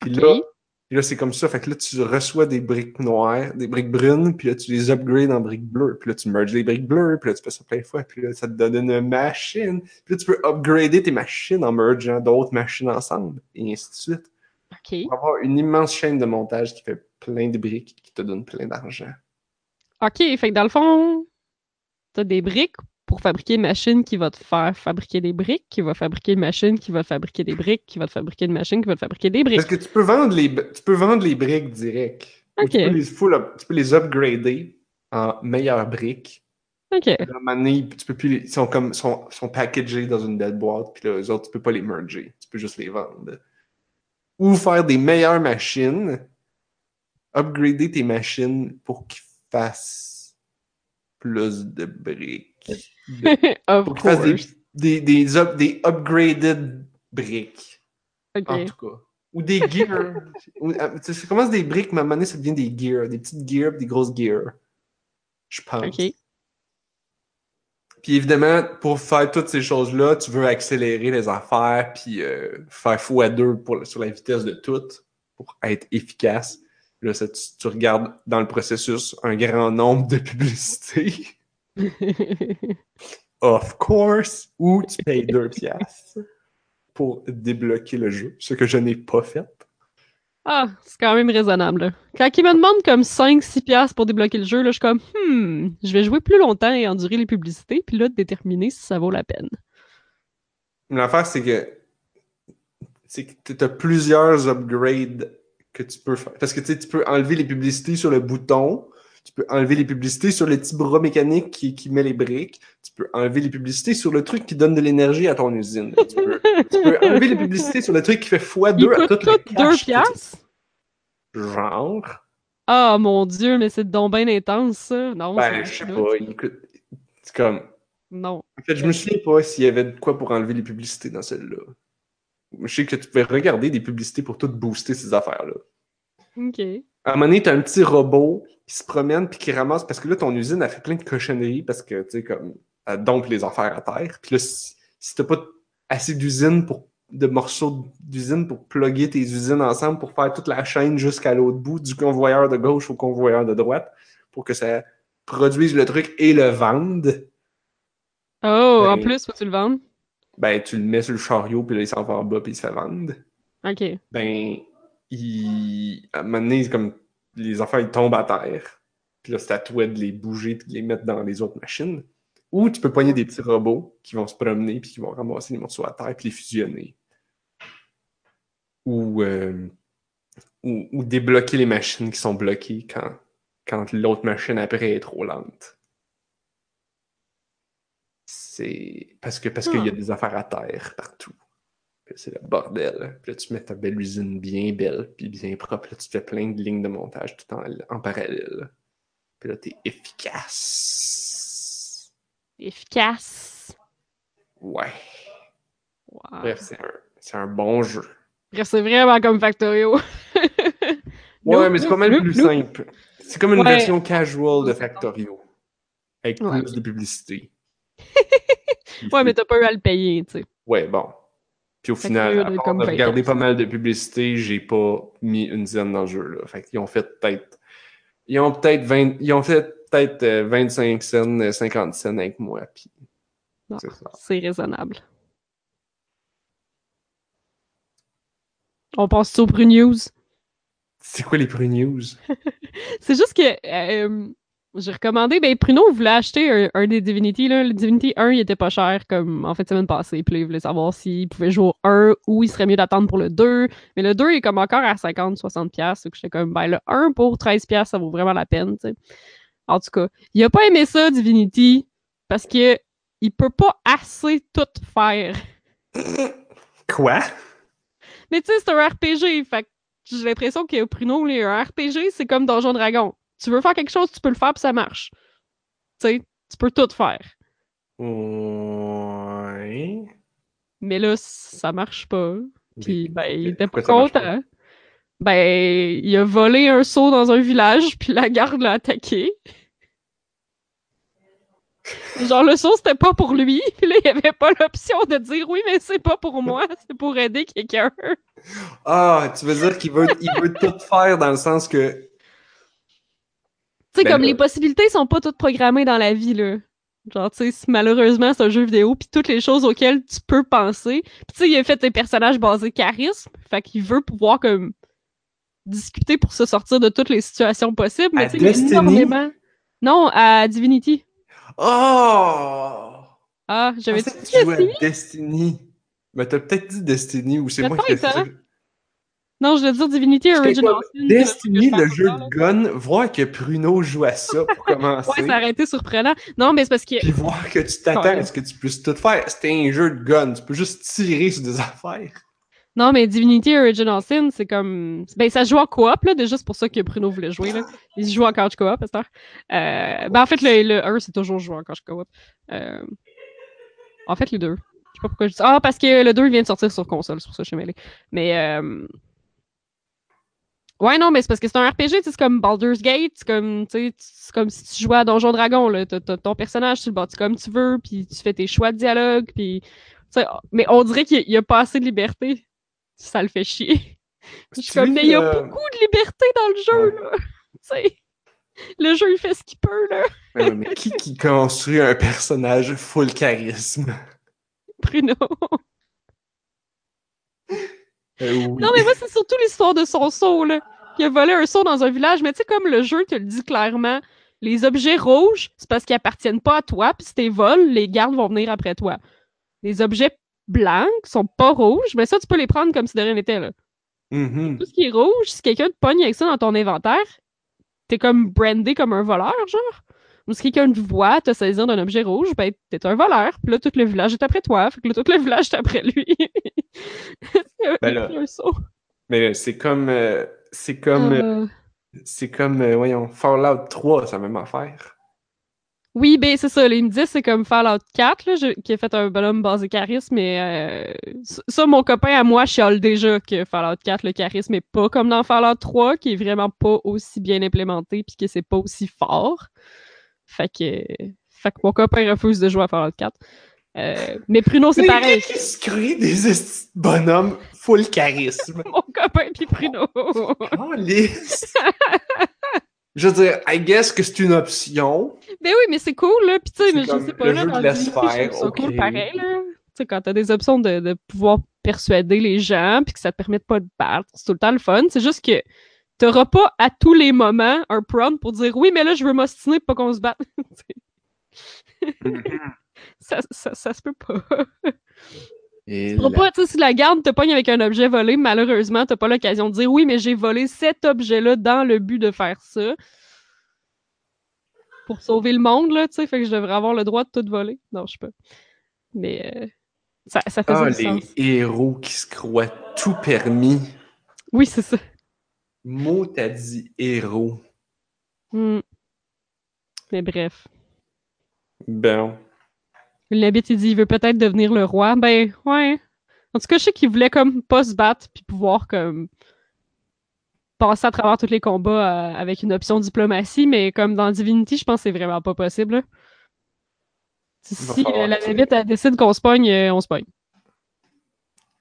Puis là, puis là c'est comme ça. Fait que là, tu reçois des briques noires, des briques brunes, puis là, tu les upgrades en briques bleues. Puis là, tu merges les briques bleues, puis là, tu fais ça plein de fois, puis là, ça te donne une machine. Puis là, tu peux upgrader tes machines en mergeant d'autres machines ensemble, et ainsi de suite. OK. Pour avoir une immense chaîne de montage qui fait plein de briques qui te donne plein d'argent. OK, fait que dans le fond, des briques pour fabriquer une machine qui va te faire fabriquer des briques, qui va fabriquer une machine qui va te fabriquer des briques, qui va te fabriquer une machine qui va te fabriquer des briques. Parce que tu peux vendre les, tu peux vendre les briques direct. Ok. Tu, peux les full up- tu peux les upgrader en meilleures briques. OK. Donné, tu peux plus les- ils sont comme sont, sont packagés dans une belle boîte, puis là, eux autres, tu peux pas les merger. Tu peux juste les vendre. Ou faire des meilleures machines, upgrader tes machines pour qu'ils fassent plus de briques. De- *laughs* of pour des, course. des, des, up- des upgraded briques, en tout cas. Ou des gears. *laughs* Euh, ça commence des briques, mais à un moment donné, ça devient des gears. Des petites gears, des grosses gears. Je pense. OK. Puis évidemment, pour faire toutes ces choses-là, tu veux accélérer les affaires, puis euh, faire x2 pour, sur la vitesse de tout, pour être efficace. Là, ça, tu, tu regardes dans le processus un grand nombre de publicités, *laughs* of course, ou tu payes 2 piastres pour débloquer le jeu, ce que je n'ai pas fait. ah, c'est quand même raisonnable. là. Quand ils me demandent comme 5-6 piastres pour débloquer le jeu, là, je suis comme, hmm, je vais jouer plus longtemps et endurer les publicités, puis là, déterminer si ça vaut la peine. L'affaire, c'est que c'est que tu as plusieurs upgrades que tu peux faire. Parce que tu sais, tu peux enlever les publicités sur le bouton, tu peux enlever les publicités sur le petit bras mécanique qui, qui met les briques, tu peux enlever les publicités sur le truc qui donne de l'énergie à ton usine. Tu peux, tu peux enlever les publicités sur le truc qui fait Ils x2 à coûtent toute la tous 2 cash que tu- piastres? Genre. Ah, mon Dieu, mais c'est donc bien intense, ça. Non, Ben, je sais pas. il coûte- C'est comme. Non. En fait, je me souviens pas s'il y avait de quoi pour enlever les publicités dans celle-là. Je sais que tu pouvais regarder des publicités pour tout booster ces affaires-là. OK. À un moment donné, t'as un petit robot qui se promène puis qui ramasse parce que là, ton usine a fait plein de cochonneries parce que, tu sais, comme, elle dompe les affaires à terre. Puis là, si, si t'as pas assez d'usines pour, de morceaux d'usine pour plugger tes usines ensemble pour faire toute la chaîne jusqu'à l'autre bout, du convoyeur de gauche au convoyeur de droite, pour que ça produise le truc et le vende, Oh, en Ben- plus, faut-tu le vendre? Ben, tu le mets sur le chariot puis là, il s'en va en bas puis il se fait vendre. OK. ben, il... à un moment donné, c'est comme les affaires ils tombent à terre. Puis là, c'est à toi de les bouger et de les mettre dans les autres machines. Ou tu peux pogner des petits robots qui vont se promener puis qui vont ramasser les morceaux à terre puis les fusionner. Ou, euh, ou, ou débloquer les machines qui sont bloquées quand, quand l'autre machine après est trop lente. C'est parce que parce qu'il y a Ah. des affaires à terre partout. C'est le bordel. Puis là, tu mets ta belle usine bien belle, puis bien propre. Là, tu fais plein de lignes de montage tout en, en parallèle. Puis là, t'es efficace. Efficace. Ouais. Wow. Bref, c'est un, un bon jeu. Bref, c'est vraiment comme Factorio. *laughs* Ouais, Nope, mais c'est pas mal nope, plus nope. simple. C'est comme une Ouais. version casual de Factorio. avec Ouais. plus de publicité. *laughs* Ouais, mais t'as pas eu à le payer, tu sais. Ouais, bon. Puis au Fait final, à part de 20 regarder pas mal de publicité, j'ai pas mis une dizaine dans le jeu. Là. Fait qu'ils ont fait peut-être. Ils ont peut-être 20. Ils ont fait peut-être euh, 25 cents, euh, 50 cents avec moi. Puis Non. c'est raisonnable. On passe au Pru News. C'est quoi les prix news? *laughs* C'est juste que euh, j'ai recommandé, ben Pruno voulait acheter un, un des Divinity, là. Le Divinity 1, il était pas cher comme en fait semaine passée. Puis là, il voulait savoir s'il pouvait jouer au 1 ou il serait mieux d'attendre pour le 2. Mais le 2 il est comme encore à 50-60$. piastres. Donc j'étais comme, ben le 1 pour 13$, piastres, ça vaut vraiment la peine. En tout cas, il a pas aimé ça, Divinity, parce que il peut pas assez tout faire. *laughs* Quoi? Mais tu sais, c'est un RPG, fait que j'ai l'impression que Pruno, les- un RPG, c'est comme Donjon Dragon. Tu veux faire quelque chose, tu peux le faire puis ça marche. Tu sais, tu peux tout faire. Ouais. Mais là, ça marche pas. Puis, ben, il était pas content. Ben, il a volé un seau dans un village, puis la garde l'a attaqué. Genre, le seau, c'était pas pour lui. Puis *laughs* là, il avait pas l'option de dire oui, mais c'est pas pour moi, *laughs* c'est pour aider quelqu'un. Ah, tu veux dire qu'il veut, il veut tout faire dans le sens que. Tu sais, Ben comme les possibilités sont pas toutes programmées dans la vie, là. Genre, tu sais, malheureusement, c'est un jeu vidéo, puis toutes les choses auxquelles tu peux penser. Puis tu sais, il a fait des personnages basés charisme, fait qu'il veut pouvoir, comme, discuter pour se sortir de toutes les situations possibles. Mais tu sais, énormément... Non, à Divinity. Oh! Ah, j'avais dit Destiny? Mais t'as peut-être dit Destiny ou c'est moi qui ai Peut-être, fait hein? Non, je voulais dire Divinity Original Sin, Destiny, le jeu de gun, voir que Pruno joue à ça pour commencer. *laughs* Ouais, ça aurait été surprenant. Non, mais c'est parce que... Puis voir que tu t'attends à ce que tu puisses tout faire. C'était un jeu de gun, tu peux juste tirer sur des affaires. Non, mais Divinity Original Sin, c'est comme. Ben, ça joue en coop, là. Déjà, c'est pour ça que Bruno voulait jouer, là. Il joue en couch coop, à. Euh, ben, en fait, le, le 1, c'est toujours joué en couch coop. Euh, en fait, les deux. Je sais pas pourquoi je dis. Ah, parce que le 2 vient de sortir sur console, c'est pour ça que je suis mêlée. Mais, euh... Ouais, non, mais c'est parce que c'est un RPG, tu sais, c'est comme Baldur's Gate, c'est comme, tu sais, c'est comme si tu jouais à Donjon Dragon, là. T'as, t'as ton personnage, tu le bâtis comme tu veux, puis tu fais tes choix de dialogue, puis. tu sais, mais on dirait qu'il y a pas assez de liberté. Ça le fait chier. *laughs* Je suis comme, mais il y a euh, beaucoup de liberté dans le jeu, là. *laughs* Tu sais. Le jeu, il fait ce qu'il peut, là. Ouais, mais qui qui construit un personnage full charisme? *laughs* Bruno. Euh, oui. Non, mais moi, c'est surtout l'histoire de son saut, là. Il a volé un saut dans un village, mais tu sais, comme le jeu te le dit clairement, les objets rouges, c'est parce qu'ils appartiennent pas à toi, puis si t'es voles, les gardes vont venir après toi. Les objets blancs, qui sont pas rouges, mais ça, tu peux les prendre comme si de rien n'était, là. Mhm. Tout ce qui est rouge, si quelqu'un te pogne avec ça dans ton inventaire, t'es comme brandé comme un voleur, genre. Ou si quelqu'un te voit te saisir d'un objet rouge, ben t'es un voleur. Puis là, tout le village est après toi. Fait que là, tout le village est après lui. *laughs* *laughs* Ben là, un saut. Mais c'est comme. euh, c'est comme. euh, Euh, C'est comme, voyons, Fallout 3, c'est la même affaire. Oui, ben c'est ça. là, il me dit c'est comme Fallout 4, là, je- qui a fait un bonhomme basé charisme, mais euh, ça, ça, mon copain à moi chiale déjà que Fallout 4, le charisme est pas comme dans Fallout 3, qui est vraiment pas aussi bien implémenté, puis que c'est pas aussi fort. Fait que, fait que mon copain refuse de jouer à Fallout 4. Euh, mais Pruno, c'est pareil. qui se créent des de bonhommes full charisme. *laughs* Mon copain puis Pruno. Oh, lisse. Je veux dire, I guess que c'est une option. Ben oui, mais c'est cool, là. Puis tu sais, C'est mais je sais pas, le là, jeu dans te laisse faire, ok. cool pareil, là. Tu sais, quand t'as des options de, de pouvoir persuader les gens, puis que ça te permet de pas te battre, c'est tout le temps le fun. C'est juste que t'auras pas à tous les moments un prompt pour dire oui, mais là, je veux m'ostiner pour pas qu'on se batte. *laughs* ça, ça, ça se peut pas. *laughs* Et Tu pourras pas, tu sais, si la garde te pogne avec un objet volé, malheureusement, t'as pas l'occasion de dire oui, mais j'ai volé cet objet-là dans le but de faire ça. Pour sauver le monde, là, tu sais, fait que je devrais avoir le droit de tout voler. Non, je sais pas. Mais euh, ça, ça faisait Ah, les sens. héros qui se croient tout permis. Oui, c'est ça. Mot t'as dit héros. Hmm. Mais bref. Bon. L'habit, il dit il veut peut-être devenir le roi. Ben, ouais. En tout cas, je sais qu'il voulait comme pas se battre puis pouvoir comme passer à travers tous les combats euh, avec une option diplomatie, mais comme dans Divinity, je pense que c'est vraiment pas possible. là. Si, euh, la elle décide qu'on se pogne, euh, on se pogne.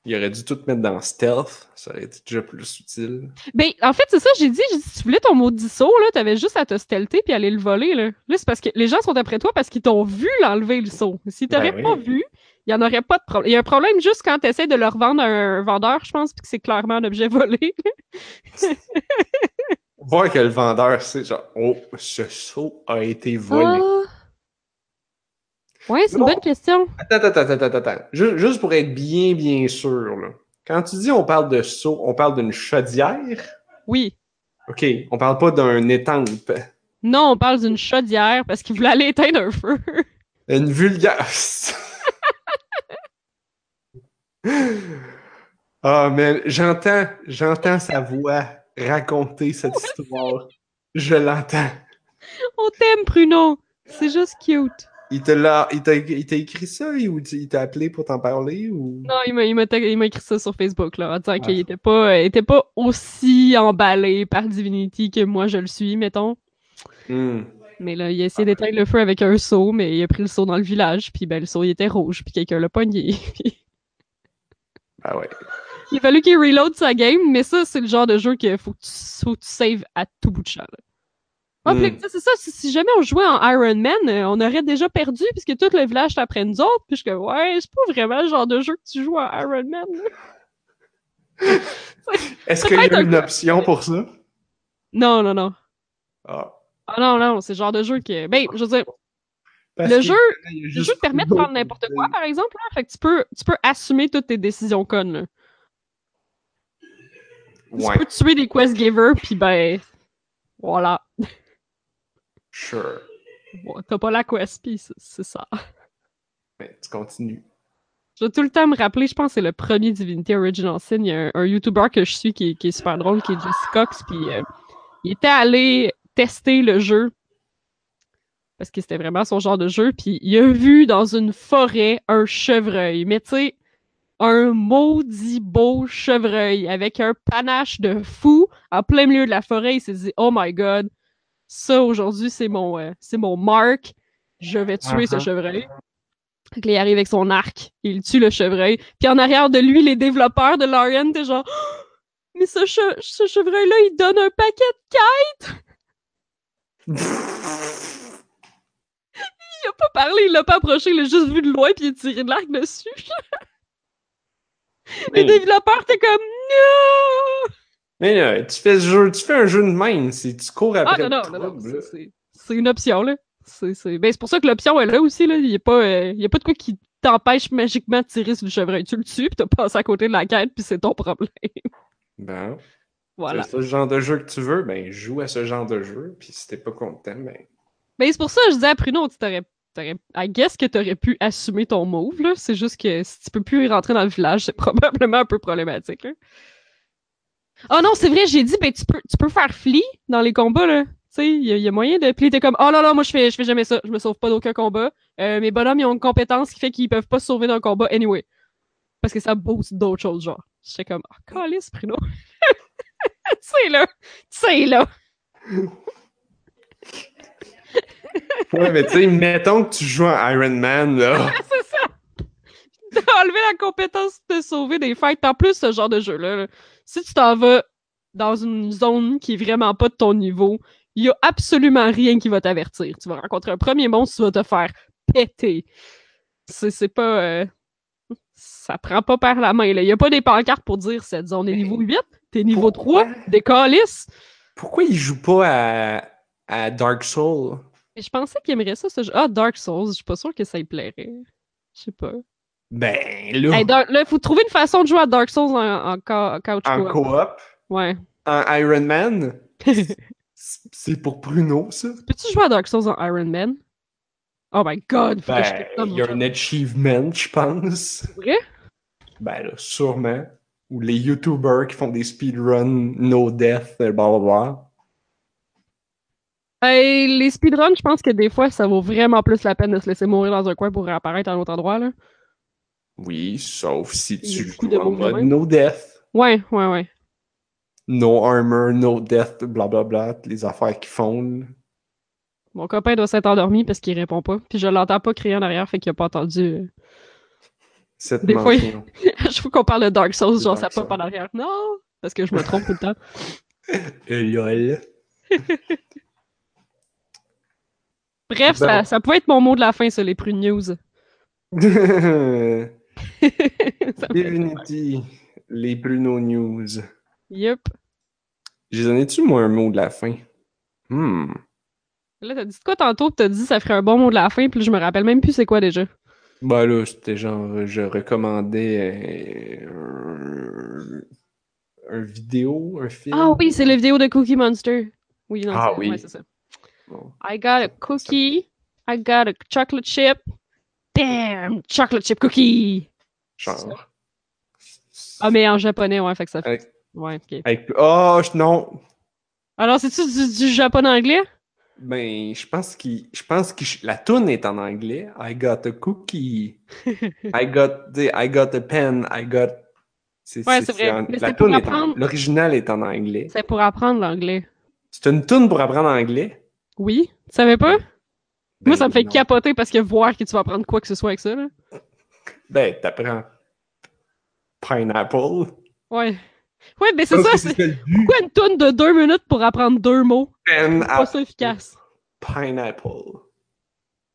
Il aurait dû tout mettre dans stealth. Ça aurait été déjà plus utile. Ben, en fait, c'est ça, j'ai dit, j'ai dit, si tu voulais ton maudit saut, là, t'avais juste à te stealther puis aller le voler, là. Là, c'est parce que les gens sont après toi parce qu'ils t'ont vu l'enlever, le saut. Si t'aurais Ben pas oui. vu, il y en aurait pas de problème. Il y a un problème juste quand t'essaies de le revendre à un vendeur, je pense, puis que c'est clairement un objet *laughs* volé. Voir que le vendeur, c'est genre, oh, ce saut a été volé. Ah. Ouais, c'est une bonne question. Attends, attends, attends, attends, attends. Ju- Juste pour être bien, bien sûr, là. Quand tu dis on parle de saut, on parle d'une chaudière? Oui. OK, on parle pas d'un étampe. Non, on parle d'une chaudière parce qu'il voulait aller éteindre un feu. Une vulgaire. *laughs* Ah, mais j'entends, j'entends sa voix raconter cette histoire. Je l'entends. on t'aime, Bruno. C'est juste cute. Il t'a, écrit ça ou il t'a appelé pour t'en parler ou? Non, il m'a, écrit ça sur Facebook, là, en disant Ah. qu'il était pas, euh, était pas aussi emballé par Divinity que moi je le suis, mettons. Hmm. Mais là, il a essayé d'éteindre le feu avec un seau, mais il a pris le seau dans le village, puis ben, le seau, il était rouge, puis quelqu'un l'a pogné. Ah ouais. il a fallu qu'il reload sa game, mais ça, c'est le genre de jeu qu'il faut que tu, faut que tu saves à tout bout de champ, là. Ah, Mm. c'est ça, si, si jamais on jouait en Iron Man, euh, on aurait déjà perdu, puisque tout le village après nous autres, puis je suis comme, ouais, c'est pas vraiment le genre de jeu que tu joues en Iron Man. *laughs* Est-ce qu'il y a une un- option pour ça? Non, non, non. Ah. Ah non, non, c'est le genre de jeu que. Ben, je veux dire, Parce le jeu, le jeu te permet de prendre n'importe quoi, par exemple, là. Fait que tu peux, tu peux assumer toutes tes décisions connes, là. Ouais, Tu peux tuer des quest givers, puis ben. Voilà. Sure. Bon, T'as pas la quest, c'est ça. Mais tu continues. Je vais tout le temps me rappeler, je pense que c'est le premier Divinity Original Sin. Il y a un, un YouTuber que je suis qui, est- qui est super drôle, qui est Jesse Cox, puis euh, il était allé tester le jeu parce que c'était vraiment son genre de jeu, puis il a vu dans une forêt un chevreuil, mais tu sais, un maudit beau chevreuil avec un panache de fou en plein milieu de la forêt. Il s'est dit, oh my god, ça aujourd'hui c'est mon, euh, c'est mon mark, je vais tuer ce Uh-huh. chevreuil. Là, il arrive avec son arc, il tue le chevreuil. Puis en arrière de lui, les développeurs de Larian étaient genre Oh, *gasps* Mais ce, che- ce chevreuil-là, il donne un paquet de *laughs* Il a pas parlé, il l'a pas approché, il l'a juste vu de loin puis il a tiré de l'arc dessus. *laughs* Les développeurs étaient comme Non! Mais là, tu fais ce jeu, tu fais un jeu de même, c'est tu cours Ah après non, le non, non, non, c'est- une option, là. C'est ben, pour ça que l'option est là aussi, là. Il y a pas, euh, y a pas de quoi qui t'empêche magiquement de tirer sur le chevreuil. Tu le tues puis t'as passé à côté de la quête puis c'est ton problème. Bon, voilà. c'est le genre de jeu que tu veux, ben joue à ce genre de jeu, puis si t'es pas content, ben Ben, c'est pour ça que je disais à Pruno, tu t'aurais. t'aurais- I guess que t'aurais pu assumer ton move, là. C'est juste que si tu peux plus rentrer dans le village, c'est *laughs* probablement un peu problématique, là. Oh non, c'est vrai, j'ai dit, ben, tu peux, tu peux faire flee dans les combats, là. Tu sais, il y, a- y a moyen de. Puis il était comme, oh là là, moi, je fais, je fais jamais ça. Je me sauve pas d'aucun combat. Euh, mes bonhommes, ils ont une compétence qui fait qu'ils peuvent pas se sauver d'un combat anyway. Parce que ça booste d'autres choses, genre. J'étais comme, oh, calice, tu sais, *laughs* là. Tu sais, là. Ouais, mais tu sais, mettons que tu joues en Iron Man, là. *laughs* c'est ça. T'as enlevé la compétence de te sauver des fights. En plus, ce genre de jeu-là, là, si tu t'en vas dans une zone qui est vraiment pas de ton niveau, il y a absolument rien qui va t'avertir. Tu vas rencontrer un premier monstre, tu vas te faire péter. C'est pas... euh, Ça prend pas par la main. là. Il y a pas des pancartes pour dire cette zone est niveau 8, t'es niveau Pourquoi? 3, des calices. Pourquoi il joue pas à, à Dark Souls? Je pensais qu'il aimerait ça, ce jeu. Ah, Dark Souls, je suis pas sûre que ça lui plairait. Je sais pas. Ben là, Hey, là, faut trouver une façon de jouer à Dark Souls en, en couch en co-op. coop, Ouais. en Iron Man, *laughs* Peux-tu c'est pour Bruno, ça. jouer à Dark Souls en Iron Man? Oh my god, faut que je Ben, il y a un achievement, je pense. vrai? Ben là, sûrement. Ou les YouTubers qui font des speedruns no death, euh, blablabla. Hey, les speedruns, je pense que des fois, ça vaut vraiment plus la peine de se laisser mourir dans un coin pour réapparaître à un autre endroit, là. Oui, sauf si tu joues de en mode même. no death. Ouais, ouais, ouais. No armor, no death, blablabla, les affaires font. là. Mon copain doit s'être endormi parce qu'il répond pas. Puis je l'entends pas crier en arrière, fait qu'il a pas entendu. euh. Cette Des fois. *laughs* Je trouve qu'on parle de Dark Souls, genre Dark ça pop en arrière. Non! Parce que je me trompe tout le temps. *laughs* Euh, lol. Bref, Bon. ça, ça peut être mon mot de la fin, ça, les prunes news. *laughs* Divinity, les Bruno News. Yup. J'ai donné-tu, moi, un mot de la fin? Hmm. Là, t'as dit quoi tantôt? T'as dit ça ferait un bon mot de la fin, puis là, je me rappelle même plus c'est quoi déjà. Ben là, c'était genre, je recommandais euh, un, un vidéo, un film. Ah oui, c'est la vidéo de Cookie Monster. Oui, non, Ah c'est oui. ouais, c'est ça. Bon. I got a cookie. I got a chocolate chip. Damn! Chocolate chip cookie! Genre. Ah, mais en japonais, ouais, fait que ça fait. Avec- Ouais, ok. avec- Oh, non! Alors, c'est-tu du, du japonais-anglais? Ben, je pense qu'il, je pense que la tune est en anglais. I got a cookie. *laughs* I got, the, I got a pen. I got. Ouais, c'est vrai. en- la c'est est en- apprendre. L'original est en anglais. C'est pour apprendre l'anglais. C'est une tune pour apprendre anglais. Oui? Tu savais pas? Moi, ça me fait Ben, non. capoter parce que voir que tu vas apprendre quoi que ce soit avec ça, là. Ben, t'apprends pineapple. Ouais. Ouais, mais c'est Parce ça, c'est. c'est. Pourquoi une tourne de deux minutes pour apprendre deux mots? Pen, C'est pas ça efficace. Pineapple.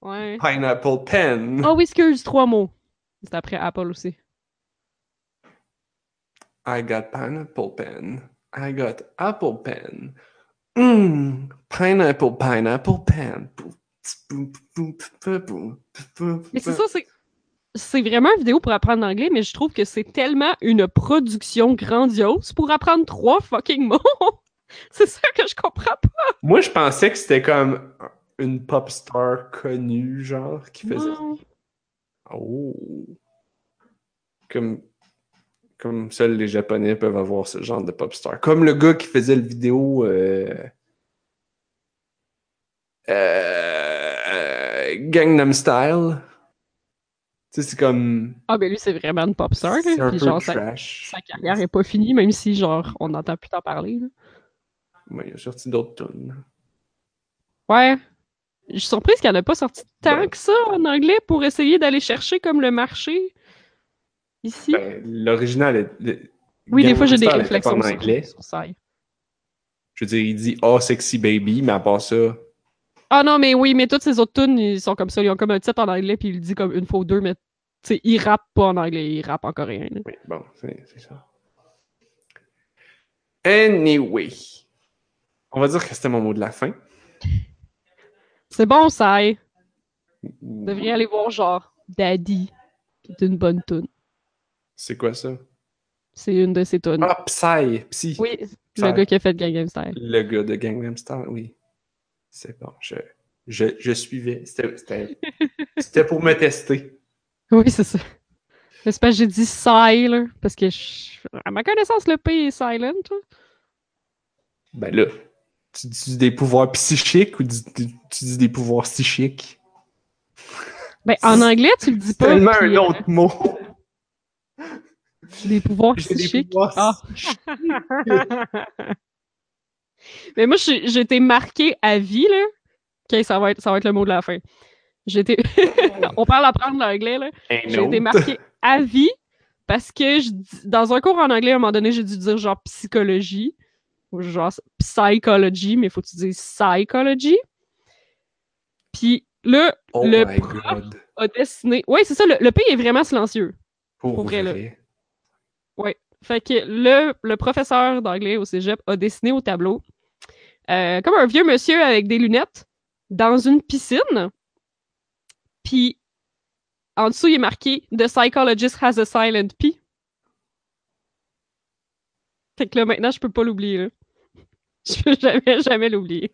Ouais. Pineapple pen. Oh, Whiskers, trois mots. C'est après Apple aussi. I got pineapple pen. I got apple pen. Mmm, pineapple, pineapple pen. Mais c'est ça, c'est. C'est vraiment une vidéo pour apprendre l'anglais, mais je trouve que c'est tellement une production grandiose pour apprendre trois fucking mots. *laughs* c'est ça que je comprends pas. Moi, je pensais que c'était comme une pop star connue, genre, qui faisait. Oh. Comme, comme seuls les Japonais peuvent avoir ce genre de pop star. Comme le gars qui faisait le vidéo. Euh, euh, Gangnam Style. Tu sais, c'est comme. Ah, ben lui, c'est vraiment une pop star. C'est un peu genre, sa, trash. sa carrière est pas finie, même si, genre, on n'entend plus t'en parler. là. Ouais, il a sorti d'autres tunes. Ouais. Je suis surprise qu'il n'y en a pas sorti tant Ben. que ça en anglais pour essayer d'aller chercher comme le marché ici. Ben, L'original est. le- oui, des fois, j'ai des réflexions en sur, anglais. sur ça. Je veux dire, il dit Oh, sexy baby, mais à part ça. Ah non, mais oui, mais toutes ces autres tunes, ils sont comme ça. Ils ont comme un titre en anglais, puis il le dit comme une fois ou deux, mais tu sais, ils rappent pas en anglais, ils rappent en coréen. là. Oui, bon, c'est ça. Anyway. On va dire que c'était mon mot de la fin. C'est bon, ça. Vous devriez aller voir, genre, Daddy, qui est une bonne tune. C'est quoi ça? C'est une de ses tunes. Ah, Psy! Psy! oui, Psy. le gars qui a fait Gangnam Style. Le gars de Gangnam Style, oui. C'est bon, je, je, je suivais. C'était- pour me tester. *laughs* Oui, c'est ça. C'est que j'ai dit là, parce que, je- à ma connaissance, le P est silent. Ben là, tu dis des pouvoirs psychiques ou tu, tu dis des pouvoirs psychiques? Ben, en anglais, tu le dis pas. tellement puis, un euh, autre mot. Des pouvoirs des psychiques. pouvoirs Ah. Mais moi, été marquée à vie, là. Ok, ça va être, ça va être le mot de la fin. Été... *laughs* On parle d'apprendre l'anglais, là. Un J'ai été autre. marquée à vie parce que je dans un cours en anglais, à un moment donné, j'ai dû dire genre psychologie ou genre psychology, mais faut que tu dises psychology. Puis là, Oh le prof god. a dessiné. Ouais, c'est ça, le, le P est vraiment silencieux. Pour, pour vrai, là. vrai. Fait que le, le professeur d'anglais au cégep a dessiné au tableau euh, comme un vieux monsieur avec des lunettes dans une piscine. Puis en dessous, il est marqué The psychologist has a silent P. Fait que là, maintenant, je peux pas l'oublier. *laughs* Je peux jamais, jamais l'oublier.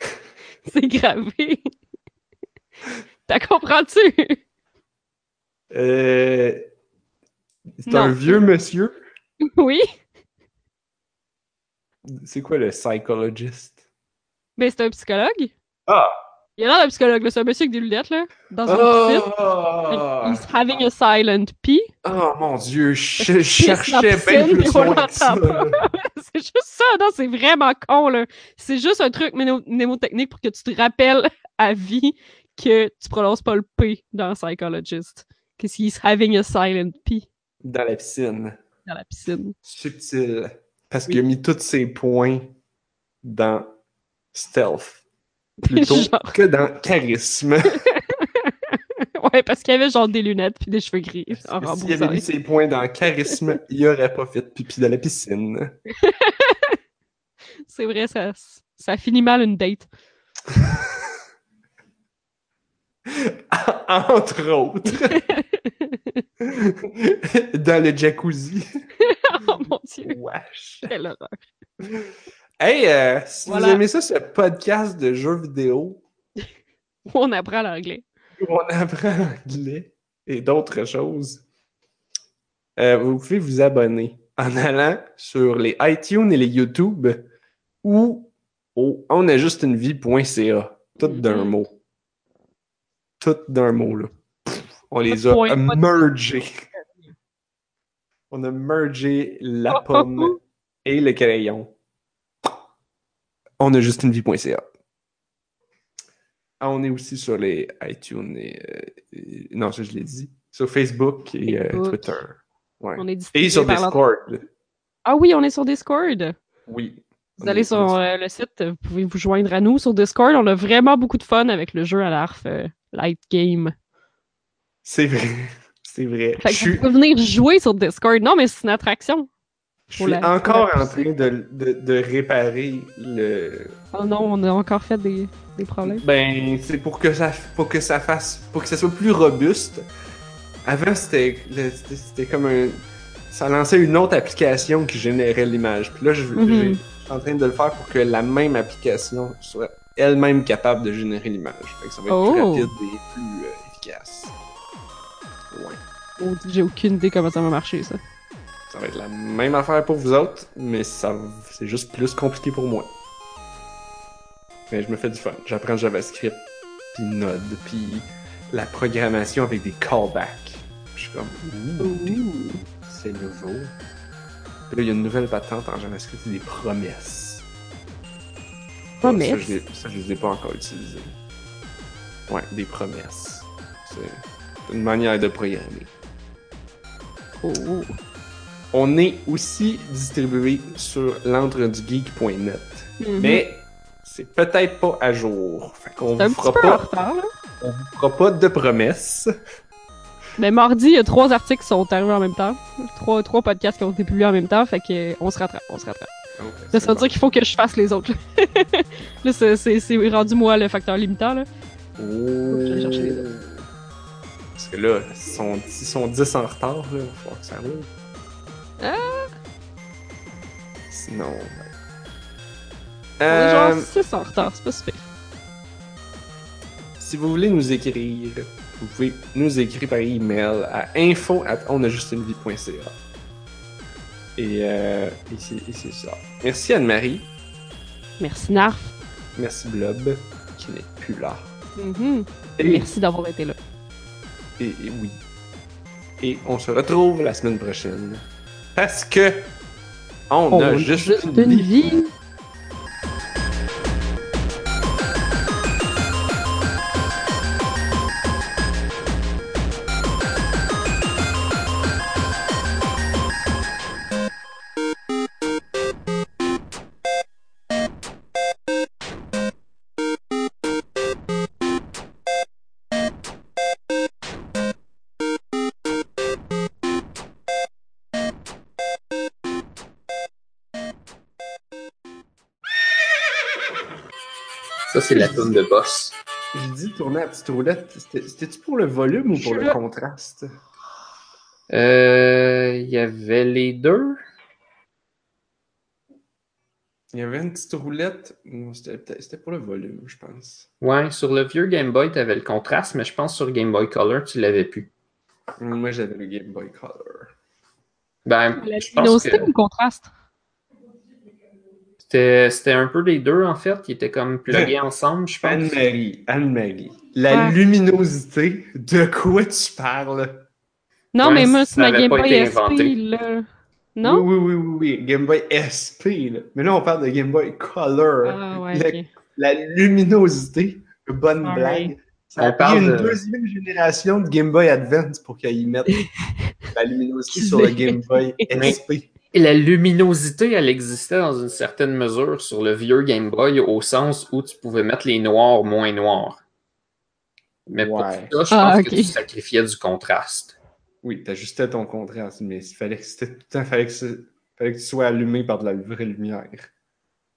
*laughs* C'est gravé. *laughs* T'as comprends-tu? Euh, C'est un vieux monsieur? *laughs* oui. C'est quoi le psychologist? Mais c'est un psychologue. Ah! Il a l'air d'un psychologue, là. C'est un monsieur avec des lunettes, là, dans une piscine. Oh! He's having a silent pee. Oh mon dieu, je, cherchais bien piscine, plus loin que ça. *laughs* c'est juste ça, non, c'est vraiment con, là. C'est juste un truc mnémo- mnémotechnique pour que tu te rappelles à vie que tu prononces pas le P dans Psychologist. Because he's having a silent P Dans la piscine. dans la piscine. Subtil. Parce Oui. qu'il a mis tous ses points dans stealth. Plutôt *laughs* Genre. que dans charisme. *laughs* Ouais, parce qu'il avait genre des lunettes puis des cheveux gris en S'il avait mis ses points dans charisme, *laughs* il aurait pas fait pipi dans la piscine. C'est vrai, ça, ça finit mal une date. Entre autres. *laughs* dans le jacuzzi. *laughs* oh mon dieu, Wesh. quelle horreur. Hey, euh, si Voilà. vous aimez ça, ce podcast de jeux vidéo, On apprend l'anglais. où on apprend l'anglais et d'autres choses, euh, vous pouvez vous abonner en allant sur les iTunes et les YouTube ou au onajustunevie.ca. Tout d'un Mhm. mot. Tout d'un mot, là. On les a point, pas de- mergés. On a mergé la Oh, oh, pomme oh. et le crayon. On a juste une vie.ca. Ah, on est aussi sur les iTunes et, euh, et- non, ça je l'ai dit. Sur Facebook et euh. Twitter. Ouais. On est Et sur Discord. Ah oui, on est sur Discord. Oui. Vous allez sur euh, le site, vous pouvez vous joindre à nous sur Discord. On a vraiment beaucoup de fun avec le jeu à l'ARF Light Game. C'est vrai. C'est vrai. Fait Je que vous suis, pouvez venir jouer sur Discord. Non, mais c'est une attraction. je suis la- encore en train de, de, de réparer le. Oh non, on a encore fait des, des problèmes. Ben, c'est pour que ça, pour que ça fasse, pour que ça soit plus robuste. Avant, c'était, c'était comme un, ça lançait une autre application qui générait l'image. Puis là, je, Mhm. je suis en train de le faire pour que la même application soit elle-même capable de générer l'image. Fait que ça va être plus Oh. rapide et plus euh, efficace. Ouais. Oh, J'ai aucune idée comment ça va marcher, ça. Ça va être la même affaire pour vous autres, mais ça, c'est juste plus compliqué pour moi. Mais je me fais du fun. J'apprends JavaScript, puis Node, puis la programmation avec des callbacks. Je suis comme, ouh, c'est nouveau. Puis là, il y a une nouvelle patente en JavaScript, c'est des promesses. Promesses? Ça, ça, je les ai pas encore utilisées. Ouais, des promesses. C'est une manière de programmer. Oh. On est aussi distribué sur l'entredugeek.net. Mhm. Mais c'est peut-être pas à jour. Fait qu'on vous fera pas, retard, on vous fera pas de promesses. Mais mardi, il y a trois articles qui sont arrivés en même temps. Trois, trois podcasts qui ont été publiés en même temps. Fait que euh, on se rattrape, on se rattrape. Là, ça veut dire qu'il faut que je fasse les autres. là. *laughs* là, c'est- rendu moi le facteur limitant. Là. Oh. j'aille chercher les autres. Que là, ils sont, ils sont 10 en retard, là. Il falloir que ça roule. Ah. Sinon. ouais. On est Euh, genre 6 en retard, c'est pas super. si vous voulez nous écrire, vous pouvez nous écrire par email à info at. Et, euh, et c'est ça. Merci Anne-Marie. Merci Narf. Merci Blob, qui n'est plus là. Mhm. Et, Merci d'avoir été là. Et- et oui. Et on se retrouve la semaine prochaine. Parce que on, a juste, une vie. vie. Ça, c'est la toune de boss. J'ai dit tourner la petite roulette. C'était- C'était-tu pour le volume ou pour Je le contraste? Euh, Il y avait les deux. Il y avait une petite roulette. Non, c'était pour le volume, je pense. Ouais, sur le vieux Game Boy, tu avais le contraste, mais je pense sur Game Boy Color, tu l'avais plus. Moi, j'avais le Game Boy Color. Ben, La je luminosité que ou le contraste? C'était c'était un peu les deux, en fait. Ils étaient comme plugués ensemble, je pense. Anne-Marie, Anne-Marie. La Ouais. luminosité, de quoi tu parles? Non, Ouais, mais moi, c'est ma Game Boy SP, inventé. là. Non? Oui, oui, oui, oui, oui. Game Boy SP, là. Mais là, on parle de Game Boy Color. Ah ouais, Le- ok. La luminosité, bonne blague. ouais. Ça a On parle une de- deuxième génération de Game Boy Advance pour qu'ils mettent *laughs* la luminosité sur le Game Boy *laughs* SP. Et la luminosité, elle existait dans une certaine mesure sur le vieux Game Boy au sens où tu pouvais mettre les noirs moins noirs. Mais pour ça, je pense Ah, que tu sacrifiais du contraste. Oui, t'ajustais ton contraste, mais il fallait que c'était tout le temps, fallait que, ce- fallait que tu sois allumé par de la vraie lumière.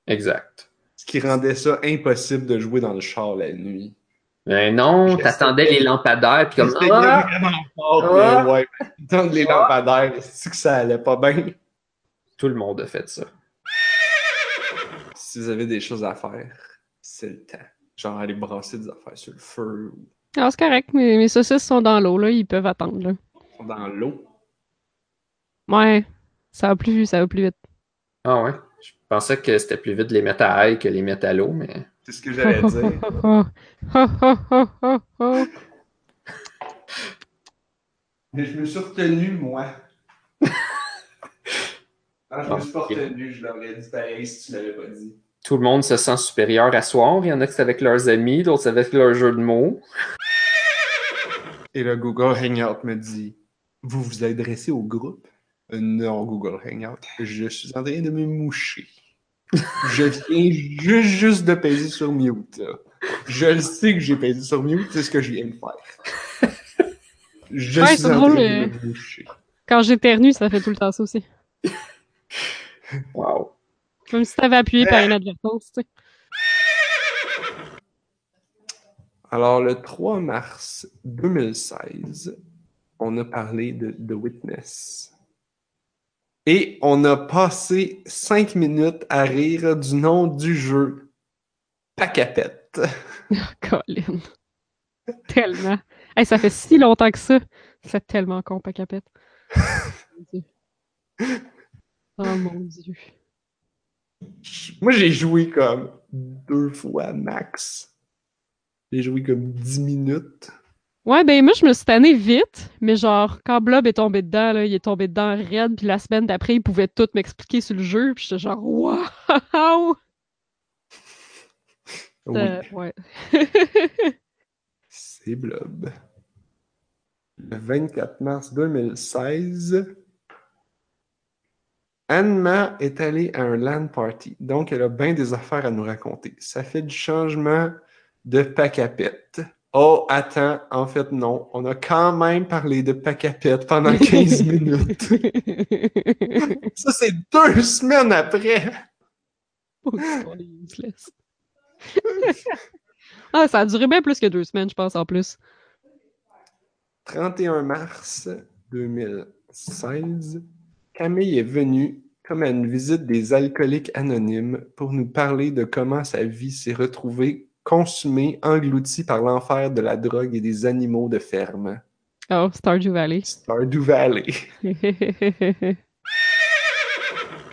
Exact. Ce qui rendait ça impossible de jouer dans le char la nuit. Mais non, Je t'attendais les lampadaires, puis comme ah! vraiment fort, Ah! mais ouais. Les Ah! lampadaires, c'est que ça allait pas bien. Tout le monde a fait ça. Si vous avez des choses à faire, c'est le temps. Genre aller brasser des affaires sur le feu ou Ah, c'est correct, mes, mes saucisses sont dans l'eau, là, ils peuvent attendre, là. dans l'eau? Ouais, ça va plus, ça va plus vite. Ah ouais? Je pensais que c'était plus vite de les mettre à ail que les mettre à l'eau, mais. C'est ce que j'allais dire. *laughs* Mais je me suis retenu, moi. *laughs* Ah, je me suis pas retenu, je l'aurais dit pareil si tu l'avais pas dit. Tout le monde se sent supérieur à soir. Il y en a qui c'est avec leurs amis, d'autres c'est avec leur jeu de mots. Et le Google Hangout me dit Vous vous adressez au groupe Euh, Non, Google Hangout. Je suis en train de me moucher. Je viens juste, juste de peser sur mute. Je le sais que j'ai pesé sur mute, c'est ce que je viens de faire. Je Ouais, suis en drôle, train euh. de me moucher. Quand j'éternue, ça fait tout le temps ça aussi. Wow. Comme si t'avais appuyé par inadvertance, tu sais. Alors, le 3 mars 2016, on a parlé de The Witness. Et on a passé cinq minutes à rire du nom du jeu. Pacapette. *laughs* Colin. tellement. Hey, ça fait si longtemps que ça. C'est tellement con, Pacapette. *laughs* Oh mon dieu. Moi, j'ai joué comme deux fois max. J'ai joué comme 10 minutes. Ouais, ben moi, je me suis tanné vite, mais genre, quand Blob est tombé dedans, là, il est tombé dedans raide, puis la semaine d'après, il pouvait tout m'expliquer sur le jeu, puis j'étais genre, waouh! *laughs* Oui, Euh, ouais. c'est Blob. Le 24 mars 2016, Anma est allée à un LAN party, donc elle a bien des affaires à nous raconter. Ça fait du changement de Pacapette. Oh, attends, en fait, non. On a quand même parlé de Pacapette pendant 15 *laughs* minutes. Ça, c'est deux semaines après. Ah, ça a duré bien plus que deux semaines, je pense, en plus. 31 mars 2016, Camille est venue comme à une visite des alcooliques anonymes pour nous parler de comment sa vie s'est retrouvée consumée, engloutie par l'enfer de la drogue et des animaux de ferme. Oh, Stardew Valley. Stardew Valley. *laughs*